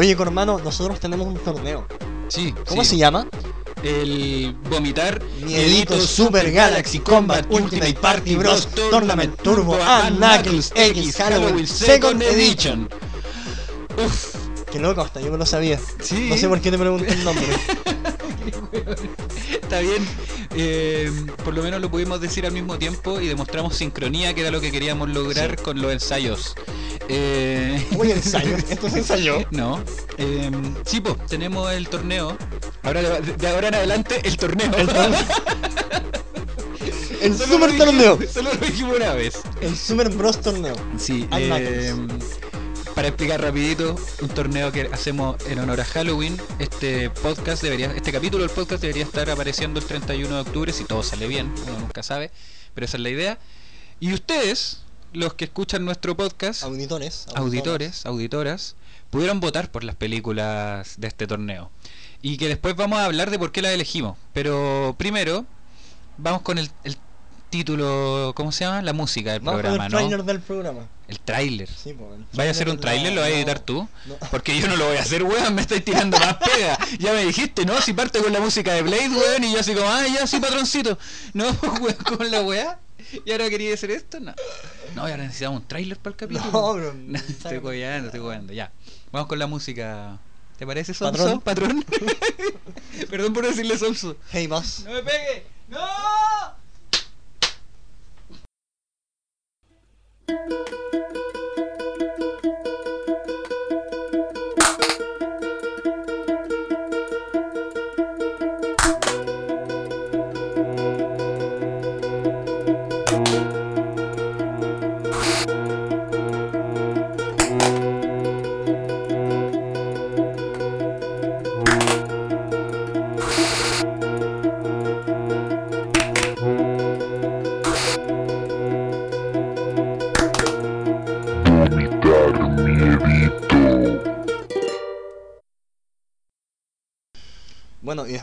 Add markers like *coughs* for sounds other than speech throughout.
Oye, hermano, nosotros tenemos un torneo. Sí. ¿Cómo sí. se llama? El vomitar Miedito Super Galaxy Combat Ultimate Party Bros Tournament Turbo and Knuckles X Halloween Second Edition. Uf. Qué loco, hasta yo me lo sabía. Sí. No sé por qué te pregunté el nombre. *laughs* Está bien. Eh, por lo menos lo pudimos decir al mismo tiempo y demostramos sincronía, que era lo que queríamos lograr con los ensayos. Eh, Uy, ensayo. Esto se ensayó. *laughs* No. Eh, sí, pues, tenemos el torneo. Ahora de, de ahora en adelante, el torneo. El torneo. *laughs* El Solo Super Torneo. Solo lo dijimos una vez. El Super Bros Torneo. Sí, eh, para explicar rapidito, un torneo que hacemos en honor a Halloween. Este podcast debería, este capítulo del podcast debería estar apareciendo el 31 de octubre, si todo sale bien, uno nunca sabe, pero esa es la idea. Y ustedes, los que escuchan nuestro podcast, Auditores. auditores, auditoras, pudieron votar por las películas de este torneo. Y que después vamos a hablar de por qué las elegimos. Pero primero, vamos con el, el título, ¿cómo se llama? La música del Vamos con programa, el ¿no? trailer del programa. El tráiler. Sí, pues. el ¿Vaya a hacer un tráiler? ¿Lo vas a editar no, tú? no. Porque yo no lo voy a hacer, weón, me estáis tirando más *laughs* pega. Ya me dijiste, ¿no? Si parte con la música de Blade, weón, y yo así como, ah, ya, sí, patroncito. No, *laughs* weón, con la weá. ¿Y ahora quería hacer esto? No. No, y ahora necesitamos un tráiler para el capítulo. No, bro. *laughs* No, estoy weando, estoy weando, ya. Vamos con la música. ¿Te parece, Sonso? Patrón. ¿Patrón? Perdón por decirle Sonso. Hey, boss. ¡No me pegue! ¡No! Bueno,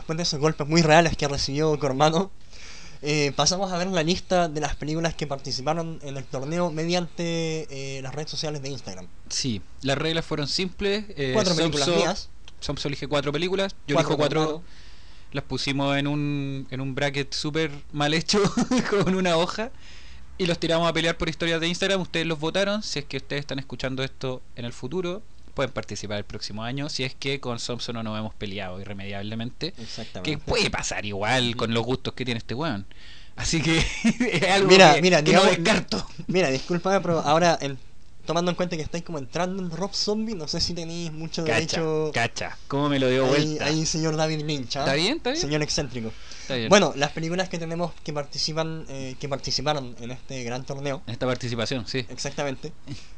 después de esos golpes muy reales que recibió Cormano, eh, pasamos a ver la lista de las películas que participaron en el torneo mediante eh, las redes sociales de Instagram. Sí, las reglas fueron simples. Eh, Cuatro películas Somso- mías. Somso elige cuatro películas. Yo Cuatro elijo cuatro. Las pusimos en un, en un bracket súper mal hecho *laughs* con una hoja. Y los tiramos a pelear por historias de Instagram. Ustedes los votaron. Si es que ustedes están escuchando esto en el futuro, pueden participar el próximo año. Si es que con Somso no nos hemos peleado irremediablemente. Exactamente. Que puede pasar igual con los gustos que tiene este weón. Así que *laughs* es algo Mira, que, mira, que no digamos- descarto. Mira, discúlpame, pero ahora, en- tomando en cuenta que estáis como entrando en Rob Zombie, no sé si tenéis mucho Cacha, derecho. cacha. ¿Cómo me lo dio Ahí, vuelta? ahí, señor David Lynch. ¿ah? ¿Está bien? ¿Está bien? Señor excéntrico. Está bien. Bueno, las películas que tenemos que participan, eh, que participaron en este gran torneo, En esta participación, sí. exactamente.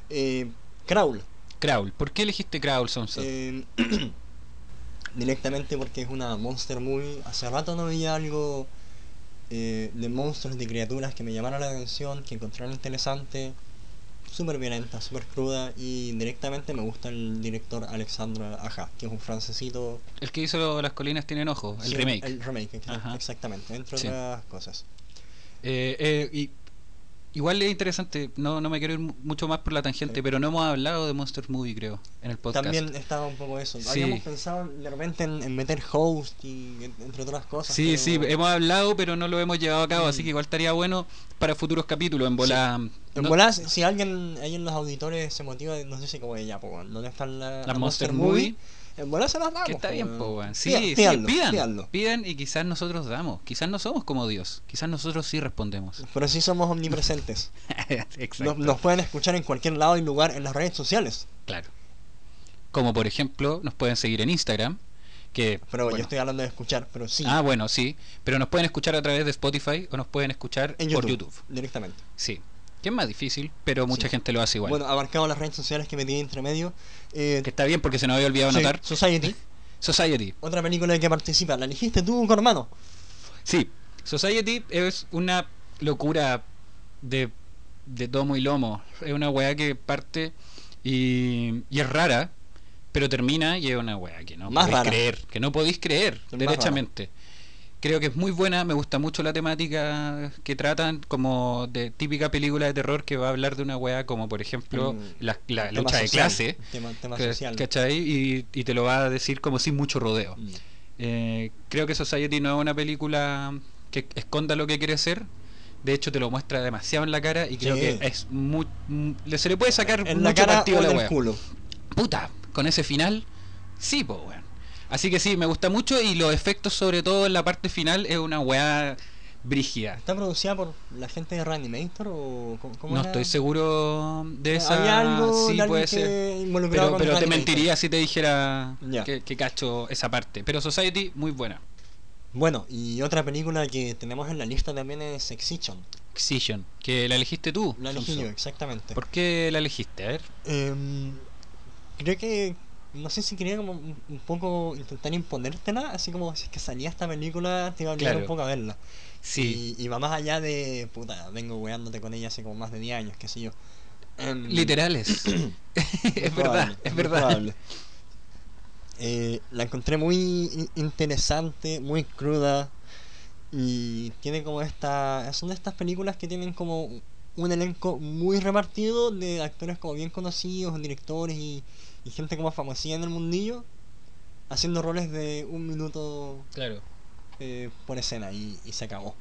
Eh, Crawl. Crawl. ¿Por qué elegiste Crawl, Somso? Eh, *clears throat* directamente porque es una monster movie. Hace rato no veía algo eh, de monstruos, de criaturas que me llamara la atención, que encontraran interesante. Súper violenta, súper cruda y directamente me gusta el director Alexandre Aja, que es un francesito. El que hizo Las colinas tienen ojos, el Sí, remake. El remake, exactamente, entre Sí. otras cosas. Eh, eh, y igual es interesante, no, no me quiero ir mu- mucho más por la tangente, Sí. pero no hemos hablado de Monster Movie, creo, en el podcast. También estaba un poco eso. Sí. Habíamos pensado de repente en, en meter host y en- entre otras cosas. Sí, sí, hemos hablado, pero no lo hemos llevado a cabo, así Mm. que igual estaría bueno para futuros capítulos, en bola... En no- volada, si alguien ahí en los auditores se motiva, no sé si como ella, ¿dónde están la, Las Monster Movie? En se las damos. Que está po, bien, po, weón. Sí, sí, pídanlo, pidan, pídanlo. pidan y quizás nosotros damos. Quizás no somos como Dios, quizás nosotros sí respondemos. *laughs* Pero sí somos omnipresentes. Exacto. Nos, nos pueden escuchar en cualquier lado y lugar en las redes sociales. Claro. Como por ejemplo, nos pueden seguir en Instagram, que Pero bueno, yo estoy hablando de escuchar, pero sí. Ah, bueno, sí, pero nos pueden escuchar a través de Spotify o nos pueden escuchar en por YouTube. Directamente. Sí. Que es más difícil, pero mucha Sí. gente lo hace igual. Bueno, abarcado las redes sociales que metí entre medio. Eh, que está bien porque se nos había olvidado sí, anotar. Society, *laughs* Society. otra película en que participa. ¿La elegiste tú, hermano? Sí, Society es una locura de, de tomo y lomo. Es una weá que parte y, y es rara, Pero termina y es una wea que no Más podéis rara. creer, que no podéis creer, más derechamente. Creo que es muy buena, me gusta mucho la temática que tratan como de típica película de terror que va a hablar de una wea como por ejemplo Mm, la, la Tema lucha de clase, Tema, tema que- social. ¿cachai? Y, y te lo va a decir como sin mucho rodeo. Mm. Eh, creo que Society no es una película que esconda lo que quiere ser. De hecho, te lo muestra demasiado en la cara y creo Sí. que es muy, mu- le- se le puede sacar En mucho la cara partido o a la el culo. Puta, con ese final, sí, pues weón. Así que sí, me gusta mucho y los efectos, sobre todo en la parte final, es una weá brígida. ¿Está producida por la gente de Reanimator o cómo, cómo No era? estoy seguro de esa. Había algo sí, de puede ser. involucrado Pero, te mentiría si te dijera Ya. que, que cacho esa parte. Pero Society, muy buena. Bueno, y otra película que tenemos en la lista también es Excision. Excision, que la elegiste tú. La elegí yo, exactamente. ¿Por qué la elegiste? A ver. Em, creo que no sé si quería como un, poco intentar imponértela, así como si es que salía esta película te iba a obligar Claro. un poco a verla. Sí, Y, y va más allá de, puta, vengo weándote con ella hace como más de 10 años, qué sé yo. Em, literales. *clears throat* es verdad, es verdad. Eh, la encontré muy in- interesante, muy cruda y tiene como esta... Son de estas películas que tienen como un elenco muy repartido de actores como bien conocidos, directores y, y gente como famosilla en el mundillo haciendo roles de un minuto Claro. eh, por escena y, y se acabó.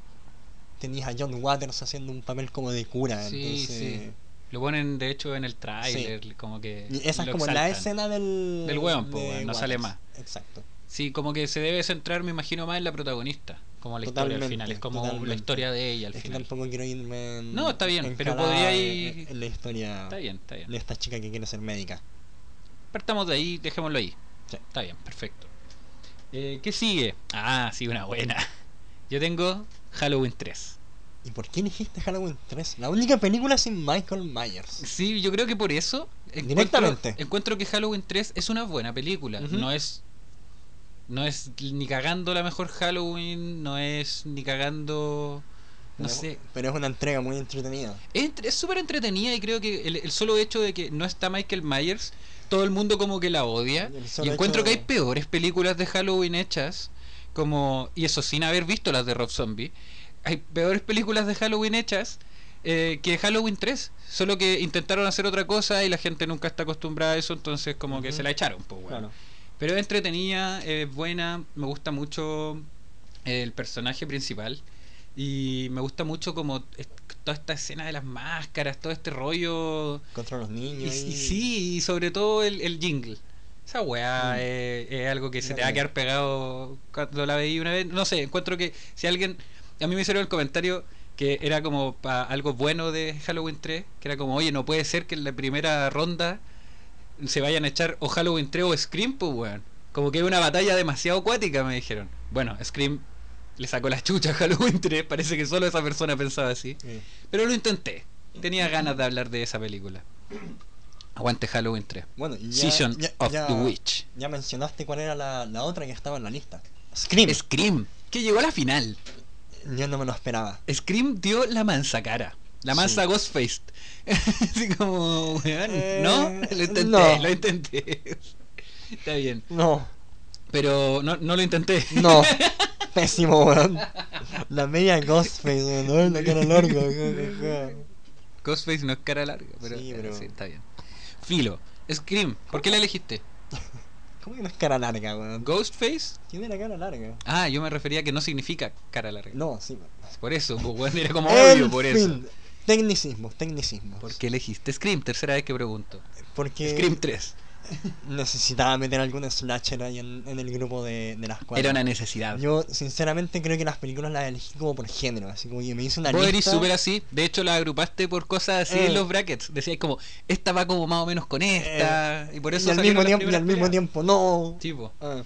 Tenías a John Waters haciendo un papel como de cura, Sí, entonces... sí. Lo ponen de hecho en el tráiler, como que. Y esa es como la exaltan. escena del... Del po, de no sale más. Exacto. Sí, como que se debe centrar, me imagino, más en la protagonista. Como la historia al Totalmente, final. Es como totalmente. la historia de ella al es que final. tampoco quiero irme en, No, está bien, pero podría ir- en la historia Está bien, está bien. de esta chica que quiere ser médica. Partamos de ahí, dejémoslo ahí. Sí. Está bien, perfecto. Eh, ¿Qué sigue? Ah, sí, una buena. Yo tengo Halloween 3. ¿Y por qué elegiste Halloween 3? La única película sin Michael Myers. Sí, yo creo que por eso Directamente. encuentro que Halloween 3 es una buena película. No es no es ni cagando la mejor Halloween, no es ni cagando no Pero- sé. Pero es una entrega muy entretenida. Es súper entretenida y creo que el, el solo hecho de que no está Michael Myers, todo el mundo como que la odia. Y encuentro que hay peores películas de Halloween hechas, como y eso sin haber visto las de Rob Zombie. Hay peores películas de Halloween hechas eh, que Halloween 3, solo que intentaron hacer otra cosa y la gente nunca está acostumbrada a eso, entonces como que se la echaron, pues. Claro. Pero es entretenida, es buena, me gusta mucho el personaje principal y me gusta mucho como toda esta escena de las máscaras, todo este rollo Contra los niños. y sí, y sobre todo el, el jingle. Esa weá Mm. es, es algo que se te va a quedar pegado cuando la veí una vez. No sé, encuentro que si alguien. A mí me hicieron el comentario que era como algo bueno de Halloween 3, que era como, oye, no puede ser que en la primera ronda se vayan a echar o Halloween 3 o Scream, pues weón. Como que es una batalla demasiado acuática, me dijeron. Bueno, Scream le sacó la chucha a Halloween 3, parece que solo esa persona pensaba así. Sí. Pero lo intenté. Tenía ganas de hablar de esa película. Aguante Halloween 3. Bueno, ya, Season ya- of ya- the Witch. Ya mencionaste cuál era la, la otra que estaba en la lista. Scream. Scream, que llegó a la final. Yo no me lo esperaba. Scream dio la mansa cara. La mansa Sí. Ghostface. *laughs* Así como, weón, Eh, ¿no? Lo intenté, no. lo intenté. *laughs* Está bien. No, Pero no, no lo intenté. no. *laughs* Pésimo, weón. La media Ghostface, weón. Ay, La cara larga. Ghostface no es cara larga, pero, Sí, eh, pero- sí, está bien. Filo, Scream, ¿por qué la elegiste? ¿Cómo que no es cara larga, weón? ¿Ghostface? Tiene la cara larga. Ah, yo me refería a que no significa cara larga. No, sí. Por eso, pues, weón, era como obvio por eso. Tecnicismos, tecnicismos. ¿Por qué elegiste Scream? Tercera vez que pregunto. Porque Scream 3. necesitaba meter algún slasher ahí en, en el grupo de, de las cuatro. Era una necesidad. Yo, sinceramente, creo que las películas las elegí como por género. Así como que me hice una eres lista. súper así. De hecho, la agrupaste por cosas así Eh. en los brackets. Decías como, esta va como más o menos con esta. y por eso y al mismo las tiempo, y al mismo tiempo no. Sí, po. Ah.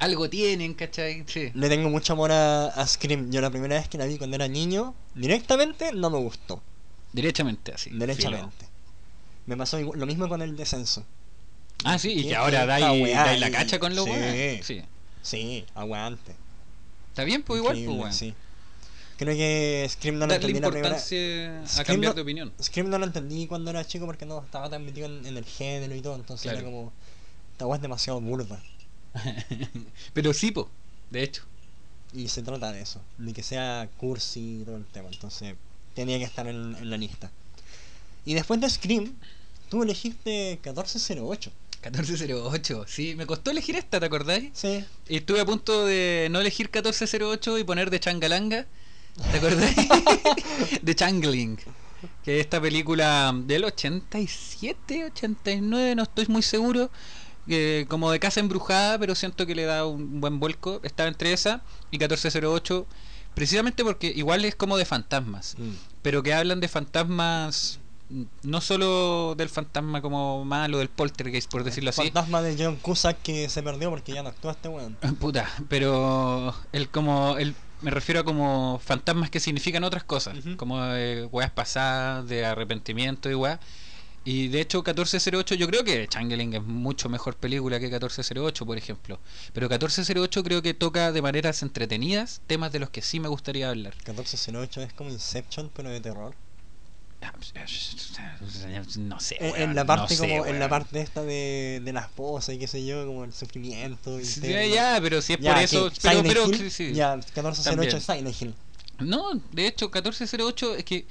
Algo tienen, ¿cachai? Sí. Le tengo mucho amor a, a Scream. Yo la primera vez que la vi cuando era niño, directamente no me gustó. Derechamente así. derechamente. Me pasó lo mismo con el descenso. Ah, sí, y ¿Qué que ahora dais, dais la cacha con lo Sí. bueno. Sí. Sí, aguante. Está bien, pues igual, pues bueno. sí. Creo que Scream no lo Darle entendí la primera. a Scream cambiar no- de opinión. Scream no lo entendí cuando era chico porque no estaba tan metido en, en el género y todo, entonces Claro. era como esta es demasiado burda. *laughs* Pero sí, po, de hecho. Y se trata de eso, de que sea cursi y todo el tema. Entonces, tenía que estar en, en la lista. Y después de Scream, tú elegiste 1408. 1408, sí, me costó elegir esta, ¿te acordáis? Sí. Y estuve a punto de no elegir 1408 y poner de Changalanga. ¿Te acordáis? *laughs* de Changling. Que es esta película del 87, 89, no estoy muy seguro. Que como de casa embrujada, pero siento que le da un buen vuelco. Estaba entre esa y 1408. Precisamente porque igual es como de fantasmas. Mm. Pero que hablan de fantasmas. No solo del fantasma como malo, del poltergeist, por decirlo así. Fantasma de John Cusack que se perdió porque ya no actúa este weón. *laughs* Puta, pero el como el me refiero a como fantasmas que significan otras cosas, como eh, weas pasadas, de arrepentimiento y weas. Y de hecho 1408 yo creo que Changeling es mucho mejor película que 1408, por ejemplo. Pero 1408 creo que toca de maneras entretenidas temas de los que sí me gustaría hablar. 1408 es como Inception, pero de terror. No sé. En, en weón, la parte no sé, como en la weón. parte esta de, de la esposa y qué sé yo, como el sufrimiento. Sí, interno. ya, pero si es Ya, por eso, pero, pero Hill, sí, sí. Ya, 1408 es Silent Hill. No, de hecho, 1408 es que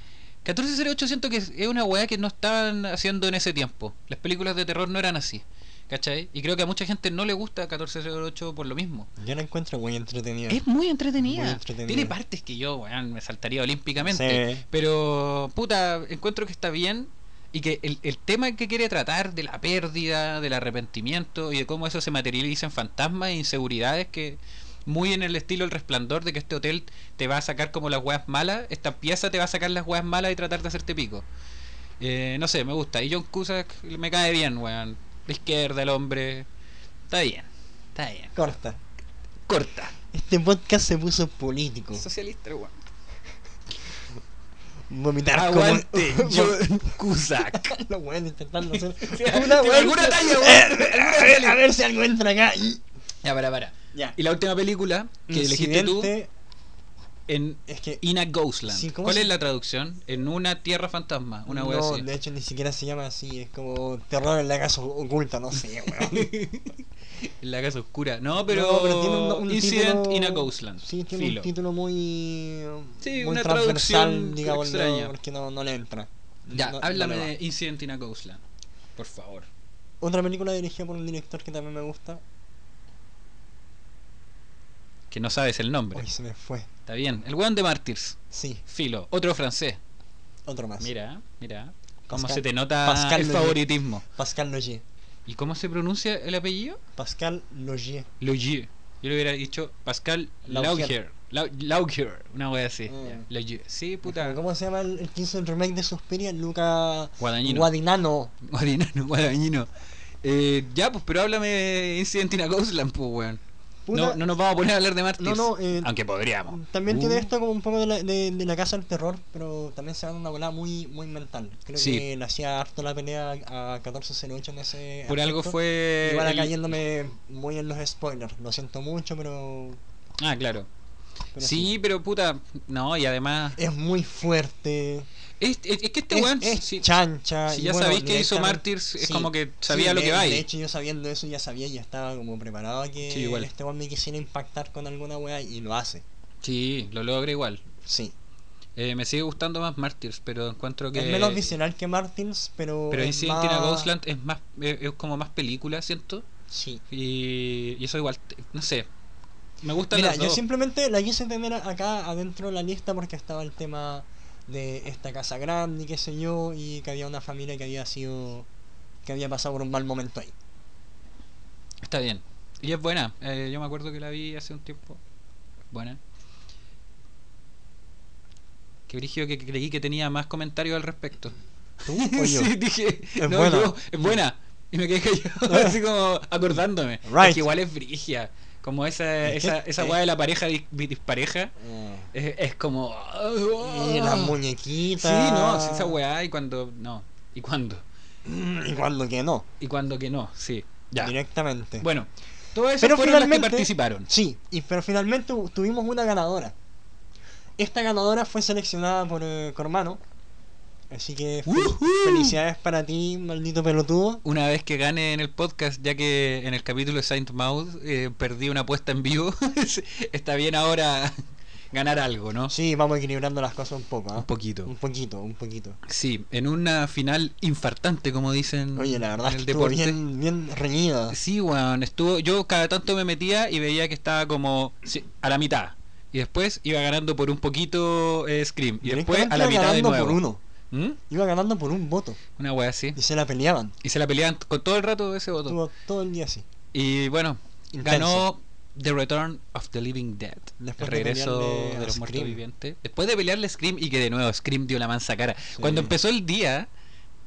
1408 siento que es una weá que no estaban haciendo en ese tiempo. Las películas de terror no eran así. ¿Cachai? Y creo que a mucha gente no le gusta 1408 por lo mismo. Yo la encuentro muy entretenida. Es muy entretenida. Muy entretenida. Tiene partes que yo, weón, me saltaría olímpicamente. Sí. Pero, puta, encuentro que está bien. Y que el, el tema que quiere tratar de la pérdida, del arrepentimiento y de cómo eso se materializa en fantasmas e inseguridades que muy en el estilo El Resplandor de que este hotel te va a sacar como las weas malas, esta pieza te va a sacar las weas malas y tratar de hacerte pico. Eh, no sé, me gusta. Y John Cusack me cae bien, weón. La izquierda, el hombre. Está bien, está bien. Corta. Corta. Este podcast se puso político. Socialista, weón. Vomitar Aguante, *laughs* como... John Cusack. *laughs* Los weones intentando hacer Una alguna talla, weón. Eh, ver, a ver si algo entra acá. Ya, para, para. Ya. Y la última película que elegiste tú Incidente, en Es que In a Ghostland. Sí, ¿cómo ¿Cuál se- es la traducción? En una tierra fantasma, una wea no, así. de hecho ni siquiera se llama así, es como terror en la casa oculta, no sé, weón. *laughs* En la casa oscura. No, pero, No, pero tiene un, un Incident título- in a Ghostland. Sí, tiene Filo. un título muy. Sí, muy una traducción digámoslo, extraña. porque no, no le entra. Ya, No- háblame de Incident in a Ghostland. Por favor. Otra película dirigida por un director que también me gusta. Que no sabes el nombre. Uy, se me fue. Está bien. El weón de Martyrs. Sí, Filo. Otro francés. otro más. Mira, mira. Cómo Pascal- se te nota Pascal el Logier. favoritismo. Pascal Logier. ¿Y cómo se pronuncia el apellido? Pascal Logier. Logier. Yo le hubiera dicho Pascal Laugier. Laugier. Lau- Laugier, una wea así. Mm. Sí, puta. ¿Cómo se llama el, el que hizo el remake de Suspiria? Luca. Guadagnino. Guadañino, *laughs* Guadañino. Eh, ya, pues, pero háblame de Incident in a Ghostland, pues, weón. Puta, No, no nos vamos a poner a hablar de. No, no, eh, Aunque podríamos. También Uh. tiene esto como un poco de la, de, de la casa del terror, pero también se da una volada muy, muy mental. Creo Sí. que le hacía harto la pelea a 1408 en ese. Por algo fue. Igual el- yéndome muy en los spoilers. Lo siento mucho, pero. Ah, claro. pero Sí, pero puta. No, y además. Es muy fuerte. Es, es- es que este es, weón. es chancha. si y ya bueno, sabéis que hizo Martyrs, es sí, como que sabía sí, lo que va. De hecho, yo sabiendo eso ya sabía y ya estaba como preparado a que Sí, igual. este weón me quisiera impactar con alguna wea y lo hace. Sí, lo logra igual. Sí. Eh, me sigue gustando más Martyrs, pero encuentro que. Es menos visceral que Martins, pero. Pero es Incident más- Ghostland es más. Es, es como más película, siento. Sí. Y, y eso igual. No sé. Me gustan Mira, yo dos. simplemente la quise tener acá adentro de la lista porque estaba el tema de esta casa grande y qué sé yo, y que había una familia que había sido. que había pasado por un mal momento ahí. Está bien. Y es buena. Eh, yo me acuerdo que la vi hace un tiempo. Buena. Que brígido que creí que tenía más comentarios al respecto. *laughs* ¿Tú sí, dije. Es no, buena. yo, es buena. Y me quedé callado, *laughs* así como acordándome. Right. Es que igual es brigia. Como esa, esa, esa weá de la pareja dis- dispareja. Eh, Es, es como. y las muñequitas. Sí, no, esa weá. Y cuando. No. ¿Y cuándo? Mm, Y cuando que no. ¿Y cuándo que no? Sí. Ya. Directamente. Bueno, todas esas Pero las que finalmente- participaron. Sí, y pero finalmente tu- tuvimos una ganadora. Esta ganadora fue seleccionada por eh, Cormano Así que felicidades para ti, maldito pelotudo. Una vez que gane en el podcast, ya que en el capítulo de Saint Maud eh, perdí una apuesta en vivo, *laughs* está bien ahora ganar algo, ¿no? Sí, vamos equilibrando las cosas un poco, ¿ah? Un poquito. Un poquito, un poquito. Sí, en una final infartante, como dicen Oye, la verdad en es el que estuvo deporte. bien, bien reñida. Sí, weón, estuvo. Yo cada tanto me metía y veía que estaba como sí, a la mitad. Y después iba ganando por un poquito eh, Scream. Y después a la mitad de nuevo. por uno. ¿Mm? Iba ganando por un voto. Una wea así. Y se la peleaban. Y se la peleaban con todo el rato ese voto. Estuvo todo el día así. Y bueno, Intenso. ganó The Return of the Living Dead. Después el de regreso de a los muertos vivientes. Después de pelearle Scream y que de nuevo Scream dio la mansa cara. Cuando empezó el día,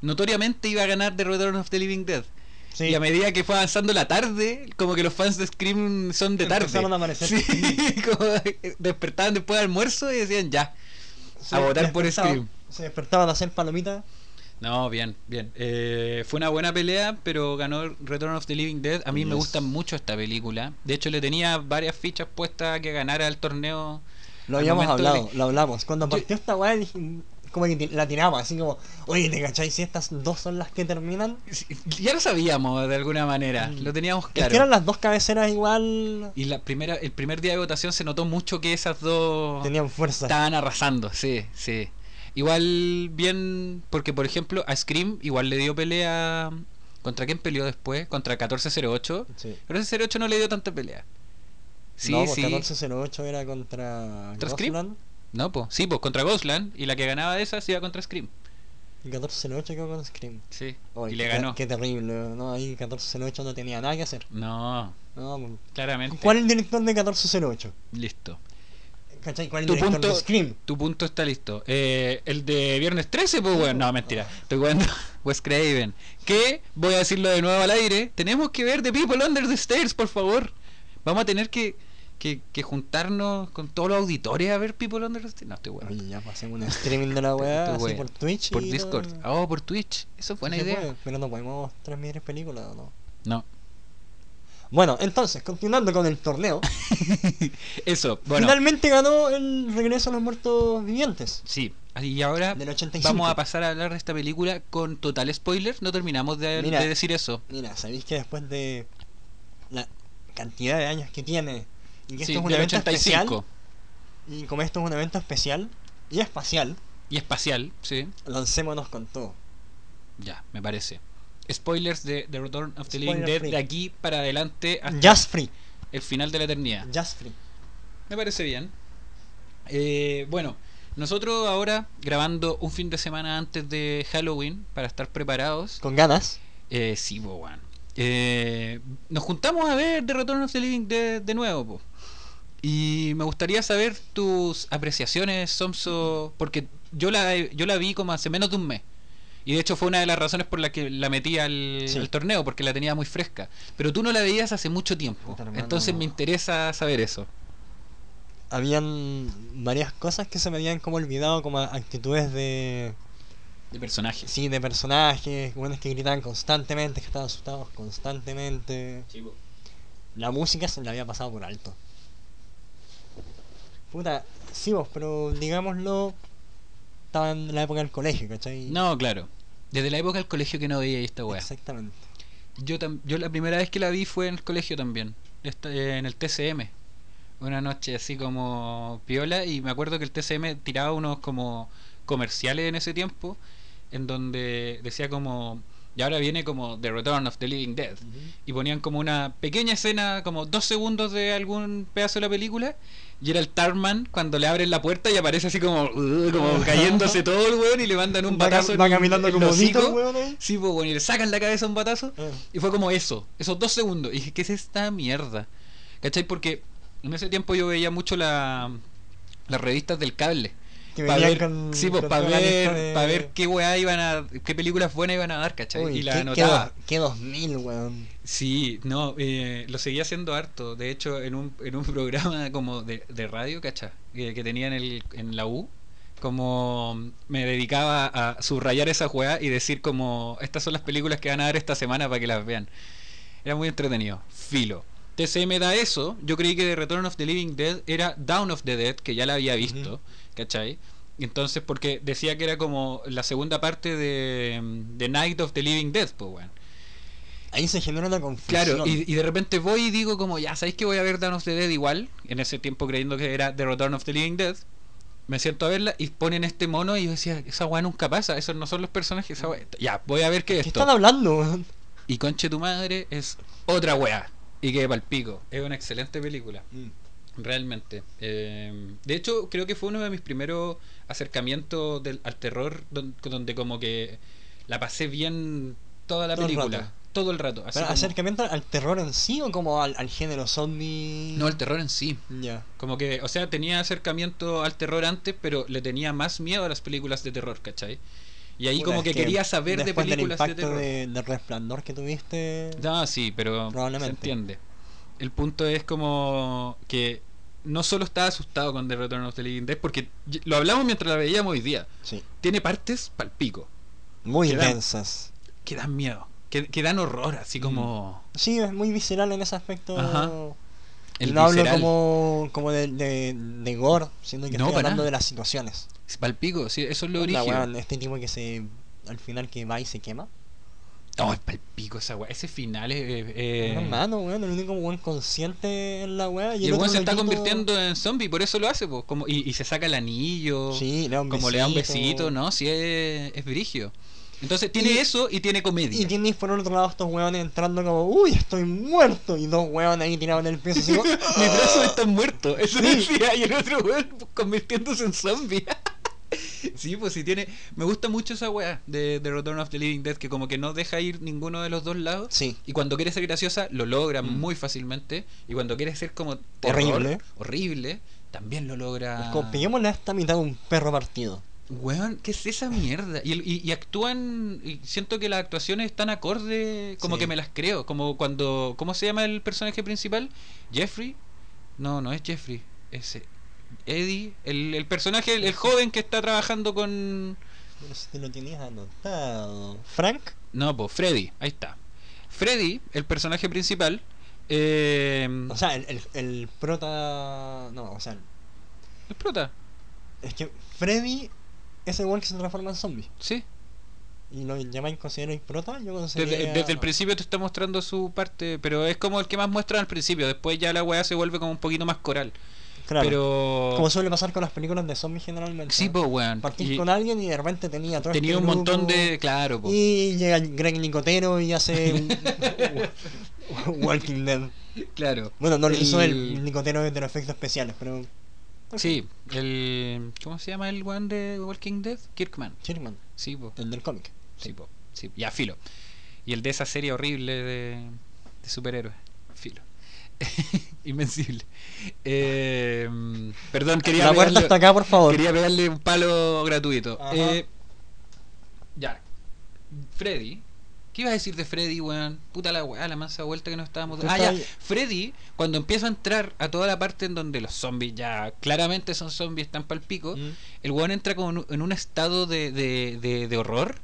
notoriamente iba a ganar The Return of the Living Dead. Sí. Y a medida que fue avanzando la tarde, como que los fans de Scream son de tarde. Empezaron a amanecer. Sí, *laughs* como despertaban después del almuerzo y decían ya. A votar por Scream. Se despertaban a hacer palomitas. No, bien, bien. Eh, fue una buena pelea, pero ganó Return of the Living Dead. A mí me gusta mucho esta película. De hecho, le tenía varias fichas puestas a que ganara el torneo. Lo habíamos hablado, de- lo hablamos. Cuando Yo- partió esta weá, como que la tiramos, así como, oye, ¿te cachai? Si estas dos son las que terminan. Ya lo sabíamos de alguna manera, Mm. lo teníamos Es que eran claro. las dos cabeceras igual. Y la primera, el primer día de votación se notó mucho que esas dos Tenían fuerza. estaban arrasando, sí, sí. Igual bien, porque por ejemplo a Scream igual le dio pelea. ¿Contra quién peleó después? Contra 1408. Sí. 1408 no le dio tanta pelea. Sí, no, pues sí. 1408 era contra. ¿Contra Scream? No, pues, sí, pues contra Ghostland y la que ganaba de esas iba contra Scream. Y 1408 quedó con Scream. Sí. Oye, y le qué, ganó. Qué terrible. No, ahí 1408 no tenía nada que hacer. No, No, pues, claramente. ¿Cuál es el director de 1408? Listo. ¿Cachai? ¿Cuál es Tu director punto, de Scream? tu punto está listo. Eh, el de viernes 13, pues bueno, no, mentira. Estoy jugando *laughs* Wes Craven. Que, voy a decirlo de nuevo al aire, tenemos que ver The People Under the Stairs, por favor. Vamos a tener que, que, que juntarnos con todos los auditores a ver People Under the Stairs. No, estoy bueno. Oye, ya pasemos un streaming de la weá, así por Twitch. Por y Discord. todo. Oh, por Twitch. Eso es buena Sí idea. puede, pero no podemos transmitir películas, ¿o ¿no? No. Bueno, entonces, continuando con el torneo. *laughs* Eso, bueno. Finalmente ganó el regreso a los muertos vivientes. Sí. Y ahora Del 85. vamos a pasar a hablar de esta película con total spoiler. No terminamos de, Mira. de decir eso. Mira, ¿sabéis que después de la cantidad de años que tiene y que Sí, esto es un evento 85. especial y como esto es un evento especial y espacial, Y espacial, sí. lancémonos con todo. Ya, me parece. Spoilers de The Return of the Spoiler Living Dead free. de aquí para adelante hasta Just free, el final de la eternidad. just free. Me parece bien. Eh, bueno, nosotros ahora grabando un fin de semana antes de Halloween para estar preparados. Con ganas. Eh, sí, po, weón. Eh, nos juntamos a ver The Return of the Living Dead de nuevo, po. Y me gustaría saber tus apreciaciones, Somso, porque yo la, yo la vi como hace menos de un mes. Y de hecho fue una de las razones por las que la metí al, Sí. al torneo, porque la tenía muy fresca. Pero tú no la veías hace mucho tiempo. Hermano. Entonces me interesa saber eso. Habían varias cosas que se me habían como olvidado, como actitudes de De personajes. sí, de personajes, buenos que gritaban constantemente, que estaban asustados constantemente. La música se la había pasado por alto. Puta, sí vos, pero digámoslo, estaba en la época del colegio, ¿cachai? No, claro. Desde la época del colegio que no veía esta weá. Exactamente. Yo, tam- yo la primera vez que la vi fue en el colegio también, en el TCM. Una noche así como piola y me acuerdo que el TCM tiraba unos como comerciales en ese tiempo en donde decía como y ahora viene como The Return of the Living Dead y ponían como una pequeña escena como dos segundos de algún pedazo de la película y era el Tarman cuando le abren la puerta y aparece así como, uh, como cayéndose todo el weón y le mandan un Va, batazo va caminando en como hocico. weón. Sí, pues, bueno, y le sacan la cabeza un batazo. Eh. Y fue como eso, esos dos segundos. Y dije, ¿qué es esta mierda? ¿Cachai? Porque en ese tiempo yo veía mucho la, las revistas del cable. Que Para ver, con- sí, pues, para ver, de- ver qué weá iban a, qué películas buenas iban a dar, ¿cachai? Uy, y la qué- anotaba. Qué, dos- qué 2000, weón. Sí, no, eh, lo seguía haciendo harto. De hecho, en un, en un *laughs* programa como de, de radio, ¿cachai? Que, que tenía en, el, en la U, como me dedicaba a subrayar esa juega y decir como, estas son las películas que van a dar esta semana para que las vean. Era muy entretenido. Filo. TCM da eso. Yo creí que The Return of the Living Dead era Down of the Dead, que ya la había visto, Ujú. ¿cachai? Entonces, porque decía que era como la segunda parte de, de Night of the Living Dead, pues, weón. Ahí se genera una confusión. Claro, y, y de repente voy y digo como, ya, ¿sabéis que voy a ver Dawn of the Dead igual? En ese tiempo creyendo que era The Return of the Living Dead. Me siento a verla y ponen este mono y yo decía, esa weá nunca pasa, esos no son los personajes, esa weá. Ya, voy a ver qué es ¿Qué esto. están hablando? Y Conche tu madre es otra weá. Y que palpico. Es una excelente película. Realmente. Eh, de hecho, creo que fue uno de mis primeros acercamientos del, al terror don- donde, como que la pasé bien toda la Todo el película. rato. Todo el rato. así ¿Pero como- acercamiento al terror en sí o como al, al género zombie? No, el terror en sí. Ya. Como que, o sea, tenía acercamiento al terror antes, pero le tenía más miedo a las películas de terror, ¿cachai? Y ahí como es que, quería saber de películas del de impacto terror. de, del resplandor que tuviste. Ah, sí, pero se Probablemente. entiende. El punto es como que no solo estaba asustado con The Return of the Living Dead, porque lo hablamos mientras la veíamos hoy día. Sí. Tiene partes palpico, Muy Quedan- densas. que dan miedo, que, que dan horror, así como Sí, es muy visceral en ese aspecto. Ajá. El no hablo visceral. como, como de, de, de gore, siendo que No, estoy hablando nada. de las situaciones. Palpico, sí, eso es lo original. weón, este tipo que se. Al final que va y se quema. No, es palpico esa weá. Ese final es. eh, eh, Hermano, weón, el único weón consciente en la weá. y el weón otro se está convirtiendo en zombie, por eso lo hace, pues. Como, y, y se saca el anillo. Sí, le da un como le da un besito. besito, ¿no? Sí, es, es brigio. Entonces tiene Y- eso y tiene comedia. Y tienes por otro lado estos weones entrando como, uy, estoy muerto. Y dos weones ahí tirados en el piso así *laughs* Mi brazo está muerto, eso Sí. decía, y el otro weón convirtiéndose en zombie. *laughs* *laughs* sí, pues sí tiene. Me gusta mucho esa weá de, de Return of the Living Dead, que como que no deja ir ninguno de los dos lados. Sí. Y cuando quiere ser graciosa, lo logra Mm. muy fácilmente. Y cuando quiere ser como terror, Horrible. horrible, también lo logra. Peguémosle a esta mitad de un perro partido. Weón, ¿qué es esa mierda? Y, el- y, y actúan, y siento que las actuaciones están acorde, como Sí. que me las creo. Como cuando, ¿cómo se llama el personaje principal? ¿Jeffrey? No, no es Jeffrey, ese. Eddie, el, el personaje, el, el joven que está trabajando con... No sé si lo tenías anotado. Frank, No, pues Freddy, ahí está. Freddy, el personaje principal, eh, o sea, el, el, el prota. No, o sea, el prota, es que Freddy es el weón que se transforma en zombie. sí. Y lo llamáis considero prota, yo Desde, considero. desde el principio te está mostrando su parte, pero es como el que más muestra al principio. Después ya la weá se vuelve como un poquito más coral. Claro. Pero. Como suele pasar con las películas de zombies generalmente. Sí, pues, weón. Partís Y con alguien y de repente tenía todo tenía este un montón de. Claro, po. Y llega Greg Nicotero y hace un- *laughs* Walking Dead. Claro. Bueno, no lo hizo El- Nicotero de los efectos especiales, pero. Sí, el. ¿Cómo se llama el weón de Walking Dead? Kirkman. Sherman, Sí, po. el del cómic. Sí, po. Sí, ya, filo. Y el de esa serie horrible de, de superhéroes. *laughs* Invencible. Eh, perdón, quería La puerta pegarle- está acá, por favor. Quería pegarle un palo gratuito. Eh, ya. Freddy. ¿Qué ibas a decir de Freddy, weón? Puta la weá, la mansa vuelta que nos estábamos Ah, ya. Freddy, cuando empieza a entrar a toda la parte en donde los zombies ya claramente son zombies, están pal pico, Mm. el weón entra como en un- en un estado de, de, de, de horror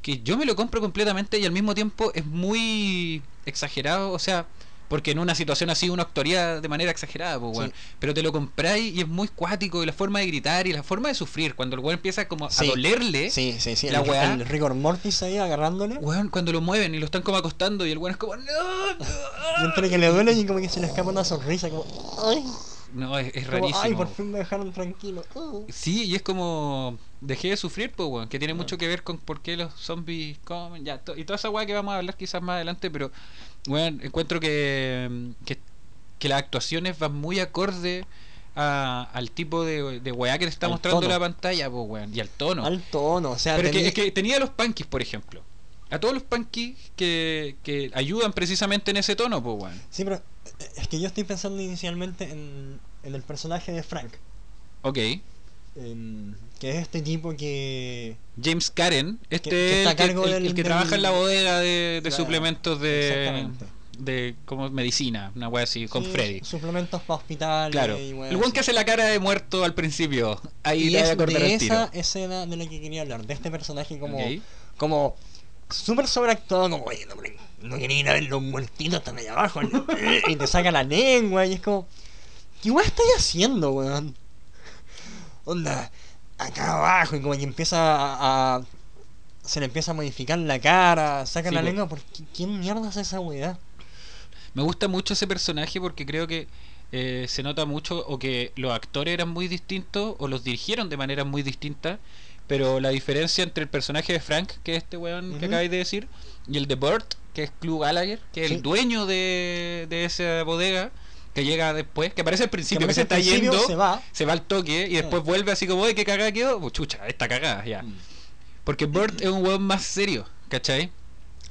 que yo me lo compro completamente y al mismo tiempo es muy exagerado, o sea, porque en una situación así uno actuaría de manera exagerada, pues, weón. Sí. pero te lo compráis y es muy cuático y la forma de gritar y la forma de sufrir, cuando el weón empieza como Sí. a dolerle, Sí, sí, sí. La el, weá. el rigor mortis ahí agarrándole. weón, cuando lo mueven y lo están como acostando y el weón es como, no, entre que le duele y como que se le escapa una sonrisa, como. Ay, no es, es como, rarísimo. ay por fin me dejaron tranquilo. Uh. Sí, y es como dejé de sufrir, pues, weón, que tiene mucho que ver con por qué los zombies comen, ya, to- y toda esa weá que vamos a hablar quizás más adelante, pero, weón, encuentro que, que, que las actuaciones van muy acorde a- al tipo de, de weá que te está Al mostrando tono. la pantalla, pues, weón, y al tono. Al tono, o sea, pero es que, tenía- es que tenía los punkis, por ejemplo. A todos los punkis que, que ayudan precisamente en ese tono, pues, weón. Sí, pero eh, es que yo estoy pensando inicialmente en, en el personaje de Frank. Ok. em, que es este tipo que. James Karen, este que está a el que, cargo el- del- el que trabaja en la bodega de, de Claro, suplementos de, de como medicina, una wea así, con sí, Freddy. Suplementos para hospitales. Claro, y el buen que hace la cara de muerto al principio, ahí Y te a es acordar de al tiro. esa escena de la que quería hablar, de este personaje como. Ok. como súper sobreactuado, como, oye, no, no quería ir a ver los muertitos están allá abajo. y te saca la lengua y es como, ¿qué weón estoy haciendo, weón? Onda, acá abajo y como que empieza a, a- se le empieza a modificar la cara, saca Sí, la lengua, ¿por qué, ¿quién mierda hace esa weá? Me gusta mucho ese personaje porque creo que eh, se nota mucho o que los actores eran muy distintos o los dirigieron de manera muy distinta, pero la diferencia entre el personaje de Frank, que es este weón que acabáis de decir, y el de Burt, que es Clue Gallagher, que es Sí. el dueño de, de esa bodega, que llega después, que aparece al principio, que, se está yendo, se va. se va al toque y después vuelve así como, "Oye, ¿qué cagada quedó? Pues, chucha, esta cagada, ya. Mm. Porque Burt es un weón más serio, ¿cachai?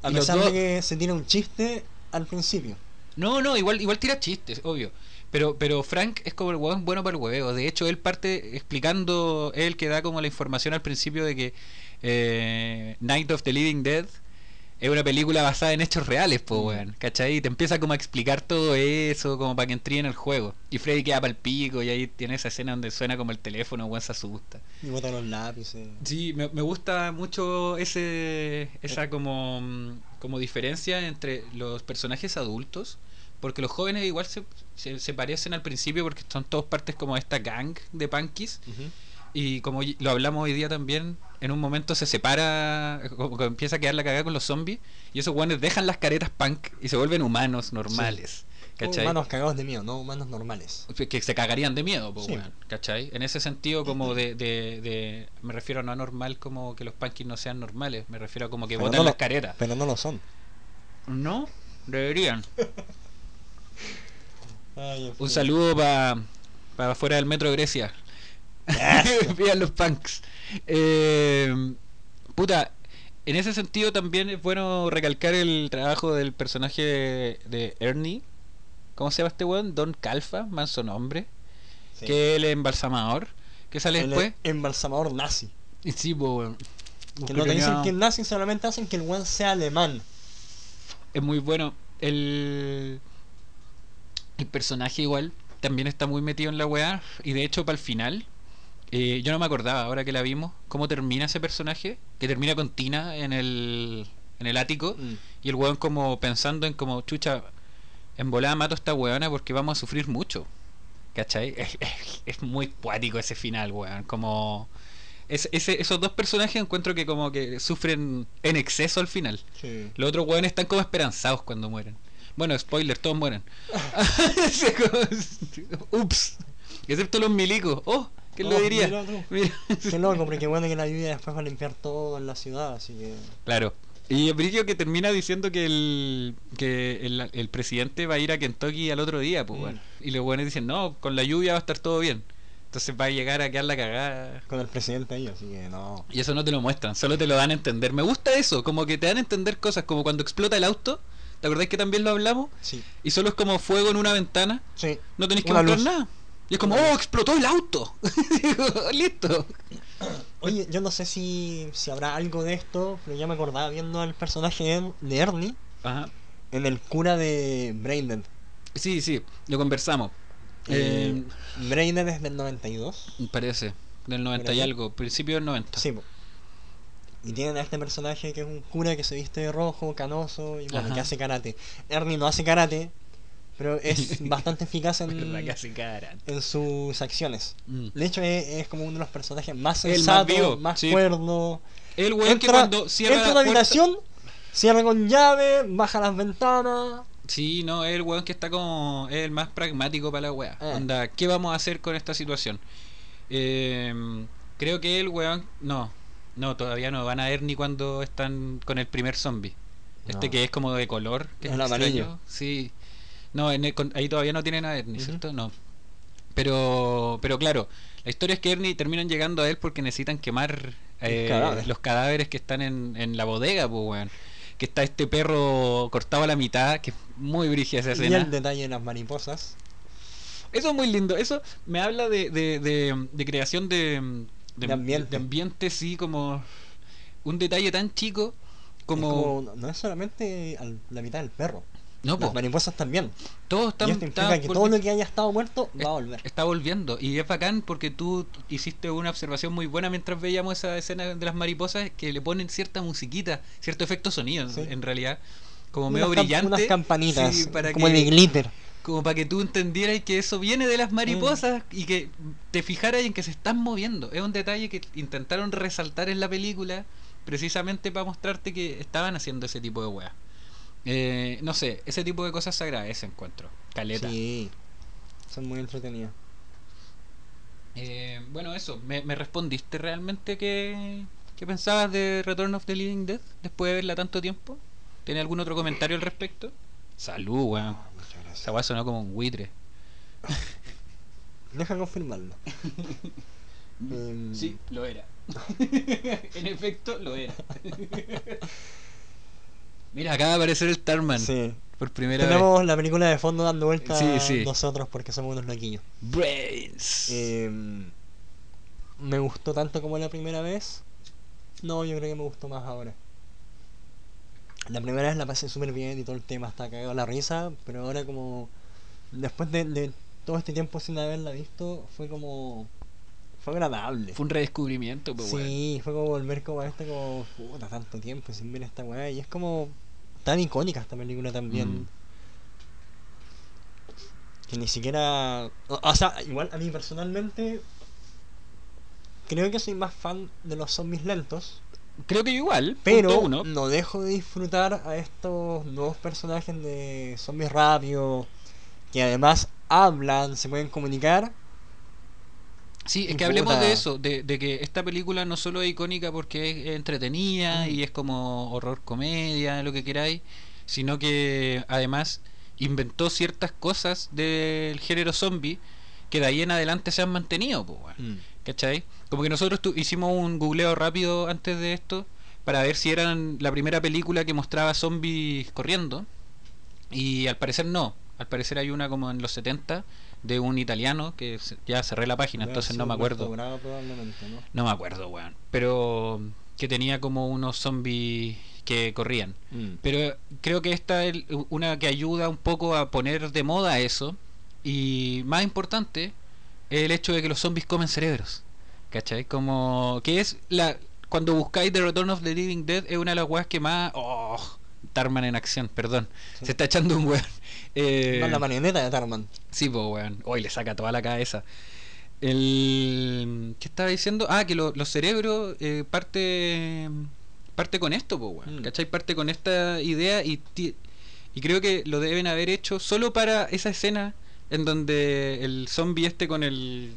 A Y pesar dos- de que se tira un chiste al principio. No, no, igual, igual tira chistes, obvio. Pero, pero Frank es como el hueón bueno para el hueveo. De hecho, él parte explicando, él que da como la información al principio de que eh, Night of the Living Dead es una película basada en hechos reales, pues, weón. ¿Cachai? Y te empieza como a explicar todo eso, como para que entríe en el juego. Y Freddy queda para el pico y ahí tiene esa escena donde suena como el teléfono, weón, se asusta. Y bota los lápices. Sí, me, me gusta mucho ese esa como, mm, como diferencia entre los personajes adultos, porque los jóvenes igual se, se, se parecen al principio porque son todos partes como de esta gang de punkies. Y como lo hablamos hoy día también, en un momento se separa, como que empieza a quedar la cagada con los zombies y esos guanes dejan las caretas punk y se vuelven humanos normales. ¿Cachai? Humanos cagados de miedo, no humanos normales. que se cagarían de miedo, po, Sí. ¿cachai? En ese sentido, como de, de, de- Me refiero a no anormal como que los punkies no sean normales, me refiero a como que Pero botan no lo- las caretas. Pero no lo son. No, deberían. *laughs* Ay, Un saludo para para afuera del metro de Grecia. *laughs* Vivan los punks. Eh, puta, en ese sentido también es bueno recalcar el trabajo del personaje de, Ernie. ¿Cómo se llama este weón? Don Calfa, manso nombre. Sí. Que el embalsamador. Que sale El después. embalsamador nazi. Sí, weón. Que no te dicen que es nazi, solamente hacen que el weón sea alemán. Es muy bueno. El, el personaje igual también está muy metido en la weá. Y de hecho, para el final, eh, yo no me acordaba, ahora que la vimos, cómo termina ese personaje. Que termina con Tina en el, en el ático. Mm. Y el weón como pensando en como, chucha, en volada mato a esta weona porque vamos a sufrir mucho. ¿Cachai? Es, *laughs* es- es muy cuático ese final, weón. Como... es- ese- esos dos personajes encuentro que como que sufren en exceso al final. Sí. Los otros weones están como esperanzados cuando mueren. Bueno, spoiler, todos mueren. *laughs* *laughs* Ups. Excepto los milicos. Oh, ¿quién lo Oh, diría? mira tú. *laughs* Mira. Qué loco, porque bueno que la lluvia después va a limpiar todo en la ciudad, así que. Claro. Y Brillo que termina diciendo que el que el, el presidente va a ir a Kentucky al otro día, pues Mm. bueno. Y los buenos dicen, no, con la lluvia va a estar todo bien. Entonces va a llegar a quedar la cagada. Con el presidente ahí, así que no. Y eso no te lo muestran, solo te lo dan a entender. Me gusta eso, como que te dan a entender cosas, como cuando explota el auto. ¿Te acordás que también lo hablamos? Sí. Y solo es como fuego en una ventana. Sí. No tenéis que Una mostrar luz. nada. Y es como, oh, explotó el auto. *laughs* Listo. Oye, yo no sé si, si habrá algo de esto, pero ya me acordaba viendo al personaje de, Ernie Ajá. en el cura de Braindead. Sí, sí, lo conversamos. Eh, Eh, Braindead es del 92. parece, del 90 y algo, principio del 90. Sí, po. Y tienen a este personaje que es un cura que se viste de rojo, canoso y bueno, Ajá. que hace karate. Ernie no hace karate, pero *laughs* es bastante eficaz en, en sus acciones. Mm. De hecho, es, es como uno de los personajes más El más sensatos, más, sí. cuerdo. El weón que cuando cierra entra la puerta- habitación, cierra con llave, baja las ventanas. Sí, no, es el weón que está como. Es el más pragmático para la wea. Eh. Onda, ¿qué vamos a hacer con esta situación? Eh, creo que el weón. No, no, todavía no van a ver ni cuando están con el primer zombie. Este que es como de color. Que es El amarillo. Sí. No, en el- con- ahí todavía no tienen a Ernie. ¿cierto? No. Pero, pero claro, la historia es que Ernie terminan llegando a él porque necesitan quemar eh, cadáveres. los cadáveres que están en, en la bodega, pues, weón. Que está este perro cortado a la mitad, que es muy brígida esa Y escena. el detalle de las mariposas. Eso es muy lindo. Eso me habla de, de, de, de creación de, De ambiente. de ambiente, sí, como un detalle tan chico como... como- no es solamente la mitad del perro. No, Las po, mariposas también. todo está, y esto está que todo lo que haya estado muerto es- va a volver. Está volviendo. Y es bacán porque tú hiciste una observación muy buena mientras veíamos esa escena de las mariposas que le ponen cierta musiquita, cierto efecto sonido Sí. en realidad. Como Unas medio brillante. Unas campanitas, Sí, para como que- de glitter. como para que tú entendieras que eso viene de las mariposas y que te fijaras en que se están moviendo. Es un detalle que intentaron resaltar en la película precisamente para mostrarte que estaban haciendo ese tipo de weas. Eh, no sé, ese tipo de cosas se agradece, encuentro. Caleta. Sí, son muy entretenidas. Eh, bueno, eso, ¿Me, me respondiste realmente qué, qué pensabas de Return of the Living Dead después de verla tanto tiempo? ¿Tiene algún otro comentario al respecto? Salud, weón. Ah, muchas gracias. Esa weá sonó como un buitre. *laughs* Deja confirmarlo. *laughs* Em, Sí, lo era. *laughs* en efecto, lo era. Mira, acaba de aparecer el Tarman Sí. por primera Tenemos la película de fondo dando vueltas Sí, sí. nosotros porque somos unos loquillos. Brains. Em, ¿Me gustó tanto como la primera vez? No, yo creo que me gustó más ahora. La primera vez la pasé súper bien y todo el tema está cagado la risa, pero ahora como... Después de, de todo este tiempo sin haberla visto, fue como... Fue agradable. Fue un redescubrimiento, pues, weón. Sí, fue como volver como a esto como... Puta, tanto tiempo sin ver esta weá. Y es como... Tan icónica esta película también. Mm. Que ni siquiera... O, o sea, igual a mí personalmente... Creo que soy más fan de los zombies lentos. Creo que yo igual, Pero uno. no dejo de disfrutar a estos nuevos personajes de zombies rápidos. Que además hablan, se pueden comunicar. Sí, es que hablemos puta. de eso, de, de que esta película no solo es icónica porque es entretenida Mm. y es como horror comedia, lo que queráis, sino que además inventó ciertas cosas del género zombie que de ahí en adelante se han mantenido, pues. ¿Cachai? Como que nosotros tu- hicimos un googleo rápido antes de esto para ver si eran la primera película que mostraba zombies corriendo. Y al parecer no. Al parecer hay una como en los 70 de un italiano que ya cerré la página, entonces no me acuerdo. Bravo probablemente, ¿no? No me acuerdo, weón. Pero que tenía como unos zombies que corrían. Pero creo que esta es una que ayuda un poco a poner de moda eso. Y más importante, el hecho de que los zombies comen cerebros. ¿Cachai? Como que es la... Cuando buscáis The Return of the Living Dead es una de las weas que más... Oh, Tarman en acción, perdón. Sí. Se está echando un weón. Eh, Más la marioneta de Tarman. Sí, pues, weón. Hoy le saca toda la cabeza. El... ¿Qué estaba diciendo? Ah, que lo- los cerebros eh, parte parte con esto, pues, weón. Mm. ¿Cachai? Parte con esta idea y, y creo que lo deben haber hecho solo para esa escena en donde el zombie este con el...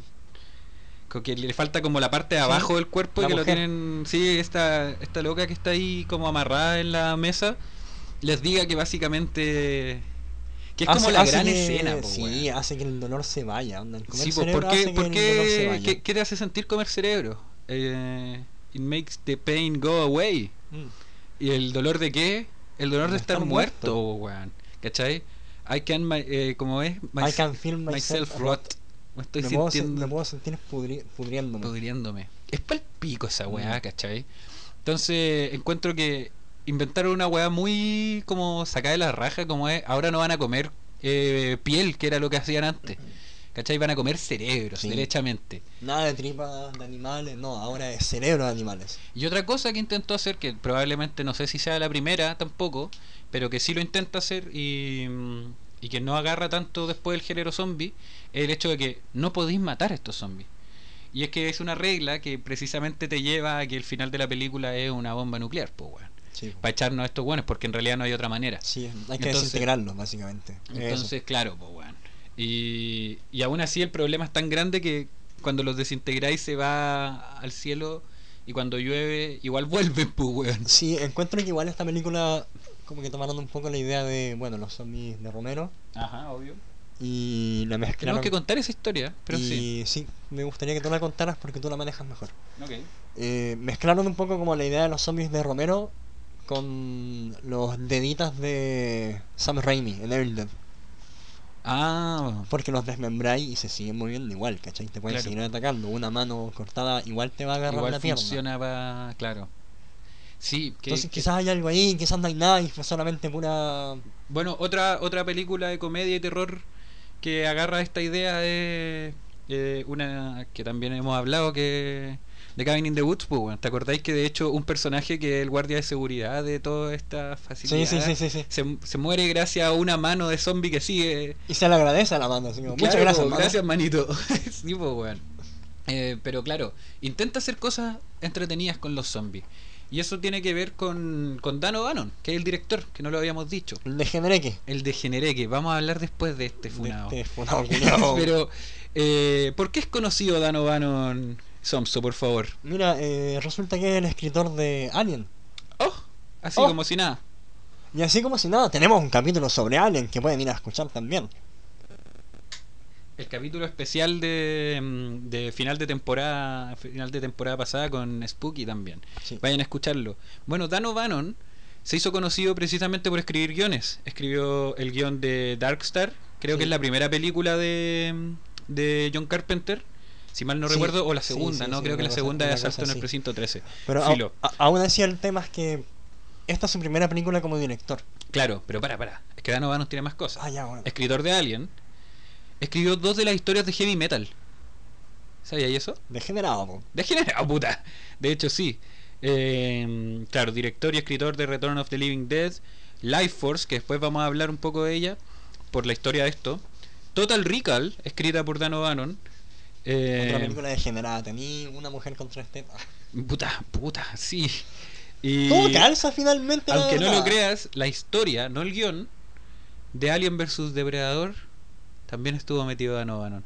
con que le falta como la parte de Sí, abajo del cuerpo y que lo tienen... Sí, esta, esta loca que está ahí como amarrada en la mesa, les diga que básicamente... Que es como la gran que- escena, po, Sí, weón. hace que el dolor se vaya. onda, el comer Sí, pues, cerebro ¿por qué, hace que por el dolor se qué, vaya. qué, qué te hace sentir comer cerebro? Eh, it makes the pain go away. Mm. ¿Y el dolor de qué? El dolor de, De estar, estar muerto, muerto. weón. ¿Cachai? I can, my, eh, como es? I can feel myself rot. Me estoy me, puedo, sintiendo me puedo sentir pudri- pudriéndome. pudriéndome. Es pa'l pico esa weá, Mm. ¿cachai? Entonces encuentro que inventaron una weá muy como sacada de la raja, como es, ahora no van a comer eh, piel, que era lo que hacían antes. ¿Cachai? Van a comer cerebros, Sí. derechamente. Nada de tripas de animales, no, ahora es cerebro de animales. Y otra cosa que intentó hacer, que probablemente no sé si sea la primera tampoco, pero que sí lo intenta hacer y, y que no agarra tanto después el género zombie, es el hecho de que no podéis matar a estos zombies. Y es que es una regla que precisamente te lleva a que el final de la película es una bomba nuclear, pues weón. Sí, Para echarnos a estos buenos, porque en realidad no hay otra manera. sí hay que Entonces- desintegrarlos, básicamente. Eso. Entonces, claro, pues weón. Y, y aún así el problema es tan grande que cuando los desintegráis se va al cielo y cuando llueve igual vuelven, pues weón. Sí, encuentro que igual esta película como que tomaron un poco la idea de, bueno, los zombies de Romero Ajá, obvio. y la mezclaron. Tenemos que contar esa historia, pero sí. sí, me gustaría que tú la contaras porque tú la manejas mejor. Ok. Eh, mezclaron un poco como la idea de los zombies de Romero con los deditas de Sam Raimi en Evil Dead. Ah, Porque los desmembráis y se siguen moviendo igual, ¿cachai? Te pueden Claro. seguir atacando. Una mano cortada igual te va a agarrar igual la pierna. funciona para... Claro. Sí, que, Entonces que- quizás hay algo ahí, quizás no hay nada y fue solamente pura... Bueno, otra otra película de comedia y terror que agarra esta idea es eh, una que también hemos hablado que de Cabin in the Woods, pues, weón. ¿Te acordáis que de hecho un personaje que es el guardia de seguridad de toda esta facilidad Sí, sí, sí, sí, sí. Se, se muere gracias a una mano de zombie que sigue. Y se le agradece a la mano, muchas Claro, gracias, mano. Gracias, manito. *laughs* sí, pues, weón. Eh, pero claro, intenta hacer cosas entretenidas con los zombies. Y eso tiene que ver con, con Dan O'Bannon, que es el director, que no lo habíamos dicho. El de Genereque. El de Genereque. Vamos a hablar después de este funado. De este funado. *laughs* Pero, eh, ¿por qué es conocido Dan O'Bannon, Somso, por favor? Mira, eh, resulta que es el escritor de Alien. Oh, así Oh. como si nada. Y así como si nada, tenemos un capítulo sobre Alien que pueden ir a escuchar también. El capítulo especial de, mm, de final de temporada final de temporada pasada con Spooky también. Sí. Vayan a escucharlo. Bueno, Dan O'Bannon se hizo conocido precisamente por escribir guiones. Escribió el guion de Darkstar, creo que es la primera película de, de John Carpenter, si mal no Sí, recuerdo, o la segunda, sí, ¿no? sí, creo que la segunda es Asalto en el precinto 13. Pero Filo. a- a- aún así el tema es que esta es su primera película como director. Claro, pero para, para. Es que Dan O'Bannon tiene más cosas. Ah, ya, bueno. Escritor de Alien, escribió dos de las historias de heavy metal. ¿Sabías eso? Degenerado, po. De generado, puta. De hecho, sí. Eh, claro, director y escritor de Return of the Living Dead. Life Force, que después vamos a hablar un poco de ella por la historia de esto. Total Recall, escrita por Dan O'Bannon. Eh, Otra película degenerada. Tení una mujer con tres tetas. *laughs* puta, puta, sí. Y, Todo calza finalmente. la aunque no lo creas, la historia, no el guion, de Alien vs Depredador también estuvo metido Dan O'Bannon.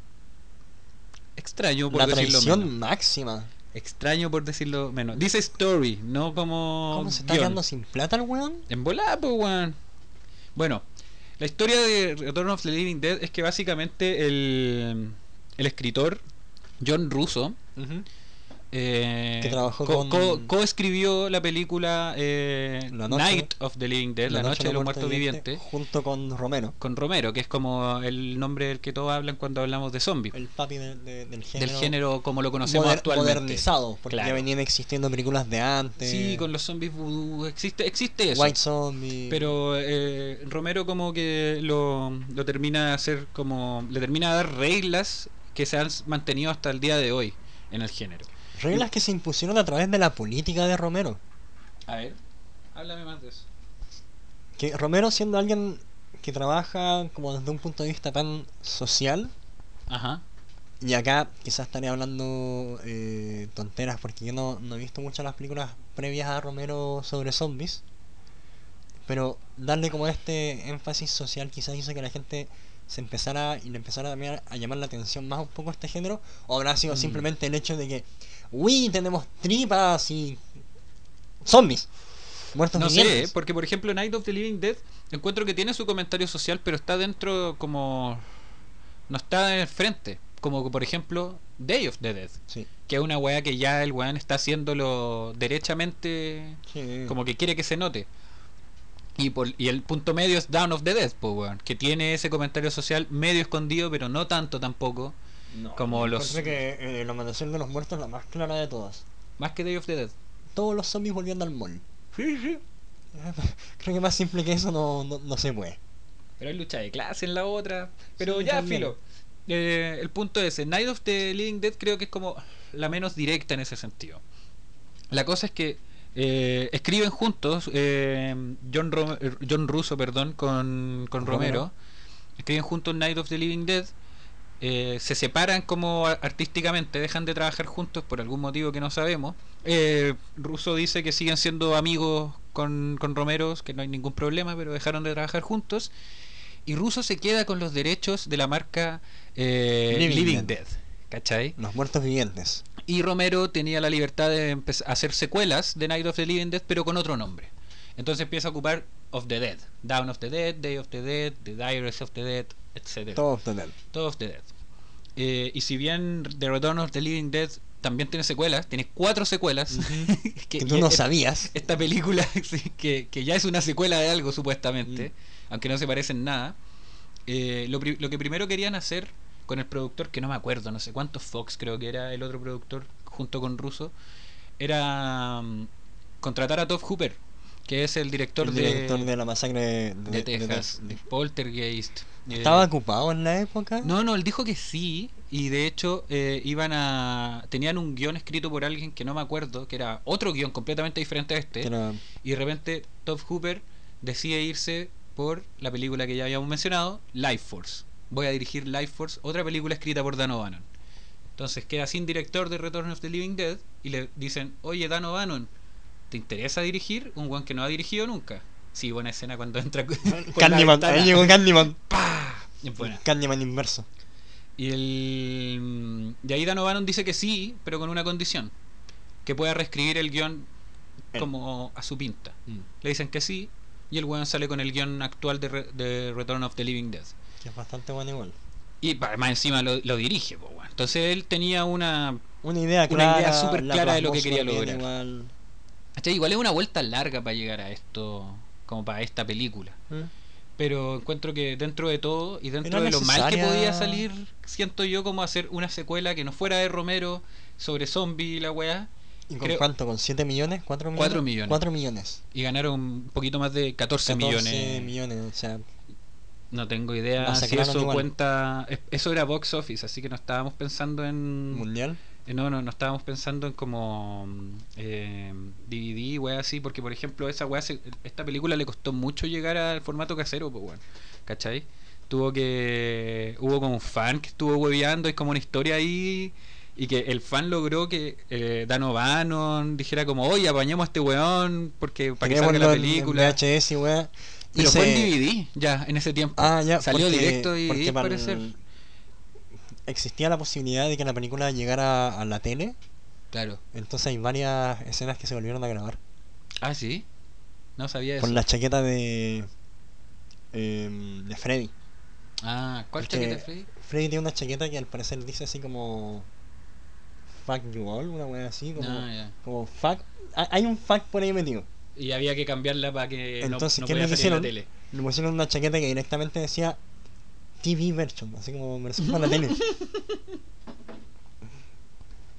Extraño por La decirlo menos. máxima. Extraño por decirlo menos. Dice story, no como. ¿Cómo se está guion. quedando sin plata el weón? En volada, pues, weón. Bueno, la historia de Return of the Living Dead es que básicamente el, el escritor John Russo eh, Que trabajó co- con- co- coescribió la película eh, La noche- Night of the Living Dead, La, Noche, de los Muertos Vivientes, Junto con Romero. con Romero, que es como el nombre del que todos hablan cuando hablamos de zombies. El papi de- de- del género. Del género como lo conocemos moder- actualmente. modernizado. Porque Claro. ya venían existiendo películas de antes. Sí, con los zombies voodoo, existe, existe eso. White Zombie. Pero eh, Romero como que lo, lo termina de hacer como... Le termina de dar reglas que se han mantenido hasta el día de hoy en el género. Reglas que se impusieron a través de la política de Romero. A ver, háblame más de eso. Que Romero siendo alguien que trabaja como desde un punto de vista tan social. Ajá. Y acá quizás estaré hablando eh, tonteras porque yo no, no he visto muchas las películas previas a Romero sobre zombies. Pero darle como este énfasis social quizás hizo que la gente se empezara y le empezara también a llamar la atención más un poco este género. O habrá sido Mm. simplemente el hecho de que, uy, tenemos tripas y zombies. Muertos No sé, porque por ejemplo Night of the Living Dead encuentro que tiene su comentario social, pero está dentro como... No está en el frente. Como por ejemplo Day of the Dead. Sí, Que es una weá que ya el weón está haciéndolo derechamente sí. como que quiere que se note. Y, por, y el punto medio es Down of the Dead, po, weón, que tiene ese comentario social medio escondido, pero no tanto tampoco, No, como los- que eh, la mandación de los muertos es la más clara de todas. más que Day of the Dead. Todos los zombies volviendo al mall. Sí, sí. *laughs* Creo que más simple que eso no, no, no se puede. Pero hay lucha de clase en la otra. Pero Sí, ya, también. filo. Eh, el punto es, Night of the Living Dead creo que es como la menos directa en ese sentido. La cosa es que eh, escriben juntos eh, John, Rom- eh, John Russo perdón, con, con Romero. Romero. Escriben juntos Night of the Living Dead. eh, se separan como artísticamente, dejan de trabajar juntos por algún motivo que no sabemos. Eh, Russo dice que siguen siendo amigos con, con Romero, que no hay ningún problema, pero dejaron de trabajar juntos. Y Russo se queda con los derechos de la marca eh, Living Living, Dead. Dead. ¿Cachai? Los muertos vivientes. Y Romero tenía la libertad de hacer secuelas de Night of the Living Dead, pero con otro nombre. Entonces empieza a ocupar Of the Dead, Down of the Dead, Day of the Dead, The Diaries of the Dead, etc. Todos total. Todo of the Dead. Eh, y si bien The Return of the Living Dead también tiene secuelas, tiene cuatro secuelas, *laughs* Que tú no es- sabías. esta película *laughs* que, que ya es una secuela de algo supuestamente, Mm. aunque no se parece en nada, eh, lo que primero querían hacer con el productor, que no me acuerdo, no sé cuántos Fox creo que era el otro productor junto con Russo, era mm, contratar a Todd Hooper, que es el director, El de, director de la masacre de, de Texas, de- Poltergeist. eh, ¿Estaba ocupado en la época? no, no, él dijo que sí y de hecho eh, iban a tenían un guion escrito por alguien que no me acuerdo, que era otro guion completamente diferente a este. Y de repente Todd Hooper decide irse por la película que ya habíamos mencionado, Life Force. Voy a dirigir Life Force, otra película escrita por Dan O'Bannon. Entonces queda sin director de Return of the Living Dead y le dicen, oye Dan O'Bannon, ¿te interesa dirigir un one que no ha dirigido nunca? Sí, buena escena cuando entra Candyman, ahí llegó Candyman. ¡Pah! Buena. Candyman inverso. Y el y ahí Dan O'Bannon dice que sí, pero con una condición, que pueda reescribir el guion Él. como a su pinta. Mm. Le dicen que sí, y el weón sale con el guion actual de, Re- de Return of the Living Dead. Que es bastante bueno igual. Y más encima lo, lo dirige. Entonces él tenía una. Una idea Una clara. idea súper la clara de lo que quería lograr. Igual. Igual es una vuelta larga para llegar a esto, como para esta película. ¿Mm? Pero encuentro que dentro de todo y dentro Era de lo mal que necesaria- podía salir, siento yo como hacer una secuela que no fuera de Romero sobre zombie y la weá. ¿Y con Creo- cuánto? ¿Con 7 millones? ¿4 millones? Cuatro millones. 4 millones. Y ganaron un poquito más de 14, 14 millones. millones. O sea, No tengo idea si eso igual. cuenta. es- Eso era box office, así que no estábamos pensando en. mundial. eh, No, no, no estábamos pensando en como mm, eh, DVD, weá así, porque por ejemplo, esa weá, se- esta película le costó mucho llegar al formato casero, pues weón. ¿Cachai? Tuvo que. Hubo como un fan que estuvo hueveando, es como una historia ahí. Y que el fan logró que eh, Dan O'Bannon dijera como, oye, apañemos a este weón porque para que salga la película. VHS weá. Pero Hice- fue en DVD, ya, en ese tiempo. Ah, ya. Salió porque- directo DVD, porque para parece. el- Existía la posibilidad de que la película llegara a la tele. Claro. Entonces hay varias escenas que se volvieron a grabar. Ah, sí. No sabía eso. Con la chaqueta de. em, de Freddy. Ah, ¿cuál Porque chaqueta, Freddy? Freddy tiene una chaqueta que al parecer dice así como. Fuck you all, una wea así. Como, Ah, ya. como fuck. ha- Hay un fuck por ahí metido. Y había que cambiarla para que Entonces, no, ¿qué podía les salir en la hicieron? tele. Le pusieron una chaqueta que directamente decía TV version, así como versión para la tele. *laughs*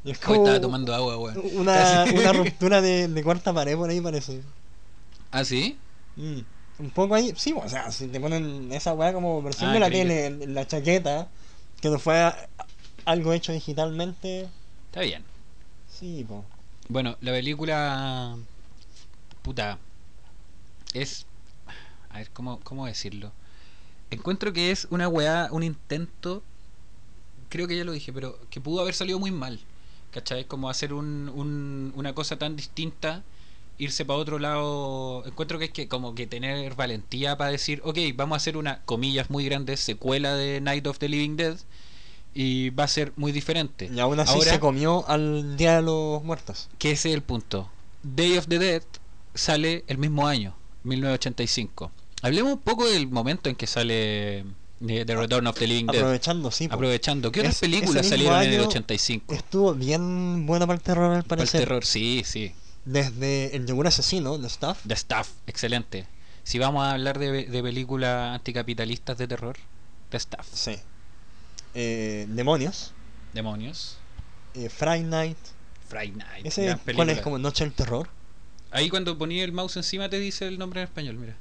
Y es Hoy como estaba tomando agua, weón. una, *laughs* una ruptura de, de cuarta pared por ahí parece. ¿Ah, sí? Mm. Un poco ahí, sí, o sea, si te ponen esa weá como versión Ah, de la que- tele la chaqueta, que no fue algo hecho digitalmente, Está bien. sí, po. Bueno, la película. Puta. Es. A ver, ¿cómo, cómo decirlo? Encuentro que es una weá, un intento. Creo que ya lo dije, pero que pudo haber salido muy mal. ¿Cachai? Como hacer un, un- una cosa tan distinta, irse para otro lado. Encuentro que hay que como que tener valentía para decir, ok, vamos a hacer una, comillas muy grandes, secuela de Night of the Living Dead. Y va a ser muy diferente. Y aún así Ahora- se comió al Día de los Muertos. que ese es el punto. Day of the Dead sale el mismo año, 1985. Hablemos un poco del momento en que sale eh, The Return of the Living Dead. Aprovechando, sí. Aprovechando. ¿Qué otras Es- películas salieron en el año 85? Estuvo bien buena para el terror al Para el parecer. terror, sí, sí. Desde El Yogur Asesino, de Staff, The Staff, excelente. Si vamos a hablar de, de películas anticapitalistas de terror, The Staff. sí. Eh, Demonios, Demonios. eh, Friday Night. Friday Night. Ese, ¿Cuál es? Como Noche del Terror. Ahí cuando ponía el mouse encima te dice el nombre en español, mira.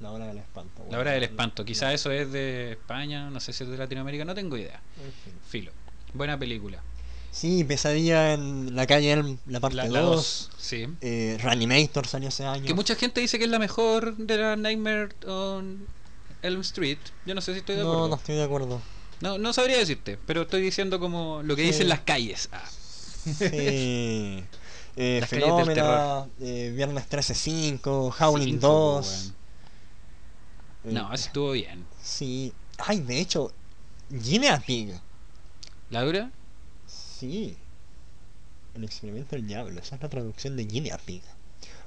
La hora del espanto. La hora del espanto. Quizá eso es de España, no sé si es de Latinoamérica, no tengo idea. En fin. Filo. Buena película. Sí, Pesadilla en la calle Elm, la parte La 2. 2. Sí. Eh, Reanimator salió ese año. Que mucha gente dice que es la mejor de la Nightmare on Elm Street. Yo no sé si estoy de no, acuerdo. no estoy de acuerdo. No, no sabría decirte, pero estoy diciendo como lo que Sí. dicen las calles. Ah. Sí. *laughs* Eh, Fenómena, eh, Viernes 13-5, Howling Cinco, 2. weón. eh, No, ese estuvo bien. Sí. Ay, de hecho, Guinea Pig. ¿La dura? Sí. El experimento del diablo. Esa es la traducción de Guinea Pig.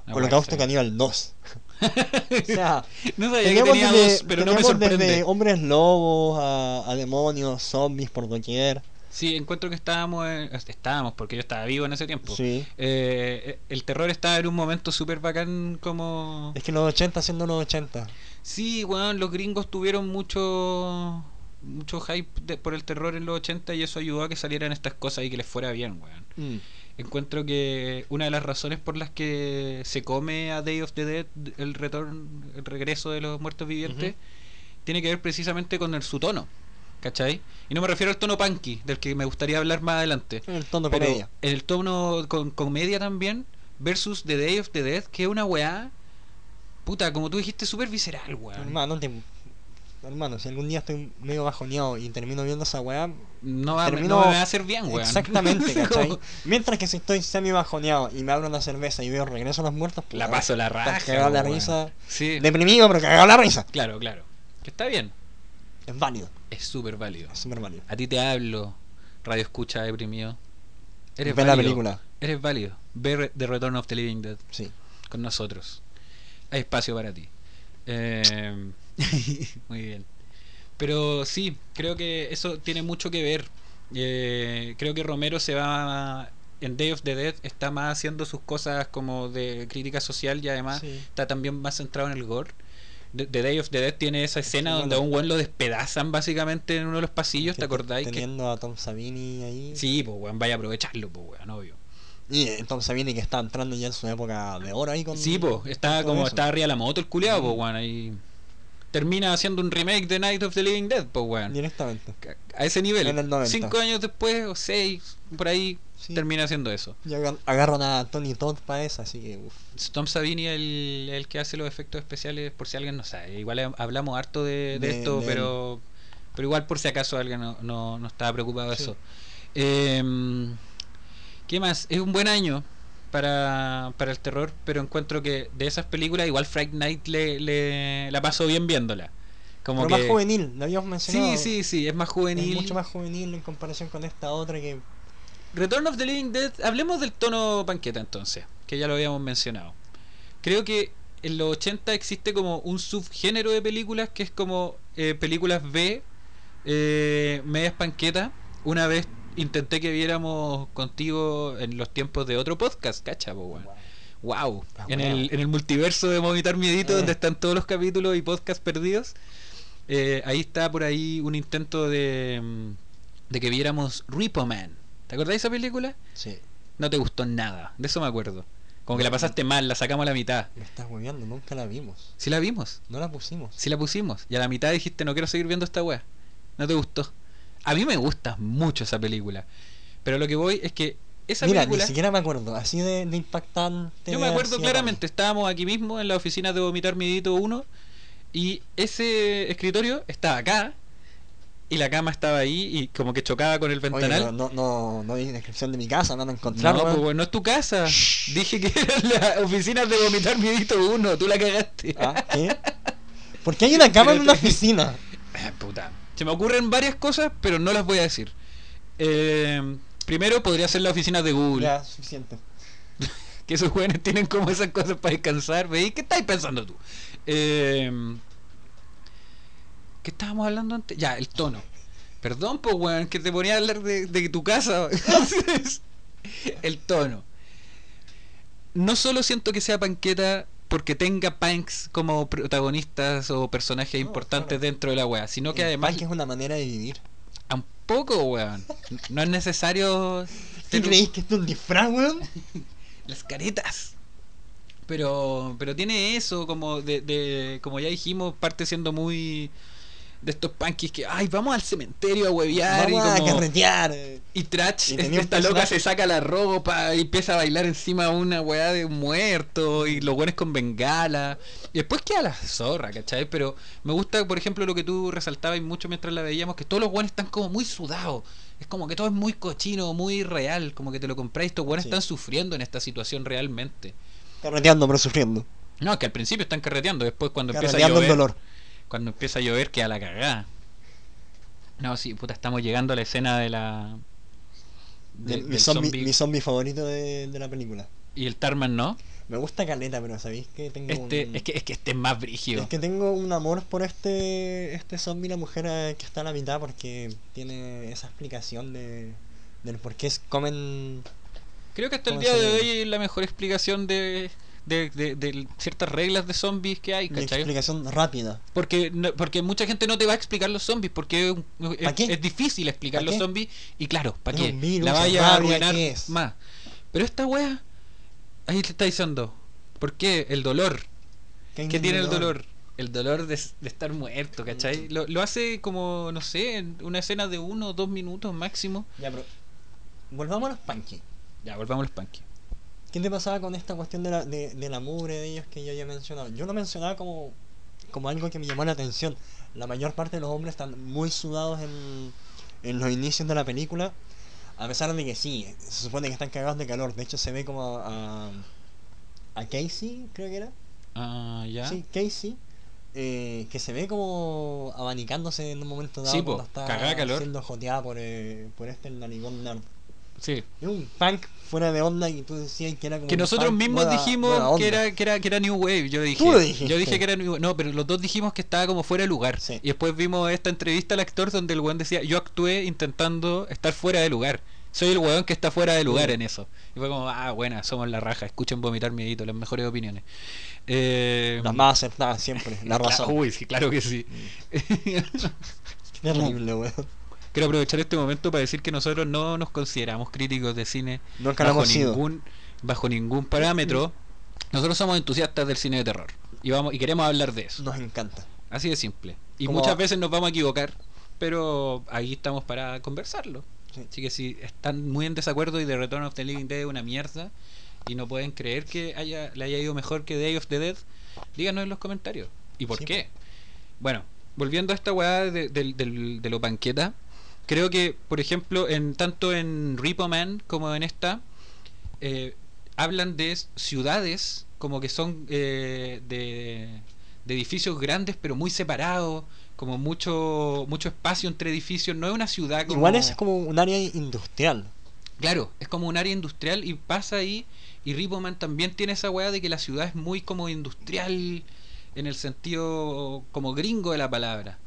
No Holocausto. Caníbal 2. o sea, No sabía que tenía desde, dos, pero no me teníamos desde sorprende. hombres lobos a, a demonios, zombies por doquier. Sí, encuentro que estábamos, en- estábamos, porque yo estaba vivo en ese tiempo. Sí. Eh, el terror estaba en un momento súper bacán como... Es que los 80 siendo los 80. Sí, weón, los gringos tuvieron mucho mucho hype de- por el terror en los 80 y eso ayudó a que salieran estas cosas y que les fuera bien, weón. Mm. Encuentro que una de las razones por las que se come a Day of the Dead, el retorno, el regreso de los muertos vivientes, tiene que ver precisamente con el, su tono. ¿Cachai? Y no me refiero al tono punky, del que me gustaría hablar más adelante. El tono Pero comedia. el tono con comedia también, versus The Day of the Dead, que es una weá, puta, como tú dijiste, súper visceral, weón. Hermano, te- hermano, si algún día estoy medio bajoneado y termino viendo esa weá, No, va, termino- no me va a hacer bien, weón. exactamente, *laughs* ¿cachai? Mientras que si estoy semi bajoneado y me abro una cerveza y veo Regreso a los Muertos, La paso la raja. cagado la risa. Sí, Deprimido, pero cagado la risa. claro, claro. Que está bien, Es válido, es súper válido. es súper válido. A ti te hablo, radio escucha deprimido. Eres Ve la válido. película, Eres válido. Ver The Return of the Living Dead sí. con nosotros. Hay espacio para ti. Eh, *laughs* muy bien. Pero sí, creo que eso tiene mucho que ver. Eh, creo que Romero se va en Day of the Dead está más haciendo sus cosas como de crítica social y además Sí. está también más centrado en el gore. The, Day of the Dead tiene esa escena Sí, donde a un buen lo despedazan básicamente en uno de los pasillos, ¿te acordáis? Que... Teniendo a Tom Savini ahí. Sí, pues weón, vaya a aprovecharlo, pues weón, obvio. Y eh, Tom Savini que está entrando ya en su época de oro ahí con. Sí, pues, está como eso. está arriba de la moto el culiado, pues weón, ahí termina haciendo un remake de Night of the Living Dead, pues weón. Directamente. A ese nivel. En el 90. Cinco años después, o seis, por ahí, Sí. termina haciendo eso. Y agar- agarran a Tony Todd para esa, así que. Tom Savini el, el que hace los efectos especiales, por si alguien no sabe. Igual hablamos harto de, de De- esto, de pero pero igual por si acaso alguien no, no, no estaba preocupado de Sí. eso. Em, ¿Qué más? Es un buen año para, para el terror, pero encuentro que de esas películas igual Fright Night le, le- la paso bien viéndola. Como Pero que, más juvenil, lo habíamos mencionado. Sí, sí, sí, es más juvenil. Es mucho más juvenil en comparación con esta otra que. Return of the Living Dead, hablemos del tono panqueta entonces, que ya lo habíamos mencionado. Creo que en los 80 existe como un subgénero de películas que es como eh, películas B, eh, medias panqueta. Una vez intenté que viéramos contigo en los tiempos de otro podcast, cacha, po, weón. Wow, Ah, en el, en el multiverso de Movitar Miedito, Eh. donde están todos los capítulos y podcasts perdidos. eh, ahí está por ahí un intento de, mm, de que viéramos Repo Man. ¿Te acordás de esa película? Sí. No te gustó nada, de eso me acuerdo. Como que la pasaste mal, la sacamos a la mitad. Me estás hueveando, nunca la vimos. Si la vimos, No la pusimos. si la pusimos. Y a la mitad dijiste, no quiero seguir viendo esta wea. No te gustó. A mí me gusta mucho esa película. Pero lo que voy es que esa Mira, película... ni siquiera me acuerdo. Así de, de impactante. Yo me acuerdo claramente, estábamos aquí mismo en la oficina de Vomitar Midito 1 y ese escritorio estaba acá y la cama estaba ahí y como que chocaba con el. Oye, ventanal. no, no, no hay descripción de mi casa, no van a encontrar. no, pues, no es tu casa. Dije que era la oficina de Vomitar Midito 1, tú la cagaste. ¿Ah? ¿Qué? ¿Por qué hay una cama en una *laughs* oficina? Puta. Se me ocurren varias cosas, pero no las voy a decir. Eh, primero podría ser la oficina de Google. Ya, suficiente. *laughs* que esos jóvenes tienen como esas cosas para descansar. ¿Veis? ¿Qué estáis pensando tú? Eh, ¿Qué estábamos hablando antes? Ya, el tono. Perdón, pues, weón, que te ponía a hablar de, de tu casa. *laughs* el tono. No solo siento que sea panqueta porque tenga punks como protagonistas o personajes No, importantes claro. dentro de la wea, sino que El además punk es una manera de vivir. tampoco, weón. No es necesario ¿Qué ser- creéis que esto es un disfraz, weón? *laughs* las caretas. Pero, pero tiene eso, como de, de, como ya dijimos, parte siendo muy de estos punkies que, ay, vamos al cementerio a huevear Vamos y a como carretear. eh. y Trash, Y es- esta loca se saca la ropa y empieza a bailar encima de una weá de un muerto y los buenos con bengala. Y después queda la zorra, ¿cachai? Pero me gusta, por ejemplo, lo que tú resaltabas y mucho mientras la veíamos, que todos los buenos están como muy sudados. Es como que todo es muy cochino, muy real, como que te lo compráis. Estos buenos Sí. están sufriendo en esta situación realmente. Carreteando, pero sufriendo. No, que al principio están carreteando, después cuando empieza a Carreteando el llover, dolor. Cuando empieza a llover queda la cagada. No, sí, puta, estamos llegando a la escena de la de- mi, del zombie, zombie. mi zombie favorito de, de la película. y el Tarman no. Me gusta Caleta, pero ¿sabéis que tengo Este, un... es que es que este es más brígido. Es que tengo un amor por este este zombie, la mujer eh, que está a la mitad, porque tiene esa explicación de del por qué comen... Creo que hasta el ¿cómo día de hoy es la mejor explicación de, de, de- de ciertas reglas de zombies que hay, Una ¿cachai? explicación rápida. Porque, no- porque mucha gente no te va a explicar los zombies, porque es, difícil explicar ¿Pa los qué? zombies, y claro, ¿para qué? la vaya a arruinar más. Pero esta wea, ahí te está diciendo, ¿por qué? El dolor. ¿Qué en tiene el dolor? el dolor de, de estar muerto, ¿cachai? Lo, lo hace como, no sé, en una escena de uno o dos minutos máximo. Ya, pero. Volvamos a los punky. Ya, volvamos a los punky. ¿Qué te pasaba con esta cuestión de la, de, de la mugre de ellos que yo ya he mencionado? Yo lo mencionaba como, como algo que me llamó la atención. La mayor parte de los hombres están muy sudados en, en los inicios de la película. A pesar de que sí, se supone que están cagados de calor. De hecho, se ve como a, a, a Casey, creo que era. Ah, ya. Sí, Casey. eh, que se ve como abanicándose en un momento dado Sí, po, cuando está cagada calor. siendo joteada por, eh, por este el narigón nerd. Sí. Es un punk fuera de onda y tú decías que era como Que nosotros mismos nueva- dijimos nueva que era, que, era, que era New Wave. Yo dije, Tú lo yo dije que era New Wave. No, pero los dos dijimos que estaba como fuera de lugar. Sí. Y después vimos esta entrevista al actor donde el weón decía, yo actué intentando estar fuera de lugar. Soy el weón que está fuera de lugar Mm. en eso. Y fue como, ah, buena, somos la raja. Escuchen vomitar miedito, las mejores opiniones. Eh, Las más acertadas siempre, la *laughs* razón. Uy, sí, claro que sí. *laughs* Terrible, weón. Quiero aprovechar este momento para decir que nosotros no nos consideramos críticos de cine Nunca bajo ningún bajo ningún parámetro. Nosotros somos entusiastas del cine de terror y vamos y queremos hablar de eso. Nos encanta. Así de simple. Y Como- muchas veces nos vamos a equivocar, pero ahí estamos para conversarlo. Sí. Así que si están muy en desacuerdo y The Return of the Living Dead es una mierda y no pueden creer que haya, le haya ido mejor que Day of the Dead, díganos en los comentarios. ¿Y por Sí, qué? Bueno, volviendo a esta weá de, del- del- de lo banqueta, creo que, por ejemplo, en tanto en Repo Man como en esta, eh, hablan de ciudades como que son eh, de, de edificios grandes pero muy separados, como mucho mucho espacio entre edificios. No es una ciudad como... Igual es como un área industrial. Claro, es como un área industrial y pasa ahí. Y Ripoman también tiene esa weá de que la ciudad es muy como industrial en el sentido como gringo de la palabra.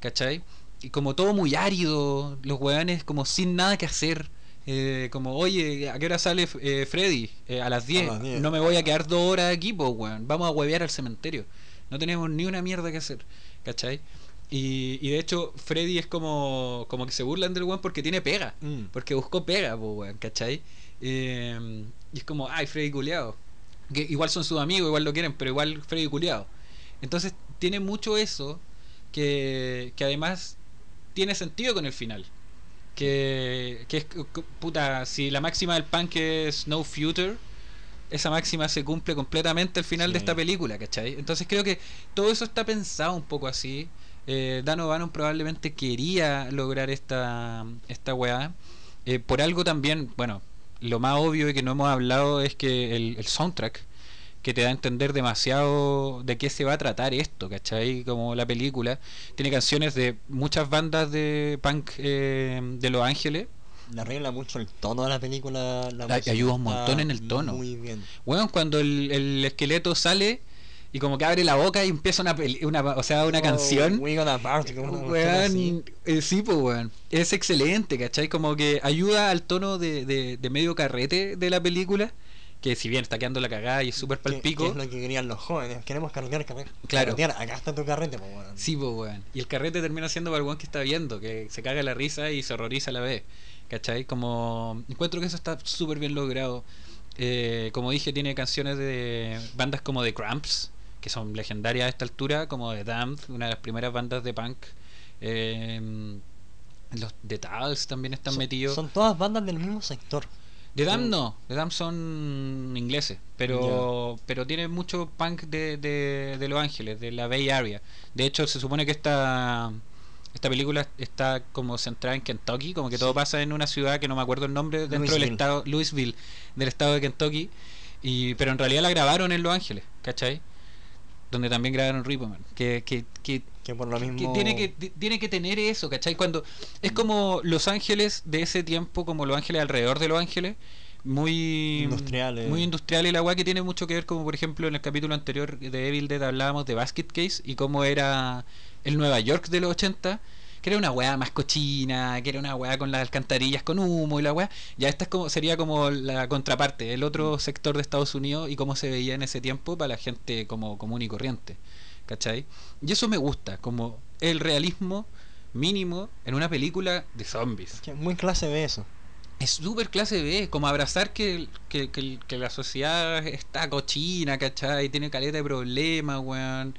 ¿Cachai? Y como todo muy árido, los weones como sin nada que hacer. eh, como, oye, ¿a qué hora sale eh, Freddy? Eh, a las 10. las 10. No me voy a quedar dos horas aquí, pues, weón. Vamos a huevear al cementerio. No tenemos ni una mierda que hacer. ¿Cachai? Y, y de hecho, Freddy es como, como que se burlan del weón porque tiene pega. Mm. Porque buscó pega, pues, weón, ¿cachai? Eh, y es como, ay, Freddy culiado. Que igual son sus amigos, igual lo quieren, pero igual Freddy culiado. Entonces, tiene mucho eso que, que además tiene sentido con el final. Que, que es, puta, si la máxima del punk es No Future, esa máxima se cumple completamente al final de esta película, ¿cachai? Entonces creo que todo eso está pensado un poco así. Eh, Dan O'Bannon probablemente quería lograr esta, esta weá. Eh, por algo también, bueno, lo más obvio y que no hemos hablado es que el, el soundtrack que te da a entender demasiado de qué se va a tratar esto, ¿cachai? Como la película. Tiene canciones de muchas bandas de punk eh, de Los Ángeles. Le arregla mucho el tono de la película. La ayuda un montón en el tono. Muy bien. Bueno, cuando el, el esqueleto sale y como que abre la boca y empieza una, peli- una o sea, una Oh, canción. We Gonna Party, eh, sí, pues, weón. Es excelente, ¿cachai? Como que ayuda al tono de, de, de medio carrete de la película. Que si bien está quedando la cagada y es súper Que- palpico. que es lo que querían los jóvenes. Queremos carretear, carre- Claro. carretear. Acá está tu carrete, pues, weón. Sí, pues, weón. Y el carrete termina siendo para el que está viendo, que se caga la risa y se horroriza a la vez. ¿Cachai? Como. Encuentro que eso está súper bien logrado. Eh, como dije, tiene canciones de bandas como The Cramps, que son legendarias a esta altura, como The Damned, una de las primeras bandas de punk. Eh, los The Tals también están Son- metidos. Son todas bandas del mismo sector. The Mm. no, The Damned son ingleses, pero pero tiene mucho punk de, de, de Los Ángeles, de la Bay Area. De hecho, se supone que esta esta película está como centrada en Kentucky, como que todo pasa en una ciudad que no me acuerdo el nombre dentro del estado Louisville, del estado de Kentucky, y pero en realidad la grabaron en Los Ángeles, ¿cachai? Donde también grabaron Reaperman, que, que, que Que por lo que mismo. tiene que ti- tiene que tener eso, ¿cachai? Cuando es como Los Ángeles de ese tiempo, como Los Ángeles alrededor de Los Ángeles, muy Industriales. muy industrial y la weá que tiene mucho que ver como por ejemplo en el capítulo anterior de Evil Dead hablábamos de Basket Case y cómo era el Nueva York de los 80 que era una weá más cochina, que era una weá con las alcantarillas con humo y la weá, ya esta es como, sería como la contraparte, el otro sector de Estados Unidos y cómo se veía en ese tiempo para la gente como común y corriente. ¿Cachai? Y eso me gusta, como el realismo mínimo en una película de zombies. Que muy clase B eso. Es súper clase B, como abrazar que, que, que- que la sociedad está cochina, ¿cachai? Tiene caleta de problemas, weón.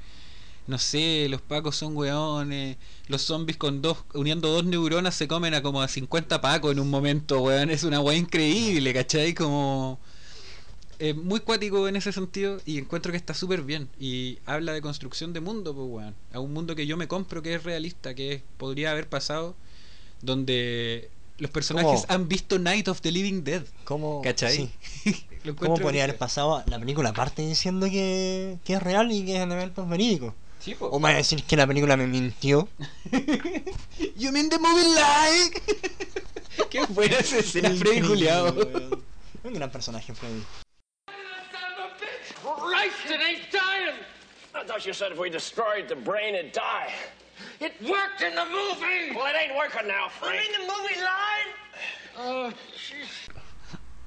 no sé, los pacos son weones, los zombies con dos, uniendo dos neuronas se comen a como a 50 pacos en un momento, weón, es una weá increíble, ¿cachai? Como... eh, muy cuático en ese sentido y encuentro que está súper bien y habla de construcción de mundo, pues weón, a un mundo que yo me compro que es realista, que es- podría haber pasado, donde los personajes ¿Cómo? han visto Night of the Living Dead, ¿Cómo, ¿cachai? sí. *laughs* Lo ¿Cómo podría haber pasado la película parte diciendo que, que es real y que es verídicos? Sí, po. O me va a decir que la película me mintió. *laughs* You mean the movie like? *laughs* Qué buena esa escena, Freddy Juliado. Un gran personaje, Freddy. Christ, it ain't dying! I thought you said if we destroyed the brain, it'd die. It worked in the movie! Well, it ain't working now, Frank. the movie line? Oh, jeez.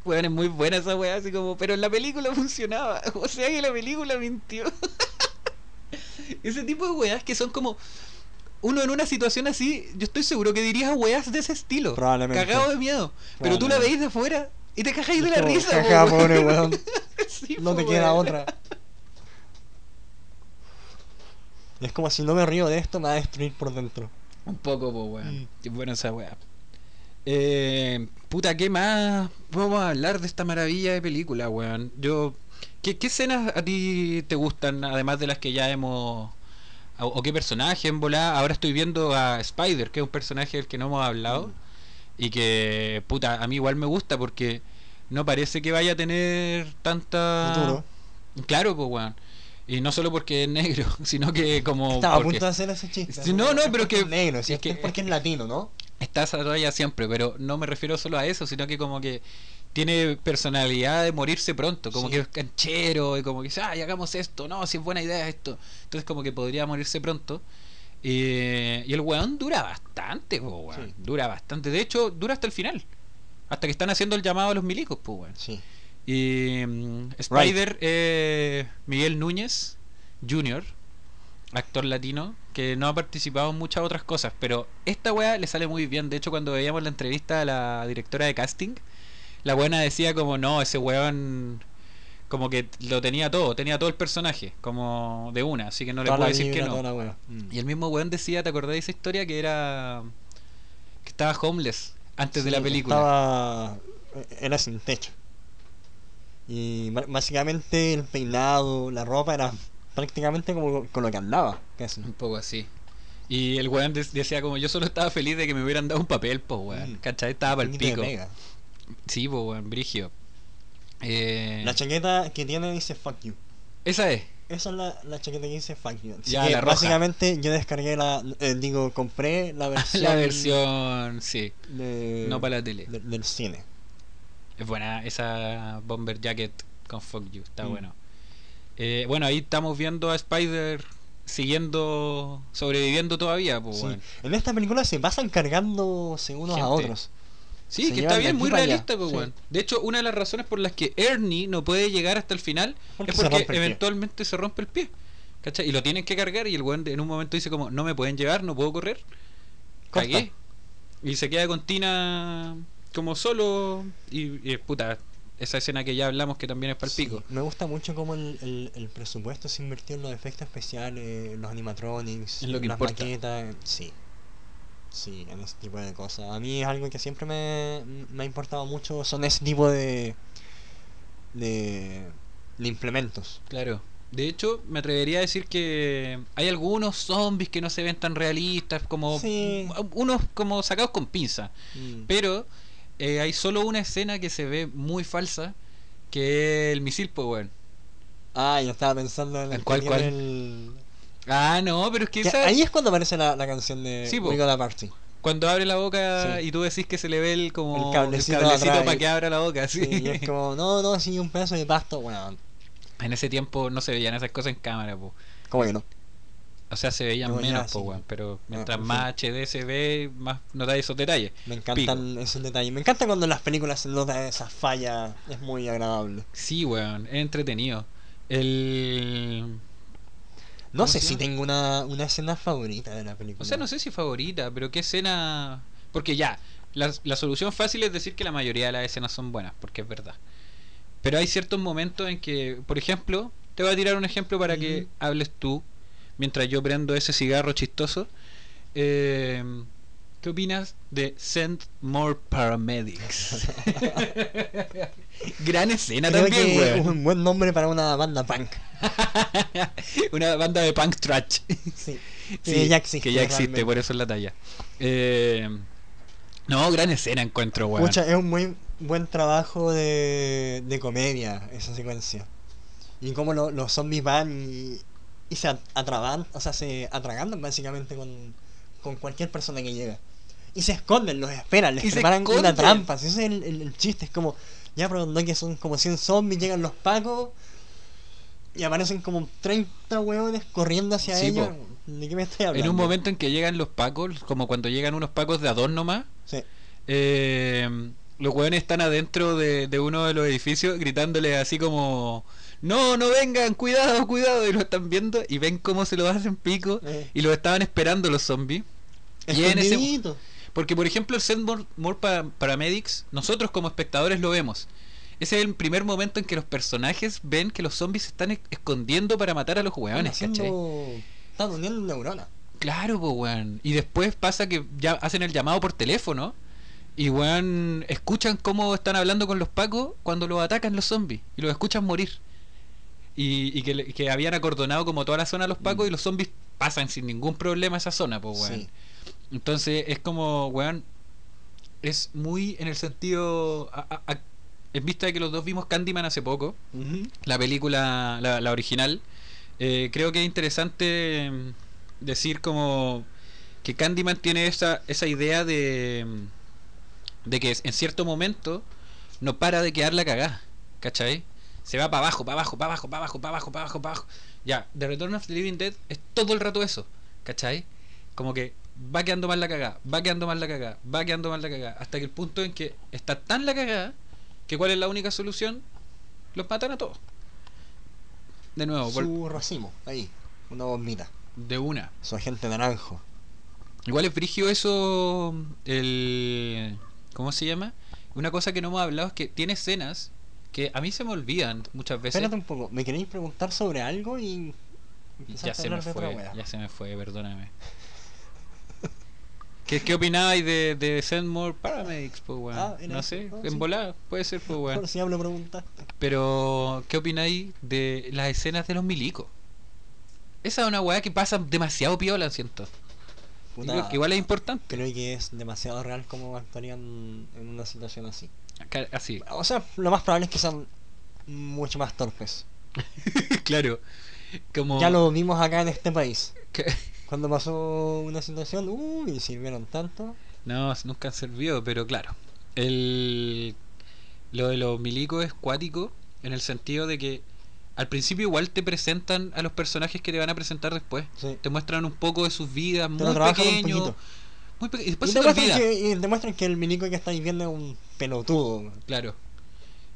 Weón, es muy buena esa weá, así como, pero en la película *laughs* funcionaba. *laughs* O sea que la película mintió. *laughs* Ese tipo de weas que son como. Uno en una situación así, yo estoy seguro que dirías weas de ese estilo. Probablemente. Cagado de miedo. Pero tú la veis de afuera y te cagáis de la risa, jaja, po, pobre weón. Sí, No te queda weón. Es como si no me río de esto, me va a destruir por dentro. Un poco, pues, weón. Mm. Qué buena esa weá. Eh, puta, ¿qué más vamos a hablar de esta maravilla de película, weón? Yo, ¿qué, qué escenas a ti te gustan, además de las que ya hemos... O, o qué personaje en volada? Ahora estoy viendo a Spider, que es un personaje del que no hemos hablado. Y que, puta, a mí igual me gusta porque no parece que vaya a tener tanta... Futuro. Claro, pues, weón. Y no solo porque es negro, *laughs* sino que como... Estaba a punto de hacer ese chiste. No, no, pero que- Es negro, si es es que es porque es latino, ¿no? está esa talla siempre, pero no me refiero solo a eso, sino que como que tiene personalidad de morirse pronto, como Sí. que es canchero y como que dice, ay, hagamos esto, no, si es buena idea esto. Entonces como que podría morirse pronto. Eh, y el weón dura bastante, po, weón. Sí. Dura bastante. De hecho, dura hasta el final. Hasta que están haciendo el llamado a los milicos, pues, weón. Sí. Y mm, Spider, eh, Miguel Núñez Jr., actor latino, que no ha participado en muchas otras cosas, pero esta weá le sale muy bien. De hecho, cuando veíamos la entrevista a la directora de casting, la buena decía como, no, ese weón como que lo tenía todo, tenía todo el personaje, como de una, así que no le puedo decir que no. wea. Mm. Y el mismo weón decía, ¿te acordás de esa historia? Que era... que estaba homeless antes de la película. Estaba... Era sin techo. Y básicamente el peinado, la ropa era prácticamente como con lo que andaba. Casi. Un poco así. Y el weón de- decía como yo solo estaba feliz de que me hubieran dado un papel, pues weón. Mm. ¿Cachai? Estaba para el pico. Sí, pues weón, brigio. Eh, La chaqueta que tiene dice fuck you. esa es. Esa es la, la chaqueta que dice fuck you. Así Ya, que la básicamente yo descargué la. eh, digo, compré la *laughs* versión. La versión, sí. de- No para la tele. de- del cine. Es buena esa bomber jacket con fuck you. Está Mm. bueno. Eh, bueno, ahí estamos viendo a Spider siguiendo, sobreviviendo todavía, pues Sí. En esta película se pasan cargándose unos a otros. Sí, Se que está bien, muy realista, pues, sí. weón. De hecho, una de las razones por las que Ernie no puede llegar hasta el final Porque es porque pie. eventualmente se rompe el pie. ¿Cachai? Y lo tienen que cargar y el weón en un momento dice como, no me pueden llevar, no puedo correr. Cagué. Y se queda con Tina como solo y, y, puta, esa escena que ya hablamos que también es para el Sí, pico. Me gusta mucho cómo el, el- el presupuesto se invirtió en los efectos especiales, en los animatronics, En lo que las importa. maquetas. Sí. Sí, en ese tipo de cosas. A mí es algo que siempre me, me ha importado mucho, son ese tipo de, de, de implementos. Claro. De hecho, me atrevería a decir que hay algunos zombies que no se ven tan realistas, como Sí. unos como sacados con pinza. Mm. Pero eh, hay solo una escena que se ve muy falsa, que es el misil Power. Ah, yo estaba pensando en ¿En que cuál, tiene cuál? el- Ah, no, pero es que que esa, Ahí es cuando aparece la, la canción de Sí. We Got a Party. cuando abre la boca Sí. y tú decís que se le ve el como El cablecito para que abra la boca, sí. Sí, y es como, no, no, sí, un pedazo de pasto, bueno, En ese tiempo no se veían esas cosas en cámara, po. ¿cómo que no? O sea, se veían No, menos, po, sí. weón, pero mientras en fin. más HD se ve, más notáis esos detalles. Me encantan esos detalles. Me encanta cuando en las películas se nota esas fallas. Es muy agradable. Sí, weón, es entretenido. El... No ¿Cómo sé si tengo una, una escena favorita de la película. O sea, no sé si favorita, pero qué escena... Porque ya, la, la solución fácil es decir que la mayoría de las escenas son buenas, porque es verdad. Pero hay ciertos momentos en que, por ejemplo, te voy a tirar un ejemplo para que hables tú. Mientras yo prendo ese cigarro chistoso. Eh, ¿Qué opinas de Send More Paramedics? *laughs* Gran escena Creo también, que un buen nombre para una banda punk. *laughs* Una banda de punk trash. *laughs* Sí. Sí, que ya existe. Que ya existe, realmente. por eso es la talla. Eh, no, gran escena encuentro, weón. Pucha, es un muy buen trabajo de, de comedia esa secuencia. Y cómo lo- los zombies van y, y se at- atraban, o sea, se atragantan básicamente con, con cualquier persona que llega. Y se esconden, los esperan, les preparan una trampa. Si ese es el, el- el chiste, es como, ya, pero no que son como 100 zombies, llegan los pacos y aparecen como 30 hueones corriendo hacia Sí, ellos. po. ¿De qué me estoy hablando? En un momento en que llegan los pacos, como cuando llegan unos pacos de adorno Sí. eh, los weones están adentro de, de uno de los edificios gritándole así como no, no vengan, cuidado, cuidado, y lo están viendo y ven cómo se lo hacen pico Eh. y lo estaban esperando los zombies. Y en ese, Escondidito. porque por ejemplo el Send More, More Pa- Paramedics, nosotros como espectadores lo vemos. Ese es el primer momento en que los personajes ven que los zombies se están e- escondiendo para matar a los weones, ¿cachai? Están neuronas. Claro, pues, weón. Y después pasa que ya hacen el llamado por teléfono y, weón, escuchan cómo están hablando con los pacos cuando los atacan los zombies y los escuchan morir. Y, y que, que habían acordonado como toda la zona los pacos y los zombies pasan sin ningún problema esa zona, pues, weón. Sí. Entonces es como, weón, es muy en el sentido... a- en vista de que los dos vimos Candyman hace poco, la película, la, la original, eh, creo que es interesante mm, decir como que Candyman tiene esa, esa idea de, mm, de que en cierto momento no para de quedar la cagada, ¿cachai? Se va para abajo, para abajo, para abajo, para abajo, para abajo, para abajo, para abajo. Ya, The Return of the Living Dead es todo el rato eso, ¿cachai? Como que va quedando mal la cagada, va quedando mal la cagada, va quedando mal la cagada, hasta que el punto en que está tan la cagada que cuál es la única solución, los matan a todos. De nuevo, Su racimo, ahí, una bombita. de una. Su agente naranjo. Igual es frigio eso, el... ¿Cómo se llama? Una cosa que no hemos hablado es que tiene escenas que a mí se me olvidan muchas veces. Espérate un poco, ¿me queréis preguntar sobre algo y... Ya se me fue, ya se me fue, perdóname. *laughs* ¿Qué, qué opinabais de, de Send More Paramedics, pues, weón? Ah, no sé, Ah, en sí. volada, puede ser, pues, weón. *laughs* Si ya me lo preguntaste. Pero, ¿qué opináis de las escenas de los milicos? Esa es una weá que pasa demasiado piola, siento. Puta, Creo que igual es importante. Creo que es demasiado real como actuarían en una situación así. Así, O sea, lo más probable es que sean mucho más torpes. *laughs* claro. Como... Ya lo vimos acá en este país. Cuando pasó una situación, uy, sirvieron tanto. No, nunca han servido, pero claro. El... Lo de los milicos es cuático en el sentido de que al principio igual te presentan a los personajes que te van a presentar después. Sí. Te muestran un poco de sus vidas, Te muy lo Muy y después y, se te te olvida. muestran que, y el milico que estáis viendo es un pelotudo. Claro.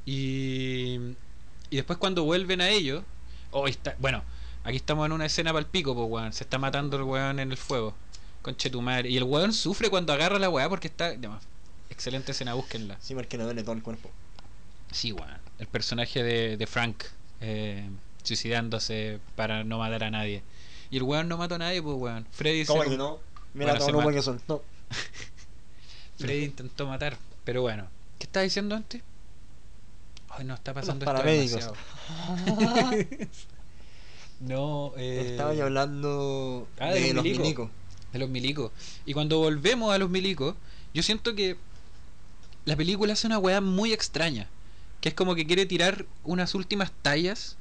Y, y después cuando vuelven a ellos, oh, está, bueno, aquí estamos en una escena para el pico, pues weón, se está matando el weón en el fuego. Conche tu madre. Y el weón sufre cuando agarra la weá porque está. ya, excelente escena, búsquenla. Sí, porque le duele todo el cuerpo. Sí, weón. El personaje de, de Frank eh, suicidándose para no matar a nadie. Y el weón no mató a nadie, pues weón. Freddy, se ¿Cómo lo- que no? Mira Bueno, todo que soltó. *laughs* Freddy intentó matar. Pero bueno. ¿Qué estaba diciendo antes? Ay, no, está pasando esto paramédicos. demasiado. *laughs* No, eh, Estaba yo hablando ah, de, de los los milicos. milicos. de los milicos. Y cuando volvemos a los milicos, yo siento que la película hace una weá muy extraña. Que es como que quiere tirar unas últimas tallas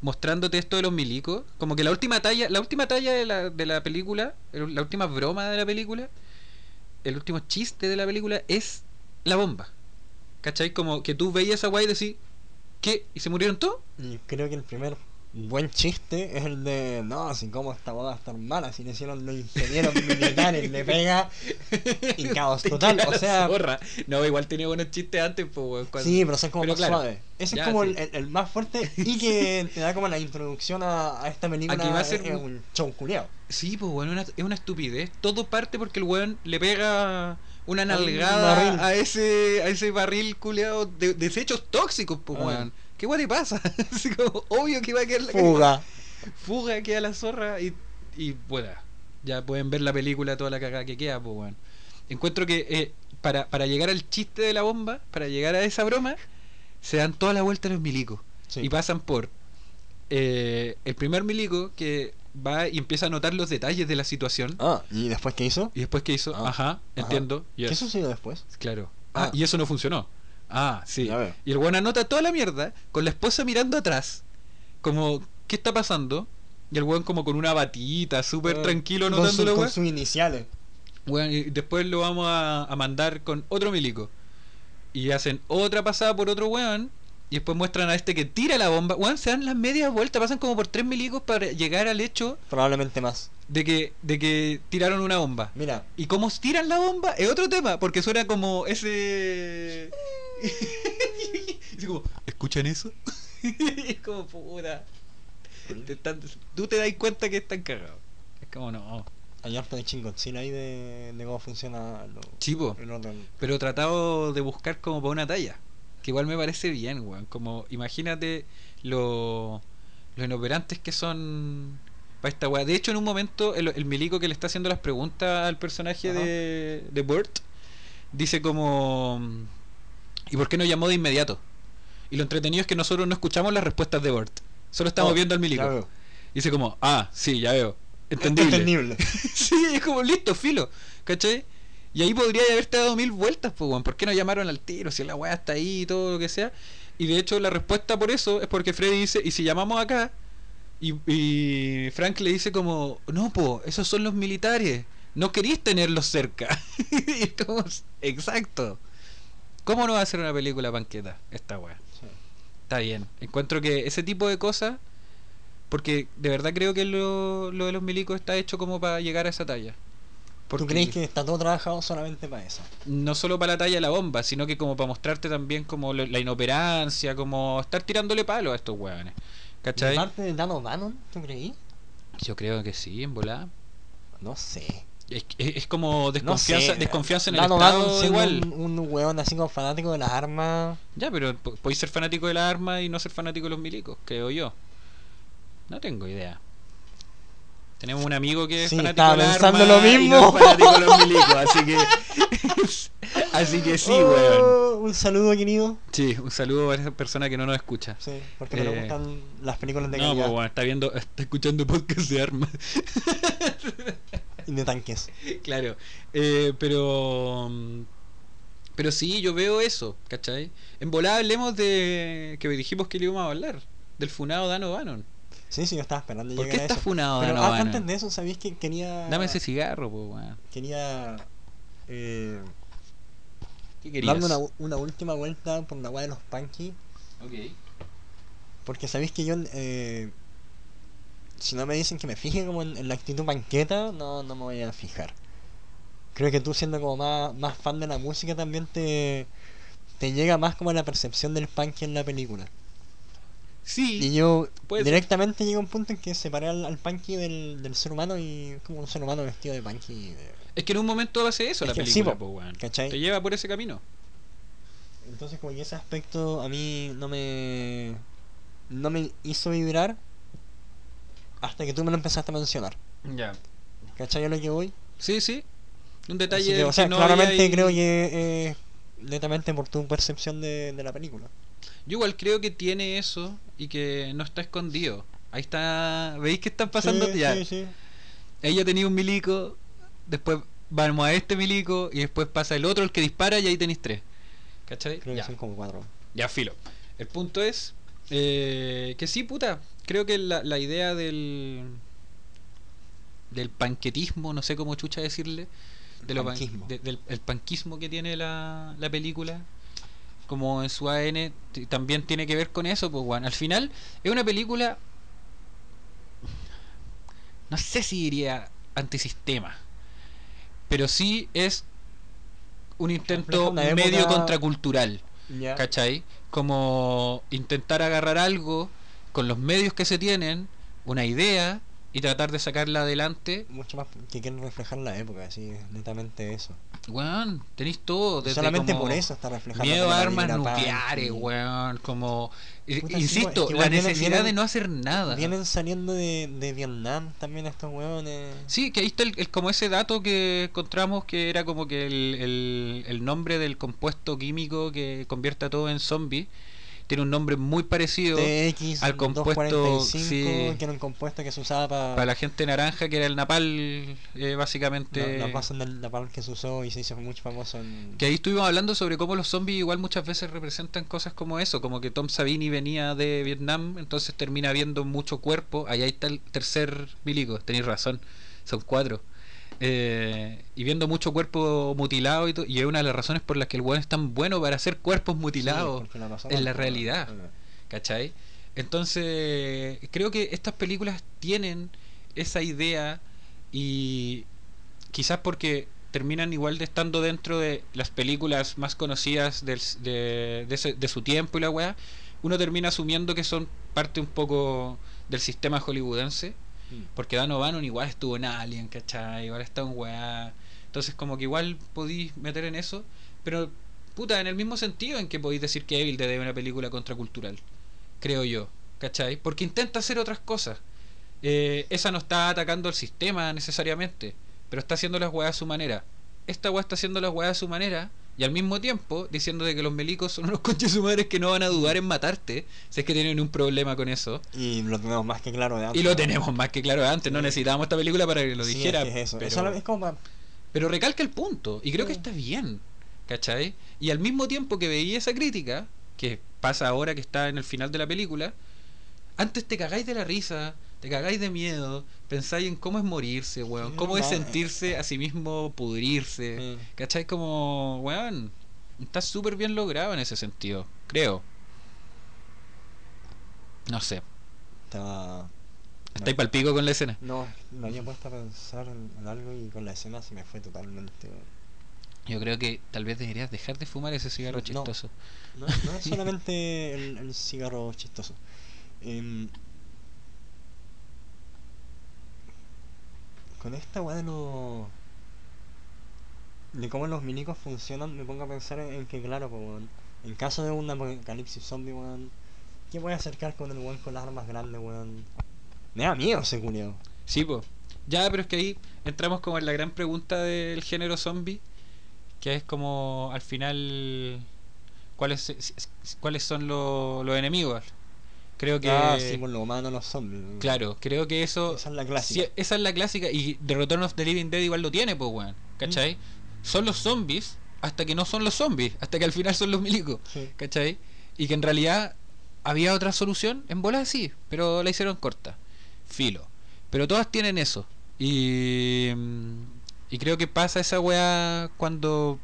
mostrándote esto de los milicos. Como que la última talla, la última talla de la, de la película, el- la última broma de la película, el último chiste de la película es la bomba. ¿Cachai? Como que tú veías a weá y decís, ¿qué? ¿Y se murieron todos? Y creo que el primer buen chiste es el de, no, si cómo esta boda va a estar mala, si le hicieron los ingenieros militares, le pega y caos *laughs* total. O sea, zorra. No, igual tenía buenos chistes antes, pues, cuando- sí, pero son como Pero más claro, suaves. Ese ya, es como sí. el, el- más fuerte y que *laughs* te da como la introducción a, a esta película. Aquí va a ser es, es un- un show culiao. Sí, pues bueno, una- es una estupidez. Todo parte porque el weón le pega una un nalgada a ese a ese barril culeado de desechos tóxicos, pues Ah. weón. ¿Qué weón te pasa? *laughs* Así como, obvio que va a quedar la Fuga. fuga, queda la zorra y, y pueda. Ya pueden ver la película, toda la cagada que queda, pues weón. Encuentro que eh, para, para llegar al chiste de la bomba, para llegar a esa broma, se dan toda la vuelta los milicos. Sí. Y pasan por eh, el primer milico que va y empieza a notar los detalles de la situación. Ah, ¿y después qué hizo? Y después que hizo, Ah, ajá, ajá. entiendo. ¿Qué sucedió después? Claro. Ah, Ah. y eso no funcionó. Ah, sí. Y el weón anota toda la mierda con la esposa mirando atrás. Como, ¿qué está pasando? Y el weón como con una batita, súper Ah, tranquilo anotando la Con sus iniciales. Weón, y después lo vamos a, a mandar con otro milico. Y hacen otra pasada por otro weón. Y después muestran a este que tira la bomba. Weón, se dan las medias vueltas, pasan como por tres milicos para llegar al hecho Probablemente más. de que, de que tiraron una bomba. Mira, Y cómo tiran la bomba es otro tema, porque suena como ese. *laughs* como, ¿escuchan eso? *laughs* es como, puta. Te están- Tú te das cuenta que están cagados. Es como, no. hay harto de chingoncina ahí de, de cómo funciona lo, Chivo. el orden. Pero tratado de buscar como para una talla. Que igual me parece bien, weón. Como, imagínate lo, lo inoperantes que son para esta weá. De hecho, en un momento, el, el milico que le está haciendo las preguntas al personaje Ajá. de, de Burt dice como. ¿Y por qué no llamó de inmediato? Y lo entretenido es que nosotros no escuchamos las respuestas de Burt. Solo estamos Oh, viendo al milico. veo. Dice como, ah, sí, ya veo. Entendible. Entendible. *laughs* sí, es como listo, filo. ¿Cachai? Y ahí podría haberte dado mil vueltas, pues. ¿Por qué no llamaron al tiro? Si la weá está ahí y todo lo que sea. Y de hecho, la respuesta por eso es porque Freddy dice: ¿y si llamamos acá? Y, y Frank le dice, como, no, po, esos son los militares. No queréis tenerlos cerca. *laughs* y es como, exacto. ¿Cómo no va a ser una película panqueta esta weá? Sí. Está bien. Encuentro que ese tipo de cosas, porque de verdad creo que lo, lo de los milicos está hecho como para llegar a esa talla. Porque ¿Tú crees que está todo trabajado solamente para eso? no solo para la talla de la bomba, sino que como para mostrarte también como lo- la inoperancia, como estar tirándole palo a estos hueones. ¿De ¿Cachai? parte de Dan O'Bannon, tú creí? Yo creo que sí, en volada. No sé. Es, es- como No desconfianza, sé. desconfianza en el Estado igual. Un, un weón así como fanático de las armas. Ya, pero po- podéis ser fanático de la arma y no ser fanático de los milicos, creo yo. No tengo idea. Tenemos un amigo que es Sí, fanático estaba de pensando lo y no mismo. es fanático de los *laughs* milicos, así que *laughs* así que sí, weón. Oh, Un saludo, querido. Sí, un saludo a esa persona que no nos escucha. Sí, porque no Eh, le gustan las películas de No, pues bueno, está viendo, está escuchando podcast de armas. *laughs* y de tanques. claro. Eh, pero. Pero sí, yo veo eso, ¿cachai? En volada hablemos de. que dijimos que le íbamos a hablar. Del funado Dano Bannon. Sí, sí, yo estaba esperando ¿Por llegar qué a está eso. funado Pero Dano ah, Bannon? antes de eso, ¿sabías que quería... Dame ese cigarro, pues, weón. Quería... Eh, ¿Qué querías? darme una, una última vuelta por la weá de los punky. Ok. Porque sabéis que yo... Eh, si no me dicen que me fije como en, en la actitud panqueta, no, no me voy a fijar. Creo que tú siendo como más, más fan de la música también te, te llega más como la percepción del punk en la película. Sí. Y yo directamente llegué a un punto en que separé al, al punky del, del ser humano y es como un ser humano vestido de punky. de- Es que en un momento hace eso Es la que sí, película, po, pues. Te lleva por ese camino. Entonces como que ese aspecto a mí no me no me hizo vibrar hasta que tú me lo empezaste a mencionar. Ya. ¿Cachai a lo que voy? Sí, sí. Un detalle que, o sea, que no claramente creo que es netamente por tu percepción de, de la película. Yo igual creo que tiene eso y que no está escondido. Ahí está. ¿Veis que están pasando? Sí, ya. sí, sí. Ella tenía un milico, después vamos a este milico y después pasa el otro, el que dispara y ahí tenéis tres. ¿Cachai? Creo que Ya. son como cuatro. Ya, filo. El punto es eh, que sí, puta. Creo que la, la idea del del panquetismo, no sé cómo chucha decirle, de lo pan- Panquismo. de- del el panquismo que tiene la, la película, como en su ADN, t- también tiene que ver con eso, pues, bueno. Al final, es una película, no sé si diría antisistema, pero sí es un intento medio época- contracultural. Ya. ¿Cachai? Como intentar agarrar algo con los medios que se tienen, una idea, y tratar de sacarla adelante. Mucho más que quieren reflejar la época, así, netamente eso. Weón, tenéis todo. Desde Solamente como por eso está reflejando. Miedo a armas nucleares, weón. Como. eh, Puta, insisto, weón, es que la necesidad vienen- de no hacer nada. Vienen saliendo de, de Vietnam también estos hueones. Sí, que ahí está el, el- como ese dato que encontramos que era como que el, el, el nombre del compuesto químico que convierte a todo en zombie tiene un nombre muy parecido TX al compuesto, 245, sí. que era un compuesto que se usaba para para la gente naranja que era el napal eh, básicamente la, del napalm que se usó y se hizo muy famoso en que ahí estuvimos hablando sobre cómo los zombies igual muchas veces representan cosas como eso, como que Tom Savini venía de Vietnam, entonces termina viendo mucho cuerpo, ahí está el tercer milico, tenéis razón, son cuatro. Eh, y viendo mucho cuerpo mutilado y, es una de las razones por las que el weón es tan bueno para hacer cuerpos mutilados Sí, la en la realidad. ¿Cachai? Entonces, creo que estas películas tienen esa idea y quizás porque terminan igual de estando dentro de las películas más conocidas del, de, de, ese- de su tiempo y la weá, uno termina asumiendo que son parte un poco del sistema hollywoodense. Porque Dan O'Bannon igual estuvo en Alien, ¿cachai? Igual está en weá. Entonces, como que igual podéis meter en eso, pero puta, en el mismo sentido en que podéis decir que Evil Dead es una película contracultural, creo yo, ¿cachai? Porque intenta hacer otras cosas. Eh, esa no está atacando al sistema necesariamente, pero está haciendo las weas a su manera. Esta wea está haciendo las weas a su manera y al mismo tiempo diciendo de que los milicos son unos *laughs* conches su madres que no van a dudar en matarte si es que tienen un problema con eso. y lo tenemos más que claro de antes Y lo tenemos más que claro de antes, no necesitábamos esta película para que lo Sí, dijera. es que es eso. pero... Es como para- Pero recalca el punto, y creo que está bien, ¿cachai? Y al mismo tiempo que veía esa crítica, que pasa ahora que está en el final de la película, antes te cagáis de la risa, te cagáis de miedo, pensáis en cómo es morirse, weón, cómo es no, eh. sentirse a sí mismo pudrirse, Sí. ¿cachai? Como, weón, está súper bien logrado en ese sentido, creo. No sé, estaba estáis pal pico con la escena. no me había puesto a pensar en, algo y con la escena se me fue totalmente Yo creo que tal vez deberías dejar de fumar ese cigarro No. chistoso. No, no es solamente el, el cigarro chistoso. Em, con esta weá de los. de cómo los milicos funcionan, me pongo a pensar en, que, claro, pues, en caso de un apocalipsis zombie, weón, ¿qué voy a acercar con el weón con las armas grandes, weón? Me da miedo ese culiao. Sí, pues. Ya, pero es que ahí entramos como en la gran pregunta del género zombie, que es como al final cuáles cuáles son lo- los enemigos. Creo que Ah, sí, por lo humano los zombies. claro, creo que eso Esa es la clásica. sí, esa es la clásica y The Return of the Living Dead igual lo tiene, pues weón, ¿cachai? Mm. Son los zombies hasta que no son los zombies, hasta que al final son los milicos. Sí. ¿cachai? Y que en realidad había otra solución, en bola sí, pero la hicieron corta, filo. Pero todas tienen eso. Y, y creo que pasa esa weá cuando,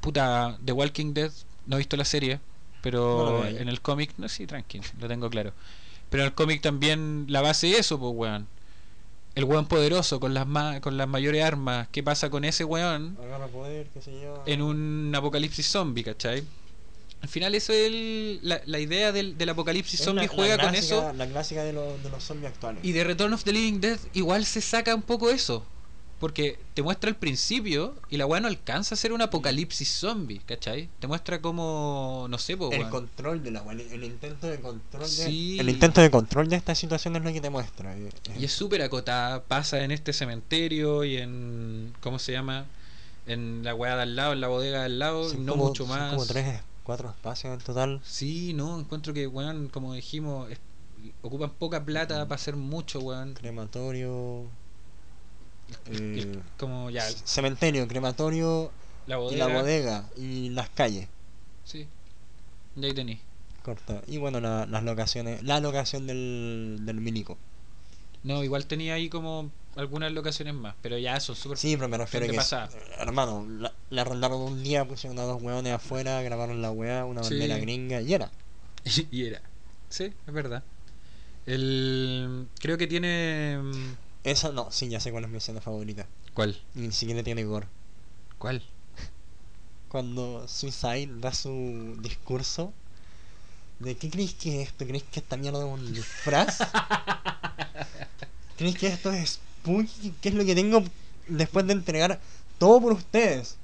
puta, The Walking Dead, no he visto la serie, pero en el cómic, no, sí, tranquilo, lo tengo claro. Pero en el cómic también la base es eso, pues weón. El weón poderoso con las, ma- con las mayores armas, ¿qué pasa con ese weón? Agarra poder, qué sé yo. en un apocalipsis zombie, ¿cachai? Al final eso es el- la, la idea del, del apocalipsis Es zombie la- la juega con eso La clásica de, los de los zombies actuales. y de Return of the Living Dead igual se saca un poco eso. Porque te muestra al principio y la weá no alcanza a ser un apocalipsis zombie, ¿cachai? Te muestra como, no sé, po, el control de la el, el intento de control de, Sí. el intento de control de esta situación es lo que te muestra eh, eh, Y es súper acotada, pasa en este cementerio y en, ¿cómo se llama? En la weá de al lado, en la bodega de al lado, son no como- mucho son más. como tres cuatro espacios en total Sí, no, encuentro que, weón, como dijimos, es- ocupan poca plata para hacer mucho, weón. crematorio El- eh, como ya, cementerio crematorio la y bodega. la bodega y las calles Sí, de ahí tení. corta y bueno la- las locaciones la locación del, del milico No, igual tenía ahí como algunas locaciones más, pero ya son súper. sí pero me refiero Gente que pasada. hermano la, la arrendaron un día pusieron a dos hueones afuera grabaron la weá una Sí. bandera gringa y era *laughs* y era. Sí, es verdad. El, creo que tiene. Esa no sí ya sé cuál es mi escena favorita ¿Cuál? ni siquiera tiene gore ¿Cuál? cuando Suicide da su discurso de ¿qué creéis que es esto? ¿Creéis que esta mierda es un disfraz? *laughs* ¿Creéis que esto es spooky? ¿Qué es lo que tengo después de entregar todo por ustedes.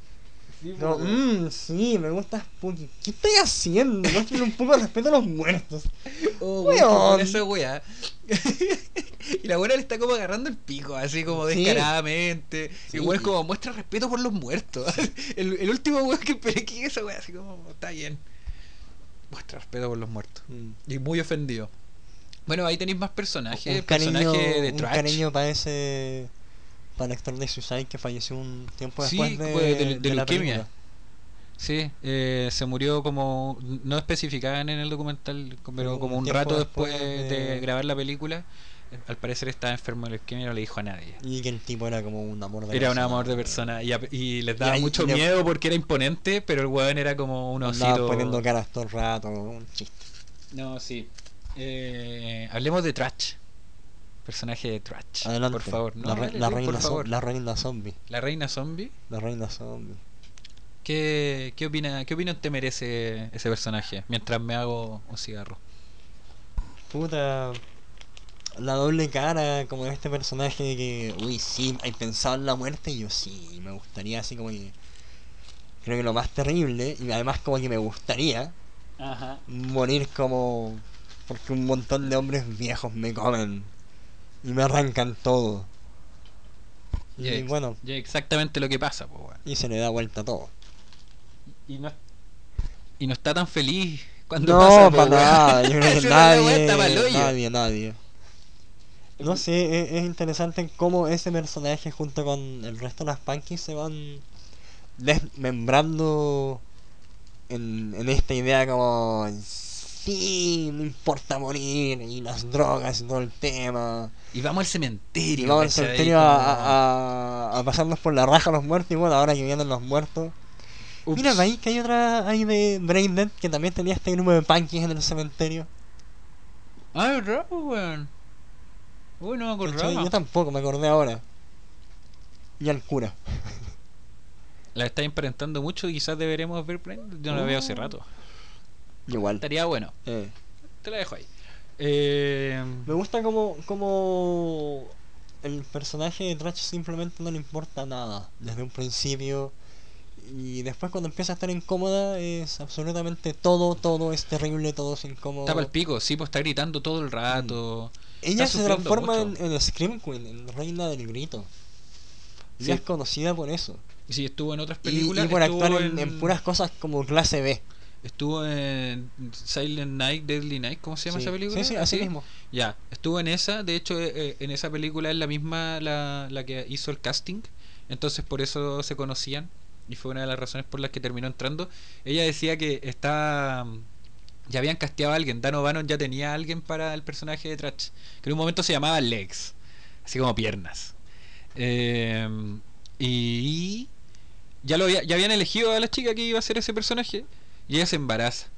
No, mmm, sí, me gusta Spooky. ¿Qué estoy haciendo? Muestren un poco de respeto a los muertos. *laughs* Oh, Weón. weá. *laughs* y la buena le está como agarrando el pico, así como Sí. descaradamente. Sí. Igual como muestra respeto por los muertos. *laughs* el, el último weón que esperé que esa weá, así como, está bien. Muestra respeto por los muertos. Mm. Y muy ofendido. Bueno, ahí tenéis más personajes. un cariño, personaje de un Trash. cariño para ese para el actor de Suicide que falleció un tiempo Sí, después de, pues, de- de de la. Sí, eh, se murió como. No especificaban en el documental, pero Un como un rato después después de... grabar la película. Al parecer estaba enfermo de leuquemia y no le dijo a nadie. Y que el tipo era como un amor de Era un persona. amor de persona y, les daba ahí- mucho le- miedo porque era imponente, pero el weón era como un osito. poniendo caras todo el rato, un chiste. No, sí. Eh, hablemos de Trash. Personaje de Trash. Adelante. Por favor, no, la, re- dale la reina por zo- favor. la reina zombie. La reina zombie. La reina zombie. ¿Qué, qué, opina, ¿Qué opinión te merece ese personaje mientras me hago un cigarro? Puta. La doble cara, como de este personaje que, uy, sí, hay pensado en la muerte y yo sí, me gustaría así como que. Creo que lo más terrible, y además como que me gustaría Ajá. morir como. Porque un montón de hombres viejos me comen y me arrancan todo. Y bueno, Y exactamente lo que pasa, y se le da vuelta todo. Y no, y no está tan feliz cuando No, pasa, po, para nada, *laughs* yo creo que nadie, nadie, nadie. No sé, es, es interesante cómo ese personaje junto con el resto de las punkies se van desmembrando en, en esta idea como sí, no importa morir y las drogas y todo el tema. Y vamos al cementerio. Y vamos al cementerio a, a, a pasarnos por la raja a los muertos y bueno, ahora que vienen los muertos. Ups. Mira, ahí que hay otra ahí de Brain Dead que también tenía este grupo de punkies en el cementerio. Ah, verdad, po, weón. Uy, no me acordaba. Yo tampoco, me acordé ahora. Y al cura. *laughs* La está emparentando mucho y quizás deberemos ver. Yo no la veo hace Uh. rato. Igual. Estaría bueno. Eh, Te la dejo ahí. Eh, Me gusta como, como el personaje de Trash simplemente no le importa nada desde un principio. Y después cuando empieza a estar incómoda es absolutamente todo, todo es terrible, todo es incómodo. Está el pico, sí, pues está gritando todo el rato. Ella está se transforma en, en Scream Queen, en Reina del Grito. Sí. Ella es conocida por eso. Y si estuvo en otras Y, películas. y por estuvo actuar en, en puras cosas como clase B. Estuvo en Silent Night, Deadly Night, ¿cómo se llama Sí. esa película? Sí, sí, así mismo. Ya, estuvo en esa, de hecho eh, eh, en esa película es la misma la, la que hizo el casting, entonces por eso se conocían y fue una de las razones por las que terminó entrando. Ella decía que está ya habían casteado a alguien, Dan O'Bannon ya tenía a alguien para el personaje de Trash, que en un momento se llamaba Legs, así como piernas. Eh, y ya lo había- ya habían elegido a la chica que iba a ser ese personaje y ella se embaraza.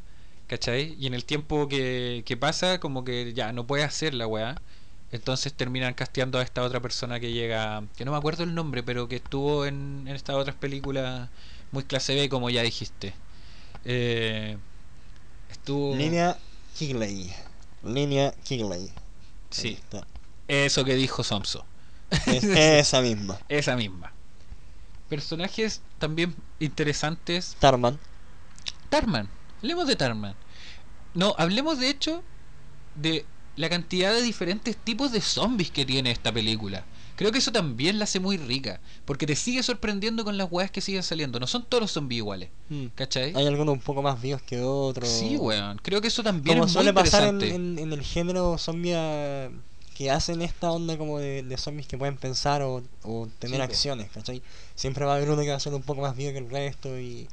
¿Cachai? Y en el tiempo que, que pasa, como que ya no puede hacer la weá. Entonces terminan casteando a esta otra persona que llega, que no me acuerdo el nombre, pero que estuvo en, en estas otras películas muy clase B, como ya dijiste. Eh, estuvo. Línea Kigley. Línea Kigley. Ahí Sí, eso que dijo Somso. Es *laughs* esa misma. Esa misma. Personajes también interesantes. Tarman. Tarman. Hablemos de Tarman. No, hablemos de hecho de la cantidad de diferentes tipos de zombies que tiene esta película. Creo que eso también la hace muy rica. Porque te sigue sorprendiendo con las weas que siguen saliendo. No son todos los zombies iguales. ¿Cachai? Hay algunos un poco más vivos que otros. Sí, weón. Creo que eso también Como es muy suele pasar en, en- en el género zombie ah, que hacen esta onda como de, de zombies que pueden pensar o, o tener Sí, acciones, ¿cachai? Siempre va a haber uno que va a ser un poco más vivo que el resto y,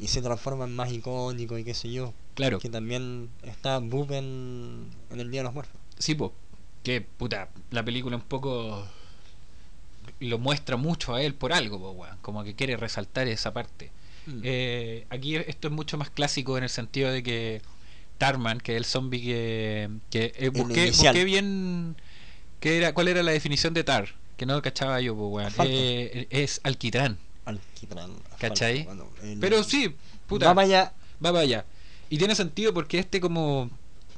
y se transforma en más icónico y qué sé yo. Claro. Que también está Boop en, en el Día de los Muertos. Sí, po. Que puta, la película un poco lo muestra mucho a él por algo, po, weón. Como que quiere resaltar esa parte. Mm. Eh, aquí esto es mucho más clásico en el sentido de que Tarman, que es el zombie que, que eh, busqué, busqué bien qué era, cuál era la definición de Tar, que no lo cachaba yo, po, weón. Eh, es alquitrán. Alquitrán. ¿Cachai? bueno, el- Pero sí, puta, Va para allá. va para allá. Y tiene sentido porque este como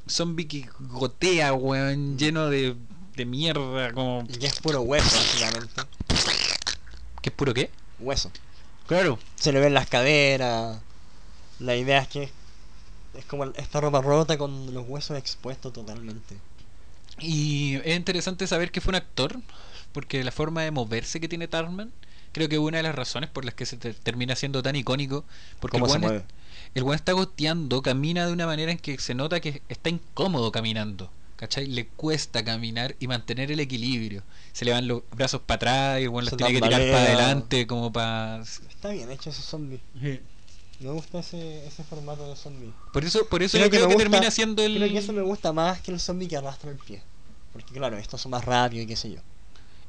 zombie que gotea, weón, lleno de, de mierda, como... Y que es puro hueso, básicamente. ¿Qué es puro qué? hueso. Claro. Se le ven las caderas. La idea es que es como esta ropa rota con los huesos expuestos totalmente. Y es interesante saber que fue un actor, porque la forma de moverse que tiene Tarman, creo que es una de las razones por las que se te- termina siendo tan icónico. Porque ¿Cómo el se weón, mueve? es- el weón está goteando, camina de una manera en que se nota que está incómodo caminando. ¿Cachai? Le cuesta caminar y mantener el equilibrio. Se le van los brazos para atrás y el weón los tiene que tirar para adelante como para... Está bien hecho ese zombie. Me gusta ese, ese formato de zombie. Por eso, por eso Creo yo que creo que gusta- termina siendo el... Creo que eso me gusta más que el zombie que arrastra el pie. Porque claro, estos son más rápidos y qué sé yo.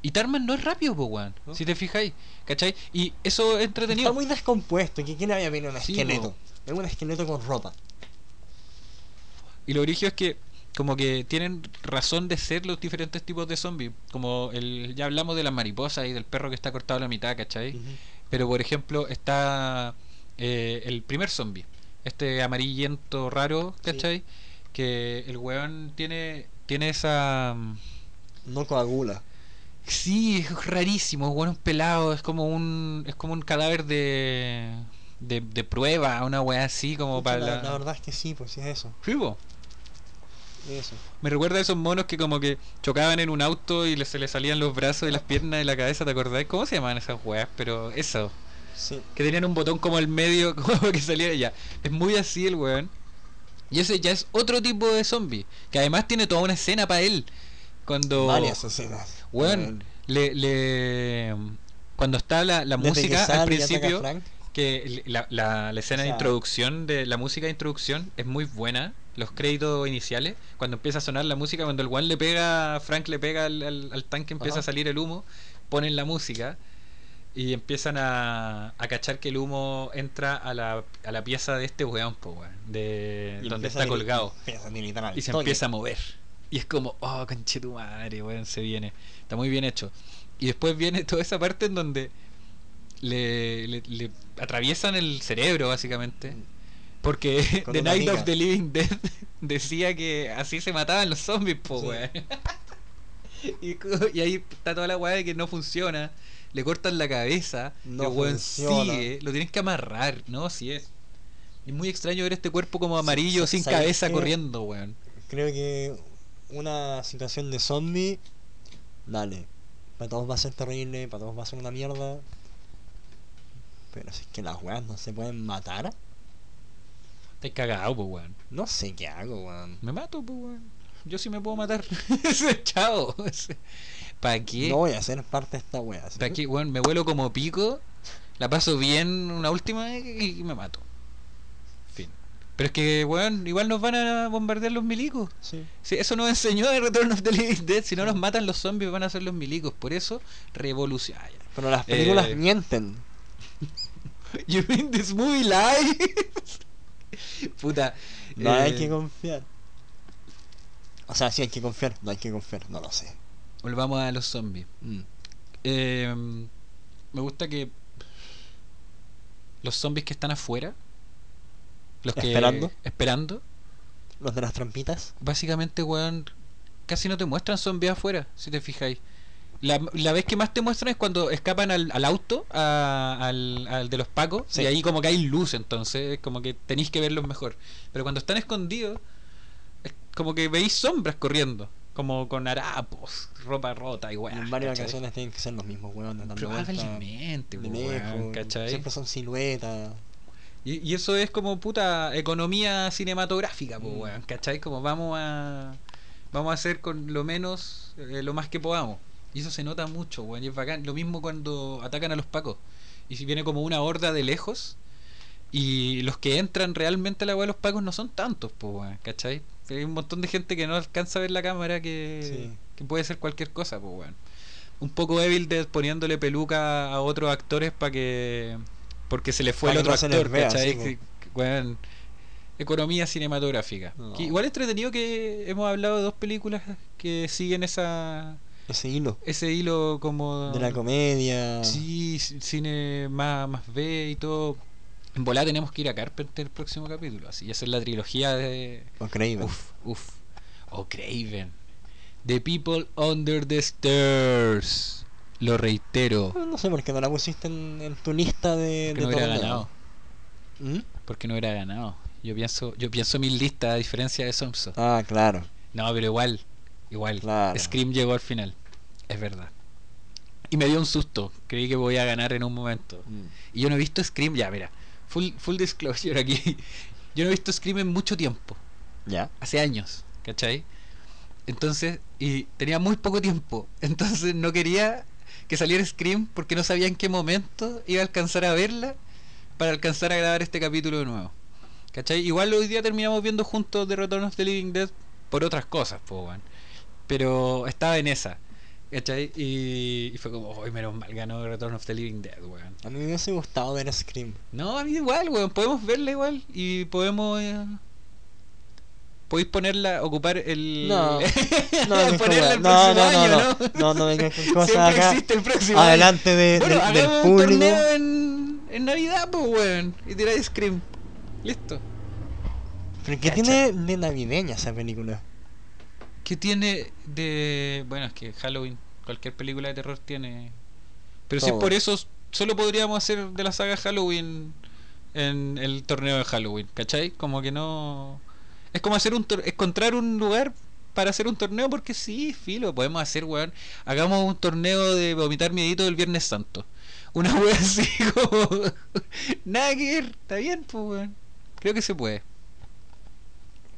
Y Tarman no es rápido, po, weón. ¿No? Si te fijáis, ¿cachai? Y eso es entretenido. Está muy descompuesto. que ¿Quién había venido un Sí, esqueleto? Es un esqueleto con ropa. Y lo origen es que como que tienen razón de ser los diferentes tipos de zombies. Como el, ya hablamos de las mariposas y del perro que está cortado a la mitad, ¿cachai? Pero por ejemplo está eh, el primer zombie. Este amarillento raro, Sí. ¿cachai? Que el weón tiene, tiene esa... mm, No coagula. Sí, es rarísimo, bueno, es pelado, es como un es como un cadáver de de, de prueba, una weá así como Pucha, para la, la... la verdad es que sí, pues sí es eso. Sí, po. Eso. Me recuerda a esos monos que como que chocaban en un auto y se les salían los brazos y las piernas de la cabeza, ¿te acordás? ¿Cómo se llamaban esas weas? Pero eso, Sí. que tenían un botón como al medio, *laughs* como que saliera ya. Es muy así el weón. Y ese ya es otro tipo de zombie, que además tiene toda una escena para él. Cuando... Varias escenas. Weón, le, le- cuando está la, la música al principio, que la, la, la escena O de introducción de la música de introducción es muy buena. Los créditos iniciales, cuando empieza a sonar la música, cuando el one le pega, Frank le pega al, al- al tanque, empieza a salir el humo, ponen la música y empiezan a, a cachar que el humo entra a la, a la pieza de este weón, po, weón, de y donde está a colgado y se empieza a mover. Y es como, oh, conche tu madre, weón, se viene. Está muy bien hecho. Y después viene toda esa parte en donde le, le- le atraviesan el cerebro, básicamente. Porque Con *laughs* The Night of the Living Dead *laughs* decía que así se mataban los zombies, po, Sí. weón. *laughs* y, ahí está toda la weá de que no funciona. Le cortan la cabeza, No el weón funciona. sigue, lo tienes que amarrar, ¿no? Si es. Es muy extraño ver este cuerpo como amarillo, sin ¿sabes cabeza, qué? corriendo, weón. Creo que una situación de zombie, dale, para todos va a ser terrible, para todos va a ser una mierda. Pero si es que las weas no se pueden matar, Estás cagado, pues, weón. no sé qué hago, weón. Me mato, pues, weón. Yo sí me puedo matar. *laughs* Chao. ¿Para qué? No voy a ser parte de esta wea. ¿sí? ¿Para qué, weón? Me vuelo como pico, la paso bien una última vez y me mato. Pero es que, weón, igual nos van a bombardear los milicos. Sí. Eso nos enseñó de Return of the Living Dead. Si no nos matan los zombies, van a ser los milicos. Por eso, revolución. Ah. Pero las películas Eh, mienten. *laughs* You mean this movie lies? *laughs* Puta. No hay eh, que confiar. O sea, sí hay que confiar, no hay que confiar, no lo sé. Volvamos a los zombies. Mm. Eh, me gusta que los zombies que están afuera, los que ¿Esperando? esperando, Los de las trampitas. básicamente, weón, casi no te muestran zombies afuera, si te fijáis. La, la vez que más te muestran es cuando escapan al, al auto, a- al, al de los pacos, Sí. y ahí como que hay luz, entonces como que tenéis que verlos mejor. Pero cuando están escondidos, es como que veis sombras corriendo, como con harapos, ropa rota y weón. en varias ocasiones tienen que ser los mismos vueltas Probablemente, weón, ¿cachai? Siempre son siluetas. Y, y eso es como puta economía cinematográfica, pues, weón, ¿cachai? Como vamos a vamos a hacer con lo menos eh, lo más que podamos. Y eso se nota mucho, weón, y es bacán. Lo mismo cuando atacan a los pacos. Y si viene como una horda de lejos y los que entran realmente a la weá de los pacos no son tantos, pues, weón, ¿cachai? Hay un montón de gente que no alcanza a ver la cámara que, Sí. que puede ser cualquier cosa, pues, weón. Un poco Evil Dead poniéndole peluca a otros actores para que porque se le fue el otro actor, economía cinematográfica. No. Que igual entretenido que hemos hablado de dos películas que siguen esa Ese hilo. ese hilo como De la comedia. Sí, cine más, más B y todo. En volada tenemos que ir a Carpenter el próximo capítulo, así hacer la trilogía de O Craven. Uf, uf. O Craven. The People Under the Stairs. Lo reitero, No sé por qué no la pusiste en, en tu lista de, que de no hubiera ganado. ¿Mm? Porque no hubiera ganado. Yo pienso, yo pienso mi lista a diferencia de Thompson. Ah, claro. No, pero igual, igual. Claro. Scream llegó al final. Es verdad. Y me dio un susto. Creí que voy a ganar en un momento. Y yo no he visto Scream, ya, mira. Full, full disclosure aquí. *laughs* Yo no he visto Scream en mucho tiempo. Ya. Hace años, ¿cachai? Entonces, y tenía muy poco tiempo. *laughs* Entonces no quería que saliera Scream porque no sabía en qué momento iba a alcanzar a verla para alcanzar a grabar este capítulo de nuevo. ¿Cachai? Igual hoy día terminamos viendo juntos The Return of the Living Dead por otras cosas, po. Pero estaba en esa. ¿Cachai? Y, y fue como, hoy menos mal ganó Return of the Living Dead, weón. A mí me hubiese gustado ver Scream. No, a mí igual, weón. Podemos verla igual y podemos. eh, Podéis ponerla, ocupar el. No, *laughs* No, no, ponerla el no, próximo no, no, año, no, ¿no? no, no vengas con *laughs* cosas Siempre acá. existe el próximo año. Adelante de, Bueno, del- un público. torneo en, en Navidad, pues, weón. Y tiráis Scream. Listo. ¿Pero qué Cacha. tiene de navideña esa película? ¿Qué tiene de. Bueno, es que Halloween, cualquier película de terror tiene. Pero si es Todo. por eso, solo podríamos hacer de la saga Halloween en el torneo de Halloween, ¿cachai? Como que no. Es como hacer un encontrar un lugar para hacer un torneo, porque sí, filo, podemos hacer, weón. Hagamos un torneo de vomitar miedito del Viernes Santo. Una wea así *laughs* como. Nada que ver, está bien, pues, weón. Creo que se puede.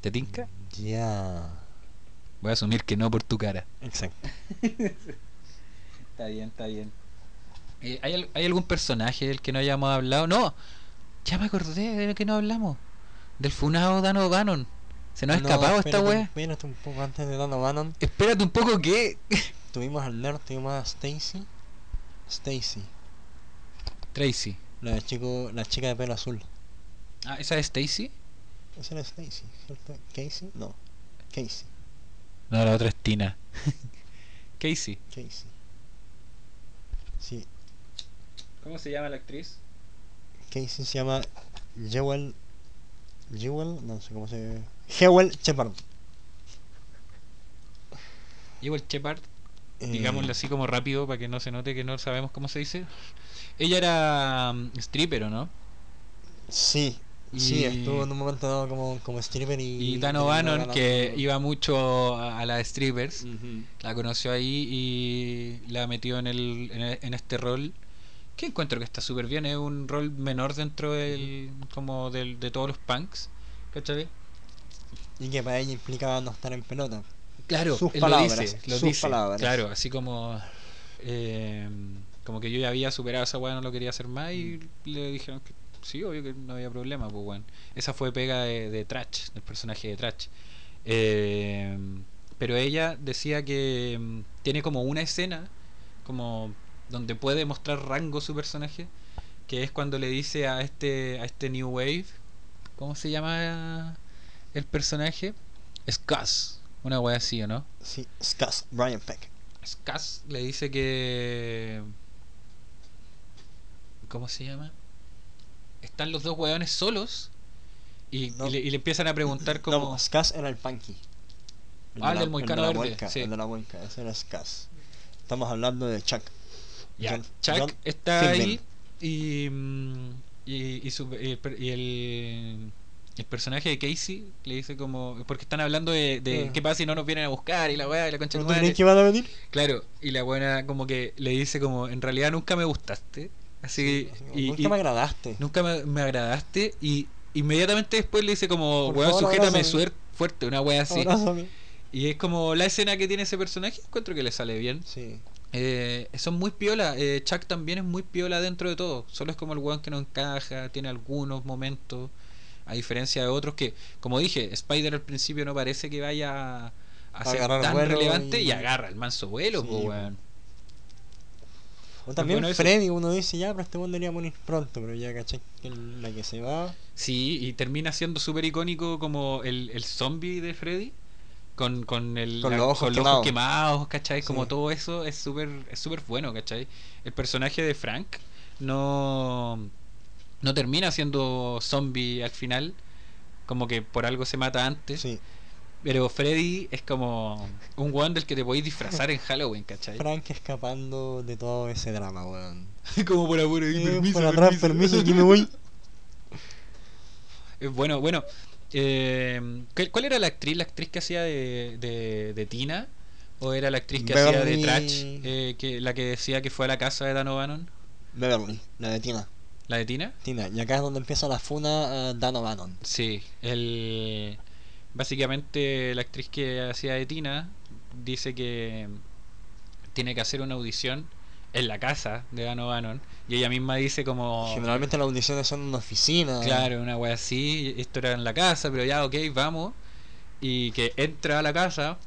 ¿Te tinca? Ya. Voy a asumir que no por tu cara. Exacto. *laughs* Está bien, está bien. Eh, ¿hay, ¿Hay algún personaje del que no hayamos hablado? No, ya me acordé de que no hablamos. Del funado Dan O'Bannon. Se nos ha No, escapado esta wea. Espérate un poco antes de Dan O'Bannon. Espérate un poco que. *laughs* Tuvimos al nerd, tuvimos a Stacy. Stacy. Tracy. La, chico, la chica de pelo azul. Ah, ¿esa es Stacy? Esa era Stacy, ¿cierto? ¿Casey? No. Casey. No, la otra es Tina. *laughs* Casey. Casey. Sí, ¿Cómo se llama la actriz? Casey se llama Jewel. Jewel, no sé cómo se. Jewel Shepard. Igual Shepard, Eh, digámoslo así como rápido para que no se note que no sabemos cómo se dice. Ella era mm, stripper, ¿o no? Sí, sí, estuvo en un momento dado como, como stripper y. Y O'Bannon, ganando- que iba mucho a, a las strippers, la conoció ahí y la metió en, el, en, en este rol que encuentro que está súper bien es un rol menor dentro del como del, de todos los punks ¿cachai? Y que para ella implicaba no estar en pelota. claro Sus él palabras, lo dice, lo sus dice. palabras. claro así como eh, como que yo ya había superado esa weá no lo quería hacer más y le dijeron que sí obvio que no había problema pues bueno esa fue pega de, de Trash del personaje de Trash Eh, pero ella decía que mm, tiene como una escena como donde puede mostrar rango su personaje que es cuando le dice a este a este New Wave ¿cómo se llama el personaje? Scuzz una wea así o no Sí, Scuzz, Brian Peck. Scuzz le dice que ¿cómo se llama? están los dos weones solos y, No. y le, y le empiezan a preguntar como No, Scuzz era el punky. Ah, el de del la- Moicano de la Verde, Muelca, sí. El de la Muelca, ese era Scuzz. Estamos hablando de Chuck. Ya, John- Chuck John está Finley. ahí y, mm, y, y su- el, y el, el personaje de Casey le dice como porque están hablando de, de qué pasa si no nos vienen a buscar y la weá y la concha de ¿No crees que van a venir? Claro, y la buena como que le dice como en realidad nunca me gustaste, así, y, Nunca y- me agradaste. nunca me, me agradaste y inmediatamente después le dice como weón sujétame abrázame". suer- fuerte, una weá así. Abrázame. Y es como la escena que tiene ese personaje, encuentro que le sale bien. Sí. Eh, son muy piola. eh, Chuck también es muy piola dentro de todo. Solo es como el weón que no encaja, tiene algunos momentos. A diferencia de otros que, como dije, Spider al principio no parece que vaya a ser tan relevante y... y- agarra el manso vuelo, Sí, po, weón. O también. Freddy, uno dice ya, pero este weón debería morir pronto, pero ya caché que la que se va. Sí, y termina siendo súper icónico como el, el zombie de Freddy. Con, con, el, Con los ojos con quemados. quemados, ¿cachai? Como Sí. todo eso es súper es súper bueno, ¿cachai? El personaje de Frank no, no termina siendo zombie al final, como que por algo se mata antes. Sí. Pero Freddy es como un weón del que te podéis disfrazar en Halloween, ¿cachai? Frank escapando de todo ese drama, weón. *laughs* como por Eh, permiso, por atrás, permiso, aquí me *laughs* voy. Eh, Bueno, bueno. eh, ¿cuál- ¿Cuál era la actriz? ¿La actriz que hacía de, de, de Tina? ¿O era la actriz que hacía de Trash? eh, que, la que decía que fue a la casa de Dan O'Bannon. Beverly, la de Tina. ¿La de Tina? Tina, y acá es donde empieza la funa a Dan O'Bannon. Sí. El, básicamente la actriz que hacía de Tina dice que tiene que hacer una audición en la casa de Dan O'Bannon. Y ella misma dice como... Generalmente las audiciones son en una oficina. Claro, una wea así, esto era en la casa, pero ya, ok, vamos. Y que entra a la casa,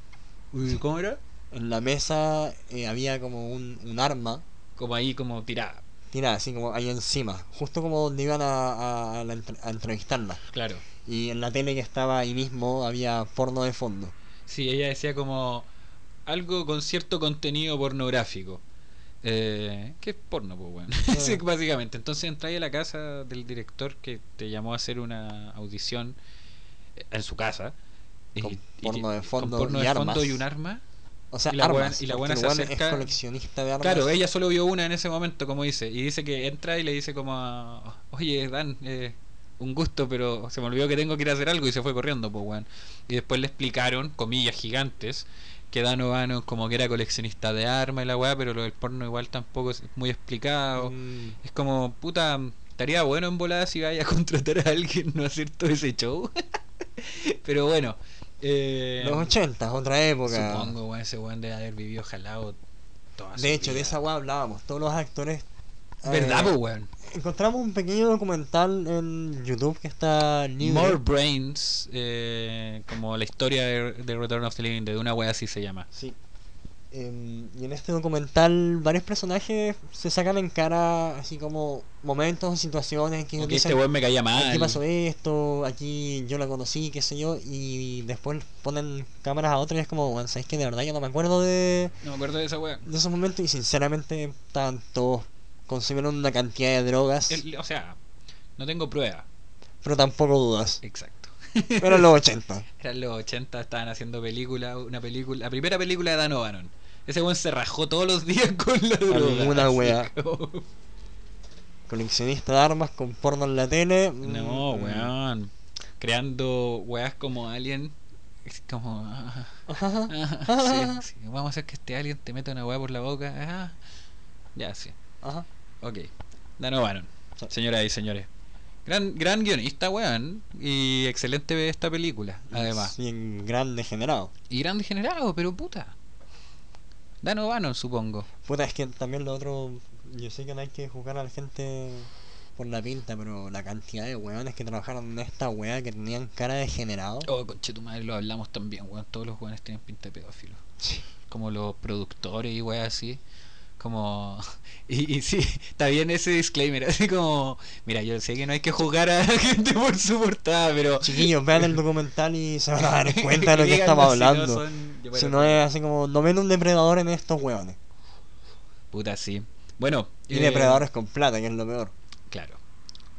uy, ¿cómo era? En la mesa eh, había como un, un arma Como ahí, como tirada, tirada, así como ahí encima. Justo como donde iban a, a- a la a entrevistarla. claro. Y en la tele que estaba ahí mismo había porno de fondo. Sí, ella decía como algo con cierto contenido pornográfico. Eh, ¿Qué es porno, pues, weón? *laughs* Sí, básicamente. Entonces entráis a la casa del director que te llamó a hacer una audición eh, en su casa. Con y- porno de fondo con porno y de armas. fondo y un arma. O sea, Y la buena- armas. y la buena se acerca- es coleccionista de armas. Claro, ella solo vio una en ese momento, como dice, y dice que entra y le dice como, a, oye, Dan, eh, un gusto, pero se me olvidó que tengo que ir a hacer algo y se fue corriendo, pues, weón. Y después le explicaron, comillas gigantes, que Dan O'Bannon como que era coleccionista de armas y la weá, pero lo del porno igual tampoco es muy explicado. Mm, Es como, puta, estaría bueno en volada si vaya a *laughs* contratar a alguien, no hacer todo ese show. *laughs* pero bueno. Eh, los 80, otra época. Supongo, weón, ese weón debe haber vivido jalado toda su De hecho, de esa weá hablábamos. Todos los actores. eh, ¿Verdad, weón? Encontramos un pequeño documental en YouTube que está libre. More Brains, eh, como la historia de, de Return of the Living Dead, una wea así se llama. Sí. Em, y en este documental varios personajes se sacan en cara así como momentos o situaciones que que este me caía mal. aquí pasó esto, aquí yo la conocí, qué sé yo, y después ponen cámaras a otros y es como, bueno, ¿sabes que De verdad yo no me acuerdo de, No me acuerdo de esa wea. de esos momentos y sinceramente todos consumieron una cantidad de drogas, El- o sea, no tengo prueba. pero tampoco dudas. Exacto. Eran los 80. *laughs* Eran los 80, estaban haciendo película, una película, la primera película de Dan O'Bannon. Ese weón se rajó todos los días *laughs* con la droga. Alguna como- Coleccionista de armas con porno en la tele. No, mm, weón. Creando weas como Alien. Es como. ah, Ajá. ah, sí, sí. Vamos a hacer que este alien te meta una wea por la boca. ah. Ya, sí. Ajá. Ok. Dan O'Bannon. Sí. Señoras y señores. Gran, gran guionista, weón. Y excelente esta película, además. Bien grande generado. Y gran degenerado, pero puta. Dan O'Bannon, supongo. Puta, es que también lo otro. Yo sé que no hay que juzgar a la gente por la pinta, pero la cantidad de weones que trabajaron en esta wea que tenían cara de generado. Oh, conche tu madre, lo hablamos también, weón. Todos los weones tienen pinta de pedófilo. Como los productores y weas así. Como. *laughs* Y, y sí, está bien ese disclaimer. *laughs* Así como. Mira, yo sé que no hay que juzgar a *laughs* la gente por su portada, pero. Chiquillos, vean el documental y se van a dar cuenta de lo que estamos si no hablando. son- Si no es así como, no ven un depredador en estos weones. Puta, sí. Bueno. Y eh, depredadores con plata, que es lo peor. Claro.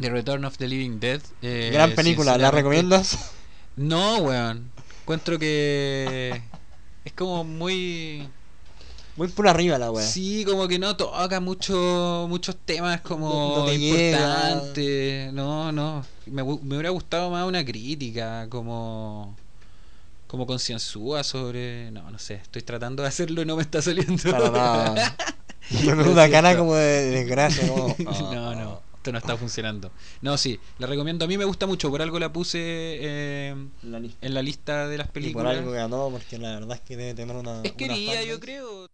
The Return of the Living Dead. eh, Gran película, ¿la recomiendas? No, weón. Encuentro que. Es como muy. Muy por arriba la wea. Sí, como que no toca mucho, muchos temas como No- no te llega. importantes. No, no. Me, hubiera gustado más una crítica, como como concienzúa sobre. No, no sé. Estoy tratando de hacerlo y no me está saliendo. Para *laughs* nada. Lo una cara como de desgracia. como, *laughs* no, no. Esto no está funcionando. No, sí. La recomiendo. A mí me gusta mucho. Por algo la puse eh, La en la lista de las Y por películas. algo ganó, porque la verdad es que debe tener una. Es querida, yo creo.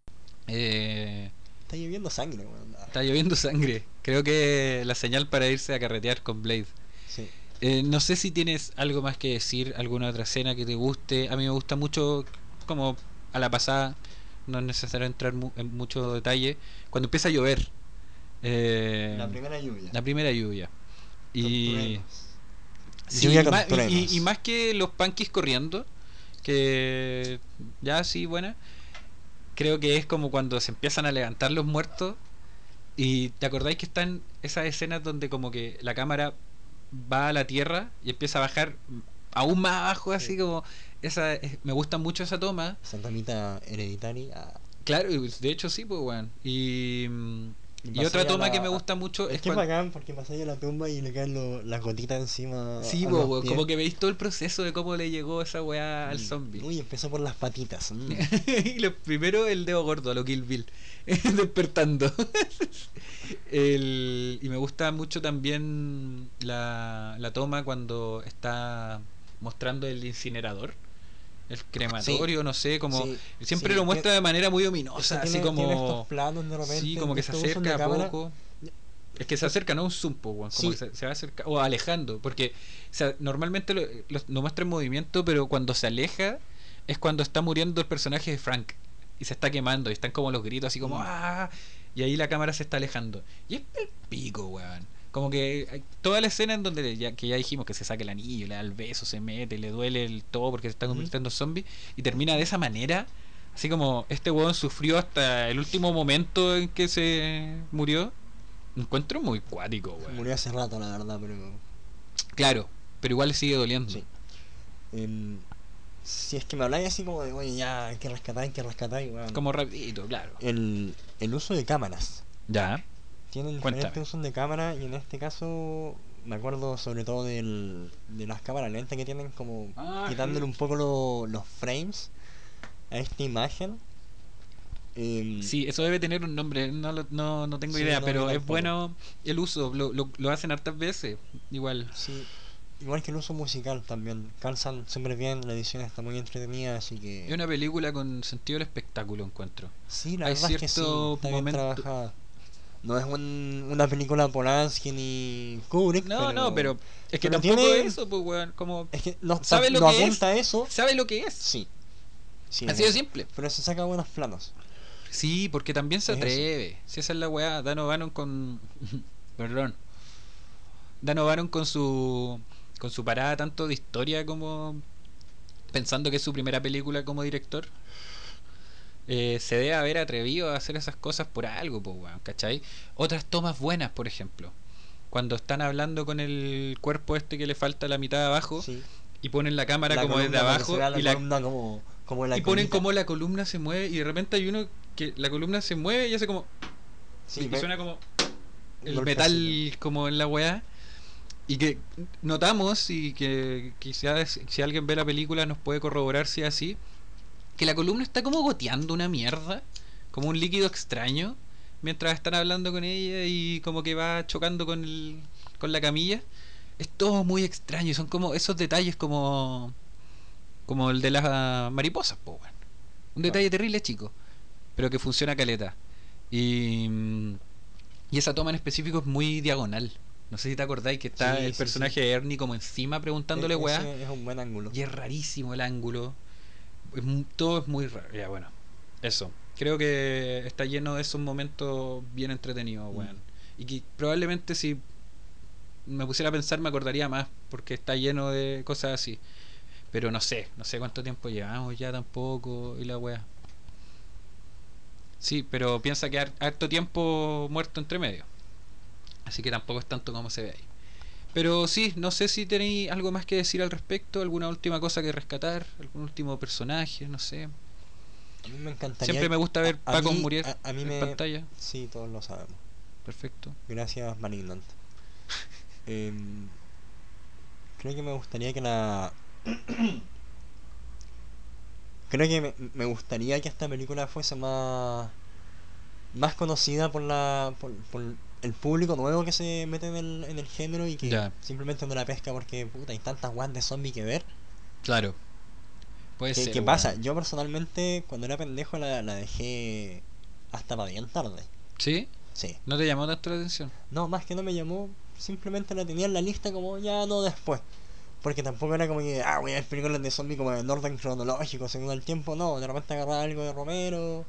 Eh, Está lloviendo sangre, weón. Está lloviendo sangre. Creo que la señal para irse a carretear con Blade. Sí. Eh, no sé si tienes algo más que decir, alguna otra escena que te guste. A mí me gusta mucho, como a la pasada, no es necesario entrar mu- en mucho detalle. Cuando empieza a llover. eh, La primera lluvia. la primera lluvia. Y, sí, Lluvia y más que los panquis corriendo, que ya sí, buena. Creo que es como cuando se empiezan a levantar los muertos. Y te acordáis que están esas escenas donde como que la cámara va a la tierra y empieza a bajar aún más abajo, así como. esa es- Me gusta mucho esa toma. Tomita hereditaria. Claro, y de hecho sí, pues, weón. Y, mm, y otra toma la- que me gusta mucho Es es que es cuando. bacán porque pasáis a la tumba y le caen lo- las gotitas encima. Sí, pies. como que veis todo el proceso de cómo le llegó esa weá al Mm. zombie. Uy, empezó por las patitas. mm. *laughs* y lo primero el dedo gordo, a lo Kill Bill, *laughs* despertando. *laughs* El- y me gusta mucho también la, la toma cuando está mostrando el incinerador, el crematorio, no sé, como Sí, siempre sí, lo muestra de manera muy ominosa, así tiene- como tiene estos planos de repente, sí, como que se acerca a cámara. poco. Es que se acerca, no un zoom, como Sí. que se, se va acercando, o alejando, porque o sea, normalmente lo, lo- lo muestra en movimiento, pero cuando se aleja es cuando está muriendo el personaje de Frank y se está quemando y están como los gritos así como Mm. ¡ah! y ahí la cámara se está alejando. Y es el pico, weón. Como que toda la escena en donde ya, que ya dijimos que se saca el anillo, le da el beso, se mete, le duele el todo porque se está convirtiendo en zombie y termina de esa manera. Así como este weón sufrió hasta el último momento en que se murió. Encuentro muy cuático, weón. Murió hace rato, la verdad, pero. Claro, pero igual le sigue doliendo. Sí. Em, si es que me habláis así como de, oye, ya hay que rescatar, hay que rescatar, weón. Como rapidito, claro. El, el uso de cámaras. Ya. Tienen Cuéntame. diferentes usos de cámara y en este caso me acuerdo sobre todo del, de las cámaras lentas que tienen como Ah, quitándole sí. un poco lo- los frames a esta imagen. Em, Sí, eso debe tener un nombre, no, no, no tengo Sí, idea, no, pero es bueno el uso, lo, lo, lo hacen hartas veces, igual. sí, igual que el uso musical también. Calzan súper bien, la edición está muy entretenida, así que... Es una película con sentido del espectáculo, encuentro. Sí, la hay verdad es que sí, está bien momento- trabajada. No es un- una película Polanski ni Kubrick, No, no, pero es que pero tampoco tiene- es eso, pues, weón, como... Es que no, ¿Sabe lo no que es? apunta eso. ¿Sabe lo que es? Sí. de eso. simple. Pero se saca buenos planos. Sí, porque también se Es atreve. Si esa es la weá, Dan O'Bannon con. *laughs* Perdón. Dan O'Bannon con su. con su parada tanto de historia como. pensando que es su primera película como director. Eh, se debe haber atrevido a hacer esas cosas por algo, pues, weón, ¿cachai? Otras tomas buenas, por ejemplo. Cuando están hablando con el cuerpo este que le falta la mitad de abajo Sí. y ponen la cámara La como desde abajo la y la, columna como, como la y ponen como la columna se mueve y de repente hay uno que la columna se mueve y hace como Sí, y, suena como el metal como en la weá y que notamos y que quizás si alguien ve la película nos puede corroborar si es así que la columna está como goteando una mierda como un líquido extraño mientras están hablando con ella y como que va chocando con el, con la camilla es todo muy extraño y son como esos detalles como como el de las mariposas po, un detalle terrible chico pero que funciona caleta y mm, y esa toma en específico es muy diagonal no sé si te acordáis que está Sí, el sí, personaje sí. de Ernie como encima preguntándole E- weá Es un buen ángulo. y es rarísimo el ángulo. Es todo es muy raro. Ya, bueno. Eso. Creo que está lleno de esos momentos bien entretenidos, Mm. weón. Y que probablemente si me pusiera a pensar me acordaría más porque está lleno de cosas así. Pero no sé, no sé cuánto tiempo llevamos ya tampoco y la weá. Sí, pero piensa que har- harto tiempo muerto entre medio. Así que tampoco es tanto como se ve ahí. Pero sí, no sé si tenéis algo más que decir al respecto, alguna última cosa que rescatar, algún último personaje, no sé. A mí me encantaría. Siempre me gusta ver a- a Paco mí- Muriel a- a mí en me- pantalla. Sí, todos lo sabemos. Perfecto. Gracias, Malignant. *laughs* Em, creo que me gustaría que la. *coughs* creo que me, me gustaría que esta película fuese más. más conocida por la. por, por el público nuevo que se mete en el, en el género y que Ya. simplemente no la pesca porque puta hay tantas guas de zombie que ver. Claro. Puede ¿Qué, ser. qué weón. pasa? Yo personalmente cuando era pendejo la, la dejé hasta para bien tarde. ¿Sí? Sí. ¿No te llamó tanto la atención? No, más que no me llamó, simplemente la tenía en la lista como ya no después. Porque tampoco era como que, ah, voy a ver películas de zombie como en orden cronológico, según el tiempo, no, de repente agarraba algo de Romero